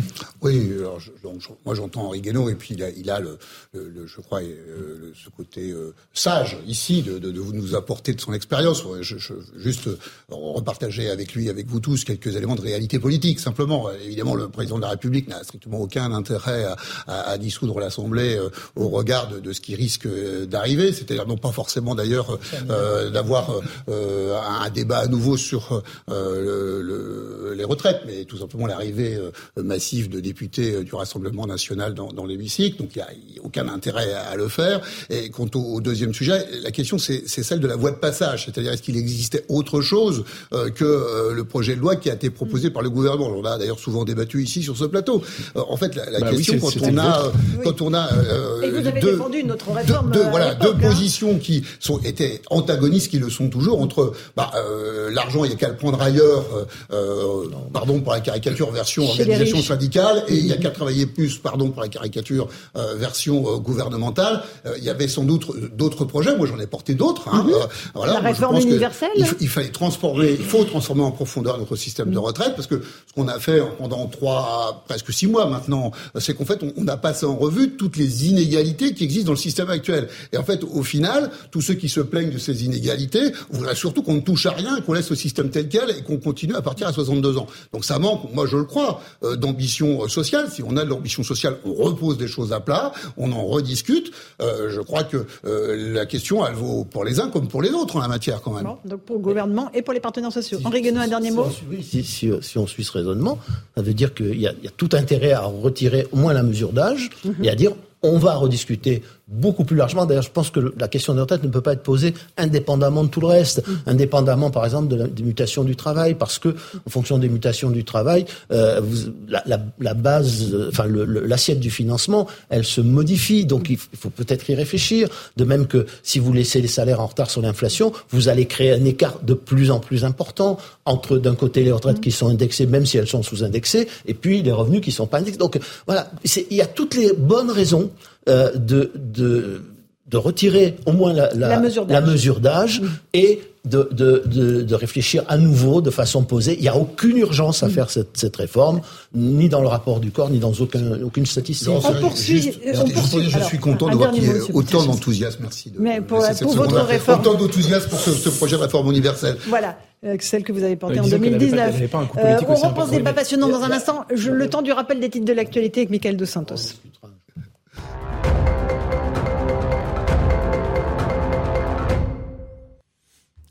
[SPEAKER 20] Oui, alors je- donc, je- moi j'entends Henri Guénaud et puis il a, il a le, le- le- je crois, euh, le- ce côté euh, sage ici de, de, nous apporter de son expérience. Ouais, Je, je, juste repartager avec lui, avec vous tous, quelques éléments de réalité politique. Simplement, évidemment, le président de la République n'a strictement aucun intérêt à, à, à dissoudre l'Assemblée euh, au regard de, de ce qui risque d'arriver. C'est-à-dire non pas forcément d'ailleurs euh, d'avoir euh, un débat à nouveau sur euh, le- le- les retraites, mais tout simplement l'arrivée euh, massive de députés euh, du Rassemblement national dans, dans l'hémicycle. Donc il n'y a, il y a aucun intérêt à, à le faire. Et quant au, au deuxième sujet, la question c'est c'est celle de la voie de passage, c'est-à-dire est-ce qu'il existait autre chose euh, que euh, le projet de loi qui a été proposé par le gouvernement? On a d'ailleurs souvent débattu ici sur ce plateau. Euh, en fait, la, la
[SPEAKER 10] Bah
[SPEAKER 20] question quand on a euh, quand on a euh,
[SPEAKER 1] Et vous avez
[SPEAKER 20] deux,
[SPEAKER 1] défendu notre réforme.
[SPEAKER 20] deux- voilà, deux
[SPEAKER 1] hein.
[SPEAKER 20] positions qui sont étaient antagonistes, qui le sont toujours entre bah, euh, l'argent il y a qu'à le prendre ailleurs, euh, euh, pardon pour la caricature version
[SPEAKER 1] Chez
[SPEAKER 20] organisation syndicale, et il y a qu'à travailler plus, pardon pour la caricature euh, version euh, gouvernementale. Euh, il y avait sans doute euh, d'autres projets. Moi j'en ai porté d'autres. Hein,
[SPEAKER 1] Mhm.
[SPEAKER 20] euh, voilà,
[SPEAKER 1] La réforme universelle
[SPEAKER 20] il, il fallait transformer, il faut transformer en profondeur notre système de retraite parce que ce qu'on a fait pendant trois, presque six mois maintenant, c'est qu'en fait on, on a passé en revue toutes les inégalités qui existent dans le système actuel. Et en fait, au final, tous ceux qui se plaignent de ces inégalités voudraient surtout qu'on ne touche à rien, qu'on laisse le système tel quel et qu'on continue à partir à 62 ans. Donc ça manque, moi je le crois, euh, d'ambition euh, sociale. Si on a de l'ambition sociale, on repose des choses à plat, on en rediscute. Euh, je crois que euh, la question, elle vaut pour les uns comme pour les autres en la matière quand même.
[SPEAKER 1] Bon, donc pour le gouvernement et pour les partenaires sociaux. Henri Guénaud, un dernier
[SPEAKER 6] si
[SPEAKER 1] mot
[SPEAKER 6] si, si, si on suit ce raisonnement, ça veut dire qu'il y, a- il y a tout intérêt à retirer au moins la mesure d'âge
[SPEAKER 1] Mhm.
[SPEAKER 6] et à dire on va rediscuter
[SPEAKER 21] beaucoup plus largement. D'ailleurs, je pense que la question des retraites ne peut pas être posée indépendamment de tout le reste, mm. indépendamment, par exemple, de la, des mutations du travail, parce que en fonction des mutations du travail, euh, vous, la, la, la, base, enfin l'assiette du financement, elle se modifie. Donc, il faut peut-être y réfléchir. De même que si vous laissez les salaires en retard sur l'inflation, vous allez créer un écart de plus en plus important entre d'un côté les retraites qui sont indexées, même si elles sont sous-indexées, et puis les revenus qui sont pas indexés. Donc voilà, il y a toutes les bonnes raisons euh, de, de, de retirer au moins la, la, la mesure d'âge et de, de, de, réfléchir à nouveau de façon posée. Il n'y a aucune urgence à faire cette, cette, réforme, ni dans le rapport du corps, ni dans aucun, aucune statistique.
[SPEAKER 1] on poursuit, juste,
[SPEAKER 20] je suis content de voir qu'il y ait autant d'enthousiasme. Merci. De,
[SPEAKER 1] Mais pour, pour votre réforme.
[SPEAKER 20] Autant d'enthousiasme pour ce, ce, projet de réforme universelle.
[SPEAKER 1] Voilà. Euh, celle que vous avez portée en 2019. euh, on reprend des débats passionnants dans un instant. Je, le temps du rappel des titres de l'actualité avec Michael Dos Santos.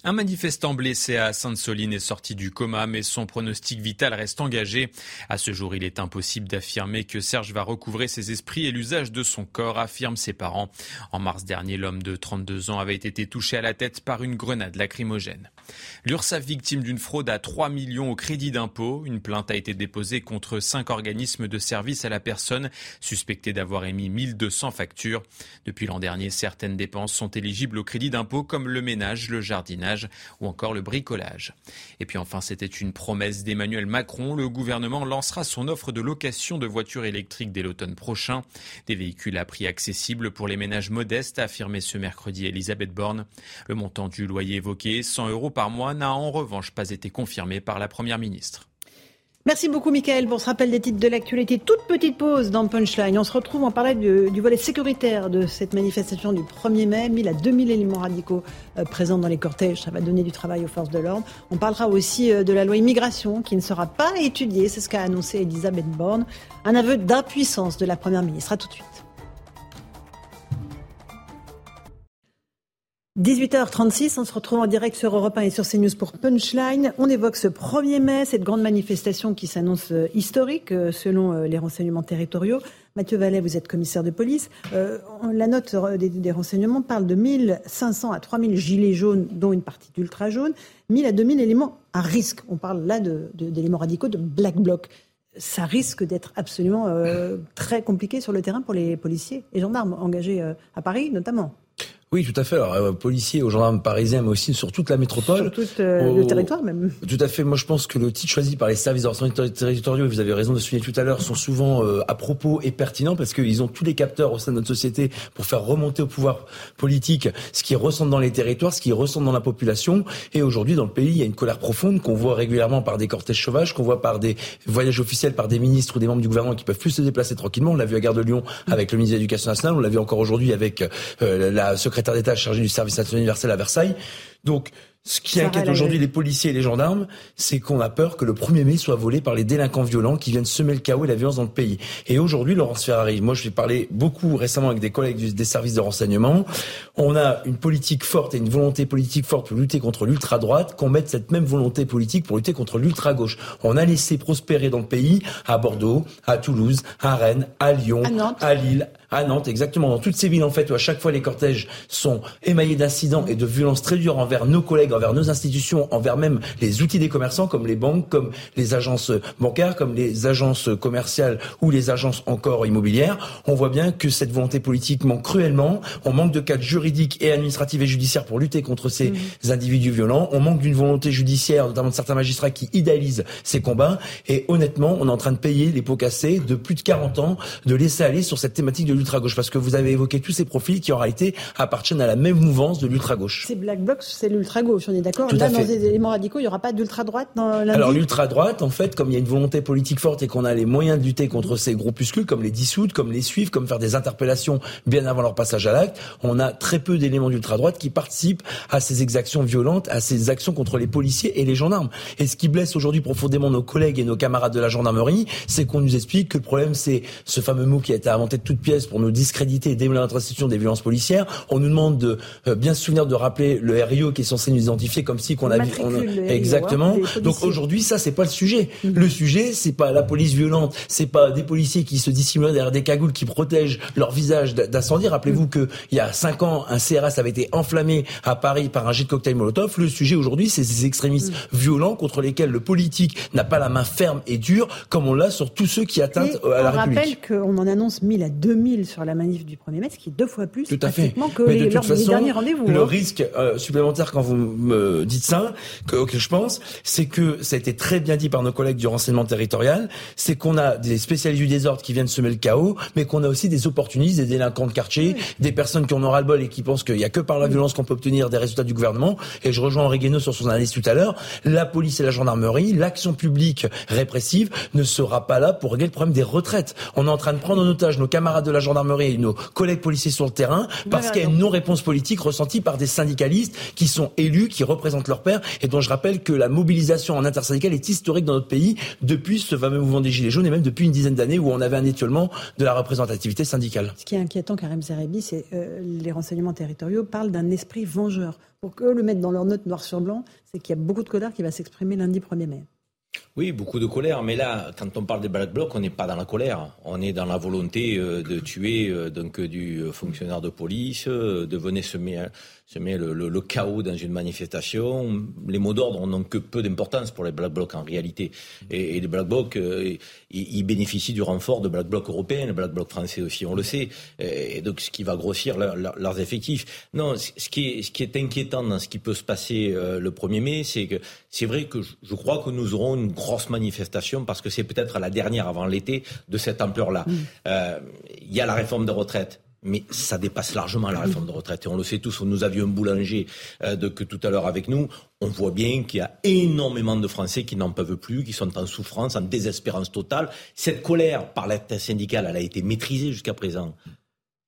[SPEAKER 2] Un manifestant blessé à Sainte-Soline est sorti du coma, mais son pronostic vital reste engagé. À ce jour, il est impossible d'affirmer que Serge va recouvrer ses esprits et l'usage de son corps, affirment ses parents. En mars dernier, l'homme de 32 ans avait été touché à la tête par une grenade lacrymogène. L'URSSAF victime d'une fraude à 3 millions au crédit d'impôt. Une plainte a été déposée contre cinq organismes de services à la personne suspectés d'avoir émis 1200 factures. Depuis l'an dernier, certaines dépenses sont éligibles au crédit d'impôt comme le ménage, le jardinage ou encore le bricolage. Et puis enfin, c'était une promesse d'Emmanuel Macron. Le gouvernement lancera son offre de location de voitures électriques dès l'automne prochain. Des véhicules à prix accessible pour les ménages modestes, a affirmé ce mercredi Elisabeth Borne. Le montant du loyer évoqué, 100 euros par mois, n'a en revanche pas été confirmé par la Première ministre.
[SPEAKER 1] Merci beaucoup, Michael, pour ce rappel des titres de l'actualité. Toute petite pause dans Punchline. On se retrouve en parlant du, du, volet sécuritaire de cette manifestation du 1er mai. 1000 à 2000 éléments radicaux euh, présents dans les cortèges. Ça va donner du travail aux forces de l'ordre. On parlera aussi euh, de la loi immigration qui ne sera pas étudiée. C'est ce qu'a annoncé Elisabeth Borne. Un aveu d'impuissance de la Première ministre. À tout de suite. 18h36, on se retrouve en direct sur Europe 1 et sur CNews pour Punchline. On évoque ce 1er mai, cette grande manifestation qui s'annonce euh, historique euh, selon euh, les renseignements territoriaux. Mathieu Vallet, vous êtes commissaire de police. La note des, renseignements parle de 1500 à 3000 gilets jaunes, dont une partie d'ultra jaune, 1000 à 2000 éléments à risque. On parle là d'éléments radicaux, de black bloc. Ça risque d'être absolument très compliqué sur le terrain pour les policiers et gendarmes engagés à Paris notamment.
[SPEAKER 18] Oui, tout à fait. Alors, euh, policiers aux gendarmes parisiens, mais aussi sur toute la métropole.
[SPEAKER 1] Sur tout euh, au... le territoire même.
[SPEAKER 18] Tout à fait. Moi, je pense que le titre choisi par les services territoriaux, vous avez raison de souligner tout à l'heure, sont souvent euh, à propos et pertinents parce qu'ils ont tous les capteurs au sein de notre société pour faire remonter au pouvoir politique ce qui ressent dans les territoires, ce qui ressent dans la population. Et aujourd'hui, dans le pays, il y a une colère profonde qu'on voit régulièrement par des cortèges sauvages, qu'on voit par des voyages officiels par des ministres ou des membres du gouvernement qui peuvent plus se déplacer tranquillement. On l'a vu à Gare de Lyon avec le ministre de l'Éducation nationale, on l'a vu encore aujourd'hui avec euh, la secrétaire d'État chargée du service national universel à Versailles. Donc, ce qui inquiète aujourd'hui les policiers et les gendarmes, c'est qu'on a peur que le 1er mai soit volé par les délinquants violents qui viennent semer le chaos et la violence dans le pays. Et aujourd'hui, Laurence Ferrari, moi je vais parler beaucoup récemment avec des collègues des services de renseignement, on a une politique forte et une volonté politique forte pour lutter contre l'ultra-droite, qu'on mette cette même volonté politique pour lutter contre l'ultra-gauche. On a laissé prospérer dans le pays, à Bordeaux, à Toulouse, à Rennes, à Lyon,
[SPEAKER 1] à,
[SPEAKER 18] à Lille, à Nantes, exactement, dans toutes ces villes en fait où à chaque fois les cortèges sont émaillés d'incidents et de violences très dures envers nos collègues, envers nos institutions, envers même les outils des commerçants comme les banques, comme les agences bancaires, comme les agences commerciales ou les agences encore immobilières, on voit bien que cette volonté politique manque cruellement, on manque de cadres juridiques et administratifs et judiciaires pour lutter contre ces mmh. individus violents, on manque d'une volonté judiciaire, notamment de certains magistrats qui idéalisent ces combats. Et honnêtement, on est en train de payer les pots cassés de plus de 40 ans de laisser aller sur cette thématique de l'ultra-gauche Parce que vous avez évoqué tous ces profils qui en réalité appartiennent à la même mouvance de l'ultra-gauche.
[SPEAKER 1] C'est Black Bloc, c'est l'ultra-gauche, on est d'accord Là, dans les éléments radicaux, il n'y aura pas d'ultra-droite dans la
[SPEAKER 18] Alors l'ultra-droite, en fait, comme il y a une volonté politique forte et qu'on a les moyens de lutter contre ces groupuscules, comme les dissoudre, comme les suivre, comme faire des interpellations bien avant leur passage à l'acte, on a très peu d'éléments d'ultra-droite qui participent à ces exactions violentes, à ces actions contre les policiers et les gendarmes. Et ce qui blesse aujourd'hui profondément nos collègues et nos camarades de la gendarmerie, c'est qu'on nous explique que le problème, c'est ce fameux mot qui a été inventé de toutes pièces pour nous discréditer et démolir notre institution des violences policières. On nous demande de euh, bien se souvenir de rappeler le RIO qui est censé nous identifier comme si qu'on a on- exactement.
[SPEAKER 1] hein, des
[SPEAKER 18] Donc aujourd'hui, ça c'est pas le sujet. Le sujet, c'est pas la police violente, c'est pas des policiers qui se dissimulent derrière des cagoules qui protègent leur visage d'incendie. Rappelez-vous que il y a cinq ans, un CRS avait été enflammé à Paris par un jet de cocktail Molotov. Le sujet aujourd'hui, c'est ces extrémistes violents contre lesquels le politique n'a pas la main ferme et dure, comme on l'a sur tous ceux qui atteignent
[SPEAKER 1] Et
[SPEAKER 18] euh, à la
[SPEAKER 1] on
[SPEAKER 18] République.
[SPEAKER 1] rappelle qu'on en annonce 1000 à 2000 sur la manif du 1er mai, ce qui est deux fois plus
[SPEAKER 18] Tout à fait.
[SPEAKER 1] pratiquement que
[SPEAKER 18] Mais
[SPEAKER 1] les,
[SPEAKER 18] de
[SPEAKER 1] des derniers rendez-vous.
[SPEAKER 18] le
[SPEAKER 1] hein.
[SPEAKER 18] risque euh, supplémentaire quand vous me dites ça, que, auquel je pense, c'est que ça a été très bien dit par nos collègues du renseignement territorial, c'est qu'on a des spécialistes du désordre qui viennent semer le chaos, mais qu'on a aussi des opportunistes, des délinquants de quartier, des personnes qui en ont ras-le-bol et qui pensent qu'il n'y a que par la violence qu'on peut obtenir des résultats du gouvernement. Et je rejoins Henri Guénaud sur son analyse tout à l'heure. La police et la gendarmerie, l'action publique répressive ne sera pas là pour régler le problème des retraites. On est en train de prendre en otage nos camarades de la gendarmerie et nos collègues policiers sur le terrain parce qu'il y a une non-réponse politique ressentie par des syndicalistes qui sont élus, qui représentent leur père et dont je rappelle que la mobilisation en intersyndicale est historique dans notre pays depuis ce fameux mouvement des Gilets jaunes et même depuis une dizaine d'années où on avait un étiolement de la représentativité syndicale.
[SPEAKER 1] Ce qui est inquiétant, Karim Zerebi, c'est euh, les renseignements territoriaux parlent d'un esprit vengeur. Pour que le mettre dans leur note noir sur blanc, c'est qu'il y a beaucoup de colère qui va s'exprimer lundi 1er mai.
[SPEAKER 5] Oui, beaucoup de colère, mais là, quand on parle des Black Blocs, on n'est pas dans la colère. On est dans la volonté euh, de tuer euh, donc euh, du fonctionnaire de police, de venir semer, le, chaos dans une manifestation. Les mots d'ordre n'ont que peu d'importance pour les Black Blocs en réalité. Et, les Black Blocs, ils, bénéficient du renfort de Black Blocs européens, les Black Blocs français aussi, on le sait. Et donc, ce qui va grossir leur- leur- leurs effectifs. Non, ce qui est, inquiétant dans ce qui peut se passer le 1er mai, c'est que c'est vrai que je, crois que nous aurons une manifestation parce que c'est peut-être la dernière avant l'été de cette ampleur-là. Euh, Il y a la réforme des retraites. Mais ça dépasse largement la réforme de retraite. Et on le sait tous, nous avions un boulanger euh, de, que tout à l'heure avec nous. On voit bien qu'il y a énormément de Français qui n'en peuvent plus, qui sont en souffrance, en désespérance totale. Cette colère par l'intersyndicale, elle a été maîtrisée jusqu'à présent.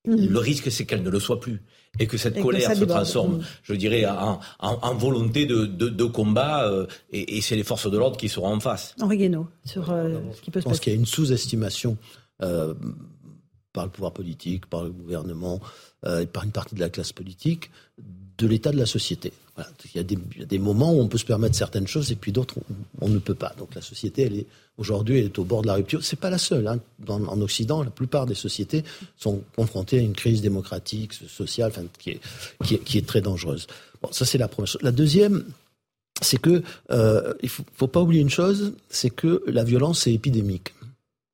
[SPEAKER 5] Le risque, c'est qu'elle ne le soit plus. Et que cette
[SPEAKER 1] Et
[SPEAKER 5] colère se
[SPEAKER 1] déborde.
[SPEAKER 5] transforme,
[SPEAKER 1] Mm.
[SPEAKER 5] je dirais, en, en- en volonté de, de- de combat. euh, et et c'est les forces de l'ordre qui seront en face.
[SPEAKER 1] Henri Guénaud, sur euh, ce qui peut
[SPEAKER 6] Je
[SPEAKER 1] se
[SPEAKER 6] pense
[SPEAKER 1] passer.
[SPEAKER 6] qu'il y a une sous-estimation euh, par le pouvoir politique, par le gouvernement, euh, et par une partie de la classe politique de l'état de la société. Voilà. Il, y a des, il y a des moments où on peut se permettre certaines choses et puis d'autres où on ne peut pas. Donc la société, elle est aujourd'hui, est au bord de la rupture. C'est pas la seule. Hein. Dans- en Occident, la plupart des sociétés sont confrontées à une crise démocratique, sociale, qui est très dangereuse. Bon, ça c'est la première chose. La deuxième, c'est que euh, il faut, faut pas oublier une chose, c'est que la violence est épidémique.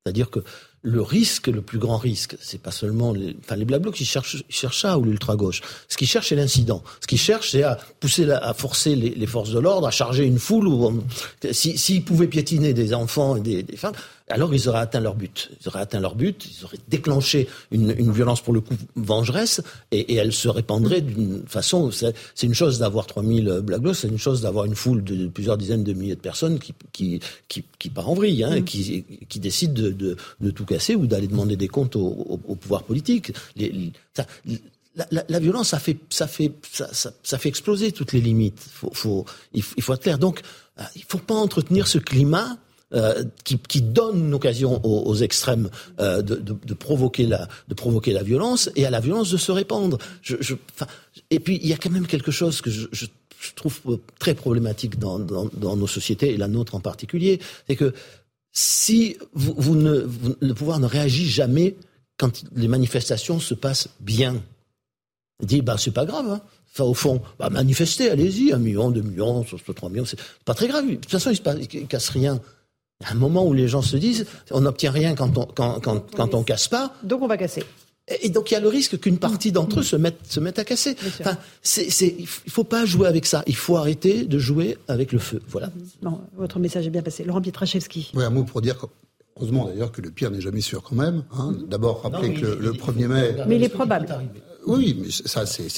[SPEAKER 6] C'est-à-dire que le risque, le plus grand risque, c'est pas seulement les, enfin les black blocs, cherchent, ils cherchent ça ou l'ultra gauche. Ce qu'ils cherchent, c'est l'incident. Ce qu'ils cherchent, c'est à pousser, la- à forcer les, les forces de l'ordre, à charger une foule. Où on- si- s'ils pouvaient piétiner des enfants et des, des femmes, alors ils auraient atteint leur but. Ils auraient atteint leur but. Ils auraient déclenché une, une violence pour le coup vengeresse et, et elle se répandrait d'une façon. C'est une chose d'avoir 3000 black blocs, c'est une chose d'avoir une foule de plusieurs dizaines de milliers de personnes qui qui qui, part en vrille, hein, qui qui décident de, de, de tout casser ou d'aller demander des comptes au, au, pouvoir politique. Les- les- ça- la, la, violence, ça fait, ça fait, ça, ça, fait exploser toutes les limites. Faut, faut, il faut être clair. Donc, euh, il faut pas entretenir ce climat euh, qui, donne une occasion aux, extrêmes euh, de, provoquer la, violence et à la violence de se répandre. Et puis, il y a quand même quelque chose que je, trouve très problématique dans, nos sociétés et la nôtre en particulier, c'est que si ne, le pouvoir ne réagit jamais quand les manifestations se passent bien, il dit bah c'est pas grave. Hein. Au fond, bah, manifestez, allez-y, un million, deux millions, trois millions, c'est pas très grave. De toute façon, il il casse rien. Il y a un moment où les gens se disent, on n'obtient rien quand on, quand, quand, quand on casse pas.
[SPEAKER 1] Donc on va casser.
[SPEAKER 6] Et donc il y a le risque qu'une partie d'entre eux se mettent, se mettent à casser. Enfin, c'est, c'est, il faut pas jouer avec ça. Il faut arrêter de jouer avec le feu. Voilà.
[SPEAKER 1] Non, votre message est bien passé. Laurent Pietraszewski.
[SPEAKER 20] Oui, un mot pour dire, que, heureusement d'ailleurs, que le pire n'est jamais sûr quand même. hein. D'abord, rappeler
[SPEAKER 1] Non,
[SPEAKER 20] que le,
[SPEAKER 1] il-
[SPEAKER 20] le 1er mai.
[SPEAKER 1] Mais il est probable.
[SPEAKER 20] Oui, mais ça, c'est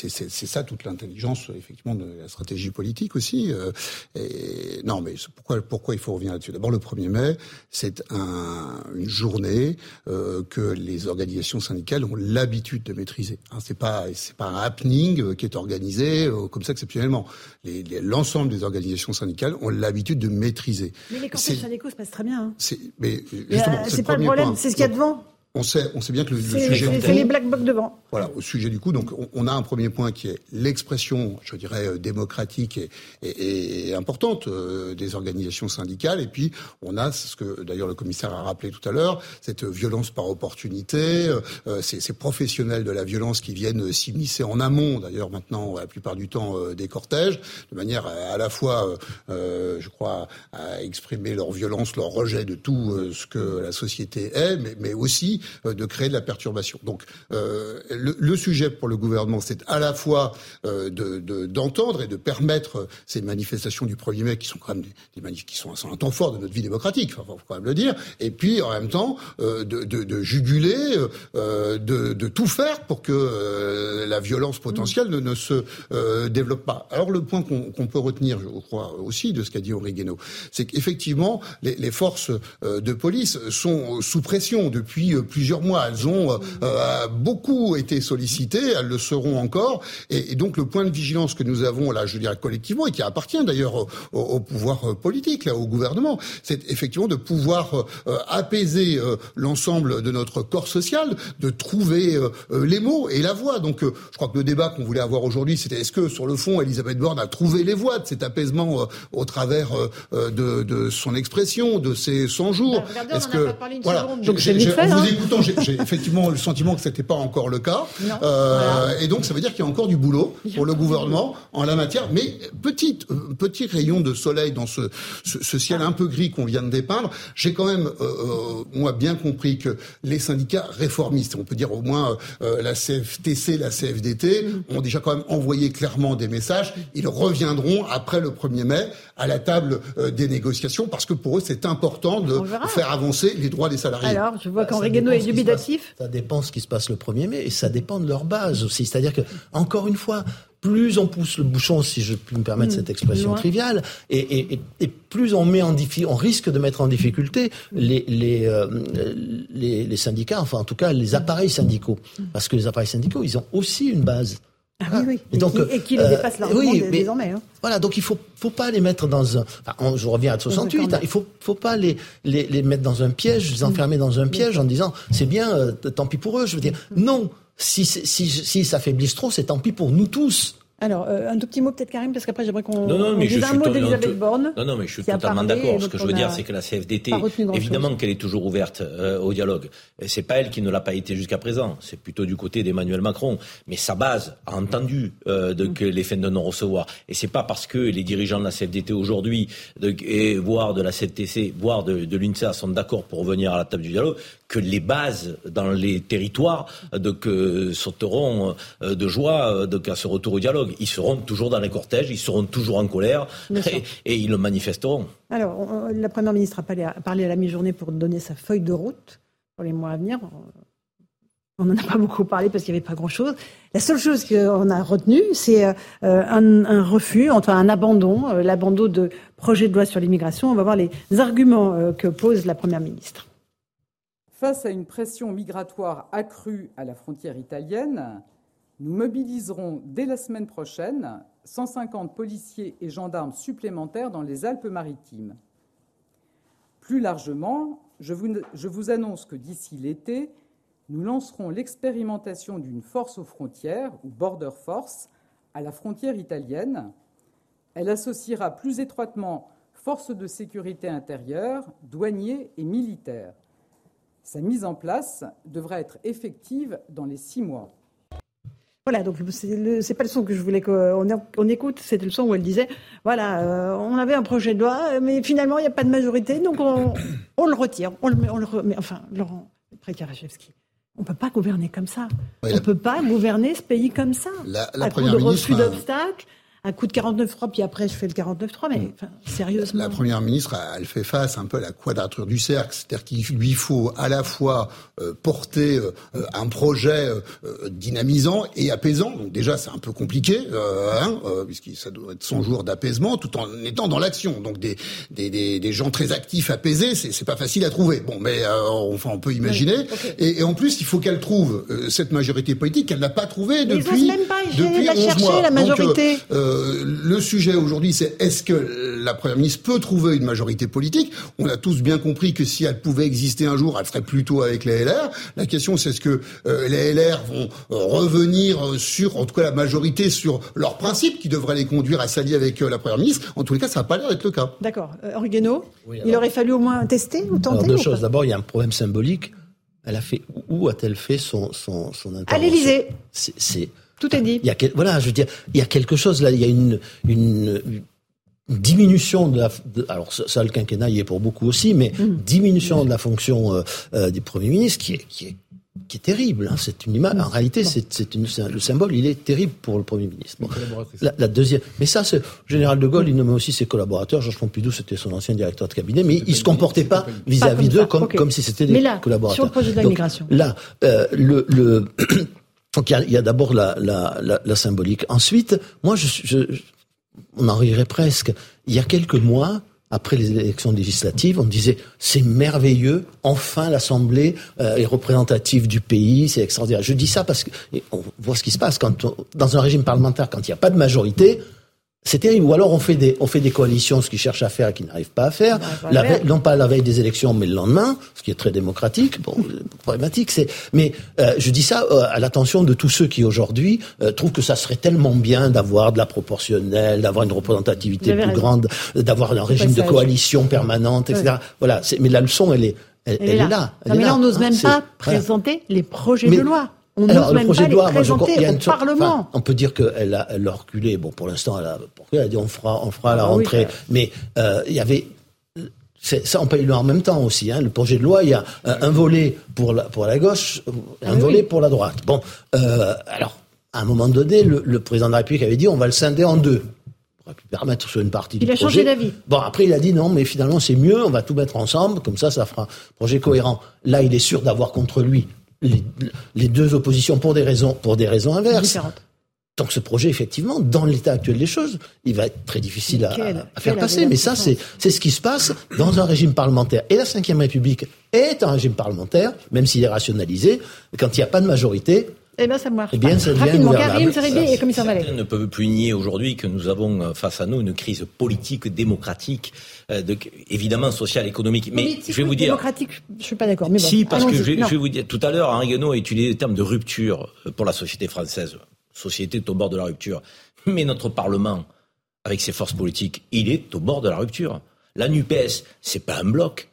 [SPEAKER 20] ça toute l'intelligence, effectivement, de la stratégie politique aussi. euh, et, non, mais pourquoi, pourquoi il faut revenir là-dessus? D'abord, le 1er mai, c'est un, une journée euh, que les organisations syndicales ont l'habitude de maîtriser. Hein, c'est pas, c'est pas un happening euh, qui est organisé euh, comme ça exceptionnellement. L'ensemble des organisations syndicales ont l'habitude de maîtriser.
[SPEAKER 1] Mais les cortèges syndicaux se passent très bien. hein.
[SPEAKER 20] c'est, mais justement,
[SPEAKER 1] euh,
[SPEAKER 20] c'est
[SPEAKER 1] pas le problème, c'est ce qu'il y a devant.
[SPEAKER 20] On sait, on sait bien que le, sujet.
[SPEAKER 1] c'est les black box devant.
[SPEAKER 20] Voilà, au sujet du coup, donc on, on a un premier point qui est l'expression, je dirais, euh, démocratique et, et, et importante euh, des organisations syndicales, et puis on a ce que d'ailleurs le commissaire a rappelé tout à l'heure, cette violence par opportunité, euh, euh, ces, ces professionnels de la violence qui viennent s'immiscer en amont, d'ailleurs maintenant la plupart du temps euh, des cortèges, de manière à, à la fois, euh, euh, je crois, à exprimer leur violence, leur rejet de tout euh, ce que la société est, mais, mais aussi euh, de créer de la perturbation. Donc euh, le, sujet pour le gouvernement, c'est à la fois euh, de- de- d'entendre et de permettre ces manifestations du 1er mai, qui sont quand même des, des qui sont, un temps fort de notre vie démocratique, faut quand même le dire, et puis en même temps euh, de, de, de juguler, euh, de, tout faire pour que euh, la violence potentielle ne, ne se euh, développe pas. Alors le point qu'on qu'on peut retenir, je crois aussi, de ce qu'a dit Guénaud, c'est qu'effectivement, les, les forces euh, de police sont sous pression depuis euh, plusieurs mois. Elles ont euh, euh, beaucoup été sollicitées, elles le seront encore. Et, et donc le point de vigilance que nous avons là, je dirais collectivement, et qui appartient d'ailleurs au, pouvoir euh, politique, là, au gouvernement, c'est effectivement de pouvoir euh, apaiser euh, l'ensemble de notre corps social, de trouver euh, euh, les mots et la voix. Donc euh, je crois que le débat qu'on voulait avoir aujourd'hui, c'était est-ce que sur le fond, Elisabeth Borne a trouvé les voies de cet apaisement euh, au travers euh, euh, de, de son expression, de ses 100 jours?
[SPEAKER 1] Bah, regardez, on
[SPEAKER 20] Est-ce
[SPEAKER 1] en a
[SPEAKER 20] que
[SPEAKER 1] pas parlé une
[SPEAKER 20] voilà,
[SPEAKER 1] seconde, donc
[SPEAKER 20] vous. Écoutant, j'ai effectivement le sentiment que c'était pas encore le cas.
[SPEAKER 1] Non,
[SPEAKER 20] Euh,
[SPEAKER 1] voilà.
[SPEAKER 20] Et donc ça veut dire qu'il y a encore du boulot pour le gouvernement en la matière. Mais petite, euh, petit rayon de soleil dans ce, ce, ce ciel un peu gris qu'on vient de dépeindre. J'ai quand même, euh, euh, moi, bien compris que les syndicats réformistes, on peut dire au moins euh, la CFTC, la CFDT, ont déjà quand même envoyé clairement des messages. Ils reviendront après le 1er mai à la table des négociations parce que pour eux c'est important de faire avancer les droits des salariés.
[SPEAKER 1] Alors, je vois
[SPEAKER 21] Bah,
[SPEAKER 1] qu'Henri
[SPEAKER 21] ça
[SPEAKER 1] est
[SPEAKER 21] dépend ce qui se passe.
[SPEAKER 1] dubitatif.
[SPEAKER 21] Ça dépend ce qui se passe le 1er mai et ça dépend de leur base aussi. C'est-à-dire que, encore une fois, plus on pousse le bouchon, si je puis me permettre
[SPEAKER 1] Mmh.
[SPEAKER 21] cette expression
[SPEAKER 1] Loin.
[SPEAKER 21] triviale, et, et- plus on met en on risque de mettre en difficulté les, les, euh, les, les syndicats, enfin en tout cas les appareils syndicaux. Parce que les appareils syndicaux, ils ont aussi une base.
[SPEAKER 1] Ah oui, oui.
[SPEAKER 21] Et
[SPEAKER 1] Et,
[SPEAKER 21] donc,
[SPEAKER 1] qui, et qui les
[SPEAKER 21] euh,
[SPEAKER 1] dépasse largement
[SPEAKER 21] oui,
[SPEAKER 1] dé-
[SPEAKER 21] mais-
[SPEAKER 1] désormais. hein.
[SPEAKER 21] Voilà, donc il faut faut pas les mettre dans un. Enfin, je reviens à 68.
[SPEAKER 1] corner.
[SPEAKER 21] hein, il faut faut pas les, les les mettre dans un piège, les enfermer dans un piège en disant c'est bien, euh, tant pis pour eux. Je veux dire non. Si c'est- si si s'affaiblissent trop, c'est tant pis pour nous tous.
[SPEAKER 1] Alors, euh, un tout petit mot peut-être Karim, parce qu'après j'aimerais qu'on
[SPEAKER 5] Non, non,
[SPEAKER 1] on
[SPEAKER 5] mais
[SPEAKER 1] dise
[SPEAKER 5] je
[SPEAKER 1] un
[SPEAKER 5] suis
[SPEAKER 1] mot d'Elisabeth
[SPEAKER 5] non,
[SPEAKER 1] Borne.
[SPEAKER 5] Non, non, mais je suis totalement d'accord. Ce que je veux dire, c'est que la CFDT, évidemment qu'elle est toujours ouverte euh, au dialogue. C'est pas elle qui ne l'a pas été jusqu'à présent. C'est plutôt du côté d'Emmanuel Macron. Mais sa base a entendu euh, de, que les fins de non-recevoir. Et c'est pas parce que les dirigeants de la CFDT aujourd'hui, et voire de la CFTC, voire de, de l'UNSA sont d'accord pour revenir à la table du dialogue, que les bases dans les territoires euh, de, que sauteront euh, de joie euh, de, à ce retour au dialogue. Ils seront toujours dans les cortèges, ils seront toujours en colère *laughs* et, et ils le manifesteront.
[SPEAKER 1] Alors, on- la Première ministre a parlé à, parlé à la mi-journée pour donner sa feuille de route pour les mois à venir. On n'en a pas beaucoup parlé parce qu'il n'y avait pas grand-chose. La seule chose qu'on a retenue, c'est euh, un, un refus, enfin un abandon, l'abandon de projet de loi sur l'immigration. On va voir les arguments que pose la Première ministre.
[SPEAKER 15] Face à une pression migratoire accrue à la frontière italienne, nous mobiliserons dès la semaine prochaine 150 policiers et gendarmes supplémentaires dans les Alpes-Maritimes. Plus largement, je vous, annonce que d'ici l'été, nous lancerons l'expérimentation d'une force aux frontières, ou Border Force, à la frontière italienne. Elle associera plus étroitement forces de sécurité intérieure, douaniers et militaires. Sa mise en place devrait être effective dans les six mois.
[SPEAKER 1] Voilà, donc c'est pas le son que je voulais qu'on on écoute, c'était le son où elle disait, voilà, euh, on avait un projet de loi, mais finalement il n'y a pas de majorité, donc on, on le retire, on le met, on le remet. Enfin, Laurent Prékarachevski, on peut pas gouverner comme ça.
[SPEAKER 20] Oui,
[SPEAKER 1] on
[SPEAKER 20] la-
[SPEAKER 1] peut pas gouverner ce pays comme ça.
[SPEAKER 20] La- la
[SPEAKER 1] à coup
[SPEAKER 20] première
[SPEAKER 1] de
[SPEAKER 20] ministre
[SPEAKER 1] refus
[SPEAKER 20] a-
[SPEAKER 1] d'obstacles, un coup de 49.3, puis après je fais le 49.3, mais enfin, sérieusement.
[SPEAKER 20] La première ministre, elle fait face un peu à la quadrature du cercle, c'est-à-dire qu'il lui faut à la fois euh, porter euh, un projet euh, dynamisant et apaisant. Donc déjà, c'est un peu compliqué, hein, puisque ça doit être 100 jours d'apaisement, tout en étant dans l'action. Donc des, des, des, des gens très actifs, apaisés, c'est c'est pas facile à trouver. Bon, mais euh, enfin, on peut imaginer.
[SPEAKER 1] Oui,
[SPEAKER 20] et, et en plus, il faut qu'elle trouve cette majorité politique qu'elle n'a pas trouvée
[SPEAKER 1] Mais ils
[SPEAKER 20] depuis
[SPEAKER 1] osent même pas
[SPEAKER 20] depuis
[SPEAKER 1] la
[SPEAKER 20] 11
[SPEAKER 1] chercher,
[SPEAKER 20] mois.
[SPEAKER 1] la majorité.
[SPEAKER 20] Euh, le sujet aujourd'hui, c'est est-ce que la première ministre peut trouver une majorité politique? On a tous bien compris que si elle pouvait exister un jour, elle serait plutôt avec les LR. La question, c'est est-ce que euh, les LR vont revenir sur, en tout cas la majorité, sur leurs principes qui devraient les conduire à s'allier avec la première ministre? En tous les cas, ça n'a pas l'air d'être le cas.
[SPEAKER 1] D'accord. Euh, il aurait fallu au moins tester ou tenter
[SPEAKER 6] alors, Deux choses. D'abord, il y a un problème symbolique. Elle a fait où a-t-elle fait son son, son intervention?
[SPEAKER 1] À l'Élysée.
[SPEAKER 6] C'est
[SPEAKER 1] tout est dit.
[SPEAKER 6] Il y a voilà, je veux dire, il y a quelque chose là. Il y a une une, diminution de la. alors ça, le quinquennat y est pour beaucoup aussi, mais mm. diminution de la fonction euh, euh, du premier ministre qui est qui est qui est terrible. Hein. C'est une image. En réalité, c'est une, le symbole. Il est terrible pour le premier ministre. la, deuxième. Mais ça, c'est général de Gaulle. Il nommait aussi ses collaborateurs. Georges Pompidou, c'était son ancien directeur de cabinet, mais il se comportait pas vis-à-vis d'eux comme, comme si c'était des là, collaborateurs.
[SPEAKER 1] Sur le projet de la migration.
[SPEAKER 6] Là, euh, le, le donc il y a, d'abord la, la, la, symbolique. Ensuite, moi, je, je, on en rirait presque. Il y a quelques mois, après les élections législatives, on disait c'est merveilleux, enfin l'Assemblée euh, est représentative du pays, c'est extraordinaire. Je dis ça parce que on voit ce qui se passe quand dans un régime parlementaire, quand il n'y a pas de majorité, c'est terrible. Ou alors on fait des on fait des coalitions, ce qu'ils cherchent à faire et qu'ils n'arrivent pas à faire. non pas la veille des élections, mais le lendemain, ce qui est très démocratique. Bon, problématique, c'est. Mais euh, je dis ça euh, à l'attention de tous ceux qui aujourd'hui euh, trouvent que ça serait tellement bien d'avoir de la proportionnelle, d'avoir une représentativité plus grande, d'avoir un régime de coalition permanente, etc. Voilà. Mais la leçon, elle est elle, est là.
[SPEAKER 1] non, mais là, on n'ose même pas présenter les projets de loi. On
[SPEAKER 6] Alors,
[SPEAKER 1] le projet
[SPEAKER 6] de loi,
[SPEAKER 1] moi, je, il y a une sorte, Parlement.
[SPEAKER 6] on peut dire qu'elle a, elle a reculé. Bon, pour l'instant, elle a, elle a dit on fera, on fera la ah rentrée. mais euh, il y avait ça, on peut le en même temps aussi. Hein. Le projet de loi, il y a un, volet pour la, pour la gauche, un ah volet pour la droite. Bon, euh, alors, à un moment donné, le, le, président de la République avait dit on va le scinder en deux. On va pu permettre sur une partie
[SPEAKER 1] il
[SPEAKER 6] du
[SPEAKER 1] projet. Il a changé d'avis.
[SPEAKER 6] Bon, après, il a dit non, mais finalement, c'est mieux, on va tout mettre ensemble, comme ça, ça fera un projet cohérent. Là, il est sûr d'avoir contre lui les, deux oppositions pour des raisons, pour des raisons inverses. Donc ce projet, effectivement, dans l'état actuel des choses, il va être très difficile à, faire passer. Mais ça, c'est ce qui se passe dans un régime parlementaire. Et la Ve République est un régime parlementaire, même s'il est rationalisé. Quand il n'y a pas de majorité,
[SPEAKER 1] eh bien, ça marche.
[SPEAKER 6] Eh bien, ça
[SPEAKER 1] Rapidement, Karim et commissaire Vallée.
[SPEAKER 5] ne peuvent plus nier aujourd'hui que nous avons euh, face à nous une crise politique, démocratique, euh, de, évidemment sociale, économique. Mais je vais vous dire.
[SPEAKER 1] Démocratique, je suis pas d'accord. Mais
[SPEAKER 5] si, parce que je, vais vous dire, tout à l'heure, Henri Guénaud a utilisé le terme de rupture euh, pour la société française. Société est au bord de la rupture. Mais notre Parlement, avec ses forces politiques, il est au bord de la rupture. La NUPES, c'est pas un bloc.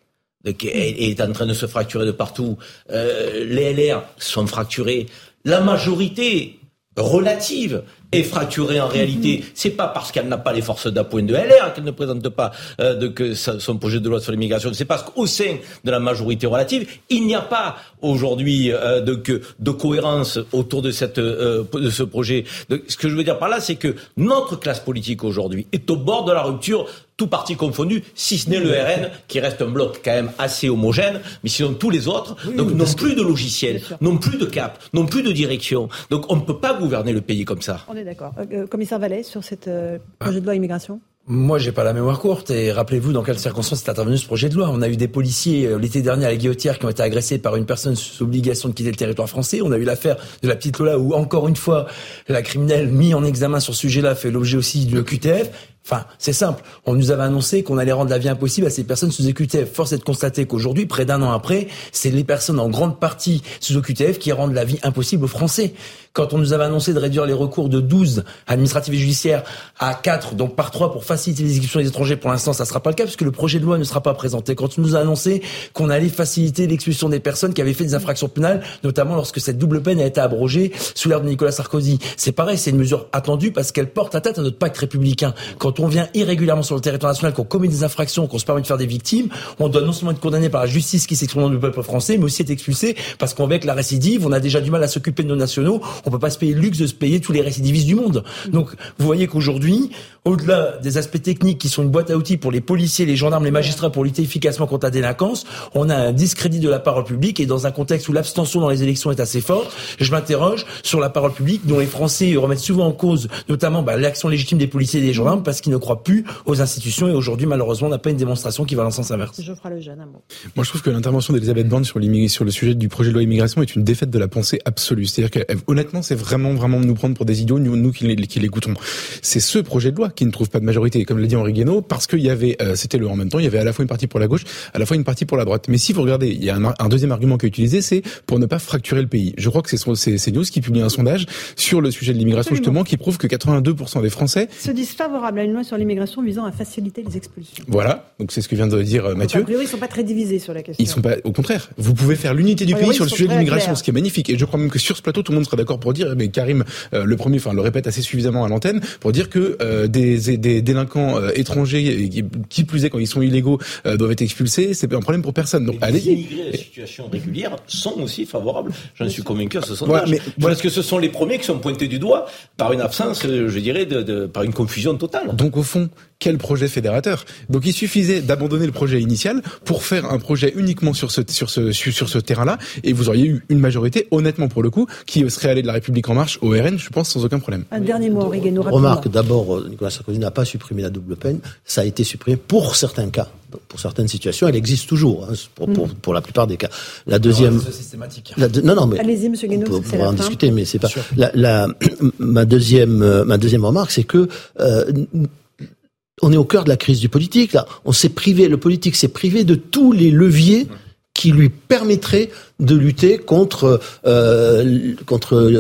[SPEAKER 5] Elle est en train de se fracturer de partout. Euh, les LR sont fracturés la majorité relative est fracturée en réalité. Mhm. C'est pas parce qu'elle n'a pas les forces d'appoint de LR qu'elle ne présente pas euh, de, que son projet de loi sur l'immigration. C'est parce qu'au sein de la majorité relative, il n'y a pas aujourd'hui euh, de, de cohérence autour de, cette, euh, de ce projet. ce que je veux dire par là, c'est que notre classe politique aujourd'hui est au bord de la rupture tout parti confondu, si ce n'est le RN, qui reste un bloc quand même assez homogène, mais sinon tous les autres donc n'ont plus de logiciel, n'ont plus de cap, n'ont plus de direction. Donc on ne peut pas gouverner le pays comme ça.
[SPEAKER 1] On est d'accord. Euh, euh, commissaire Vallet, sur cette euh, projet de loi immigration
[SPEAKER 18] moi, j'ai pas la mémoire courte. Et rappelez-vous dans quelles circonstances est intervenu ce projet de loi. On a eu des policiers l'été dernier à la Guillotière qui ont été agressés par une personne sous obligation de quitter le territoire français. On a eu l'affaire de la petite Lola où, encore une fois, la criminelle mise en examen sur ce sujet-là fait l'objet aussi du QTF. Enfin, c'est simple. On nous avait annoncé qu'on allait rendre la vie impossible à ces personnes sous OQTF. Force est de constater qu'aujourd'hui, près d'un an après, c'est les personnes en grande partie sous OQTF qui rendent la vie impossible aux Français. Quand on nous avait annoncé de réduire les recours de 12 administratifs et judiciaires à 4, donc par 3 pour faciliter l'exécution des étrangers, pour l'instant, ça ne sera pas le cas puisque le projet de loi ne sera pas présenté. Quand on nous a annoncé qu'on allait faciliter l'expulsion des personnes qui avaient fait des infractions pénales, notamment lorsque cette double peine a été abrogée sous l'ère de Nicolas Sarkozy, c'est pareil, c'est une mesure attendue parce qu'elle porte atteinte à notre pacte républicain. Quand on vient irrégulièrement sur le territoire national, qu'on commet des infractions, qu'on se permet de faire des victimes, on doit non seulement être condamné par la justice qui s'exprime du peuple français, mais aussi être expulsé parce qu'avec la récidive, on a déjà du mal à s'occuper de nos nationaux. On peut pas se payer le luxe de se payer tous les récidivistes du monde. Donc, vous voyez qu'aujourd'hui, au-delà des aspects techniques qui sont une boîte à outils pour les policiers, les gendarmes, les magistrats pour lutter efficacement contre la délinquance, on a un discrédit de la parole publique et dans un contexte où l'abstention dans les élections est assez forte, je m'interroge sur la parole publique dont les Français remettent souvent en cause, notamment bah, l'action légitime des policiers et des gendarmes parce qui ne croient plus aux institutions et aujourd'hui, malheureusement, on n'a pas une démonstration qui va dans le sens inverse.
[SPEAKER 1] Geoffroy Lejeune, un mot.
[SPEAKER 10] Moi, je trouve que l'intervention d'Elisabeth Borne sur, sur le sujet du projet de loi immigration est une défaite de la pensée absolue. C'est-à-dire que, honnêtement, c'est vraiment, vraiment nous prendre pour des idiots, nous, nous qui, qui l'écoutons. C'est ce projet de loi qui ne trouve pas de majorité, comme l'a dit Henri Guénaud, parce qu'il y avait, euh, c'était le en même temps, il y avait à la fois une partie pour la gauche, à la fois une partie pour la droite. Mais si vous regardez, il y a un, un deuxième argument qui est utilisé, c'est pour ne pas fracturer le pays. Je crois que c'est CNews qui publie un sondage sur le sujet de l'immigration, justement, qui prouve que 82% des Français
[SPEAKER 1] se disent favorables à une loi sur l'immigration visant à faciliter les expulsions.
[SPEAKER 10] Voilà, donc c'est ce que vient de dire euh, Mathieu.
[SPEAKER 1] Donc, a priori, ils sont pas très divisés sur la question.
[SPEAKER 10] Ils sont pas, au contraire. Vous pouvez faire l'unité du pays sur le sujet de l'immigration, ce qui est magnifique. Et je crois même que sur ce plateau, tout le monde sera d'accord pour dire, mais Karim, euh, le premier, enfin, le répète assez suffisamment à l'antenne, pour dire que euh, des, des, délinquants euh, étrangers, qui plus est quand ils sont illégaux, doivent être expulsés. C'est un problème pour personne. Donc, allez
[SPEAKER 5] Les immigrés en situation régulière sont aussi favorables. J'en suis convaincu à ce sondage. Voilà, mais, Parce que ce sont les premiers qui sont pointés du doigt par une absence, je dirais, de, de par une confusion totale.
[SPEAKER 10] Donc au fond, quel projet fédérateur. Donc il suffisait d'abandonner le projet initial pour faire un projet uniquement sur ce sur ce sur ce terrain-là, et vous auriez eu une majorité, honnêtement pour le coup, qui serait allée de la République en marche au RN, je pense sans aucun problème.
[SPEAKER 1] Un dernier mot, Henri
[SPEAKER 6] Remarque d'abord, euh, Nicolas Sarkozy n'a pas supprimé la double peine, ça a été supprimé pour certains cas. Pour certaines situations, elle existe toujours, hein, pour, pour, pour, la plupart des cas. La deuxième. La non, non, mais
[SPEAKER 1] allez-y, Monsieur Guénaud,
[SPEAKER 6] on pourra en discuter, mais c'est pas la, la, *clears throat* ma deuxième, euh, ma deuxième remarque, c'est que euh, on est au cœur de la crise du politique. Là, on s'est privé, le politique s'est privé de tous les leviers qui lui permettraient de lutter contre euh, contre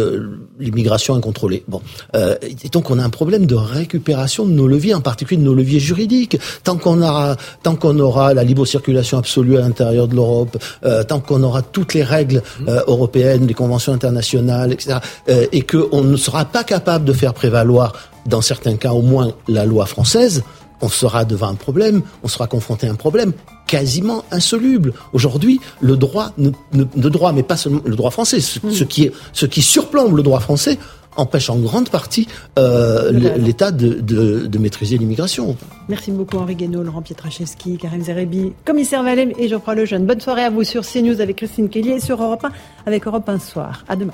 [SPEAKER 6] l'immigration incontrôlée. Bon, euh, et donc on a un problème de récupération de nos leviers, en particulier de nos leviers juridiques. Tant qu'on aura tant qu'on aura la libre circulation absolue à l'intérieur de l'Europe, euh, tant qu'on aura toutes les règles euh, européennes, les conventions internationales, etc., euh, et qu'on ne sera pas capable de faire prévaloir dans certains cas au moins la loi française, on sera devant un problème, on sera confronté à un problème quasiment insoluble. Aujourd'hui, le droit, ne, ne, droit, mais pas seulement le droit français, ce, qui est, ce qui surplombe le droit français, empêche en grande partie euh, l'État de, de, de, maîtriser l'immigration.
[SPEAKER 1] Merci beaucoup Henri Guénaud, Laurent Pietraszewski, Karim Zerebi, commissaire Valem et Geoffroy Lejeune. Bonne soirée à vous sur CNews avec Christine Kelly et sur Europe 1 avec Europe 1 Soir. À demain.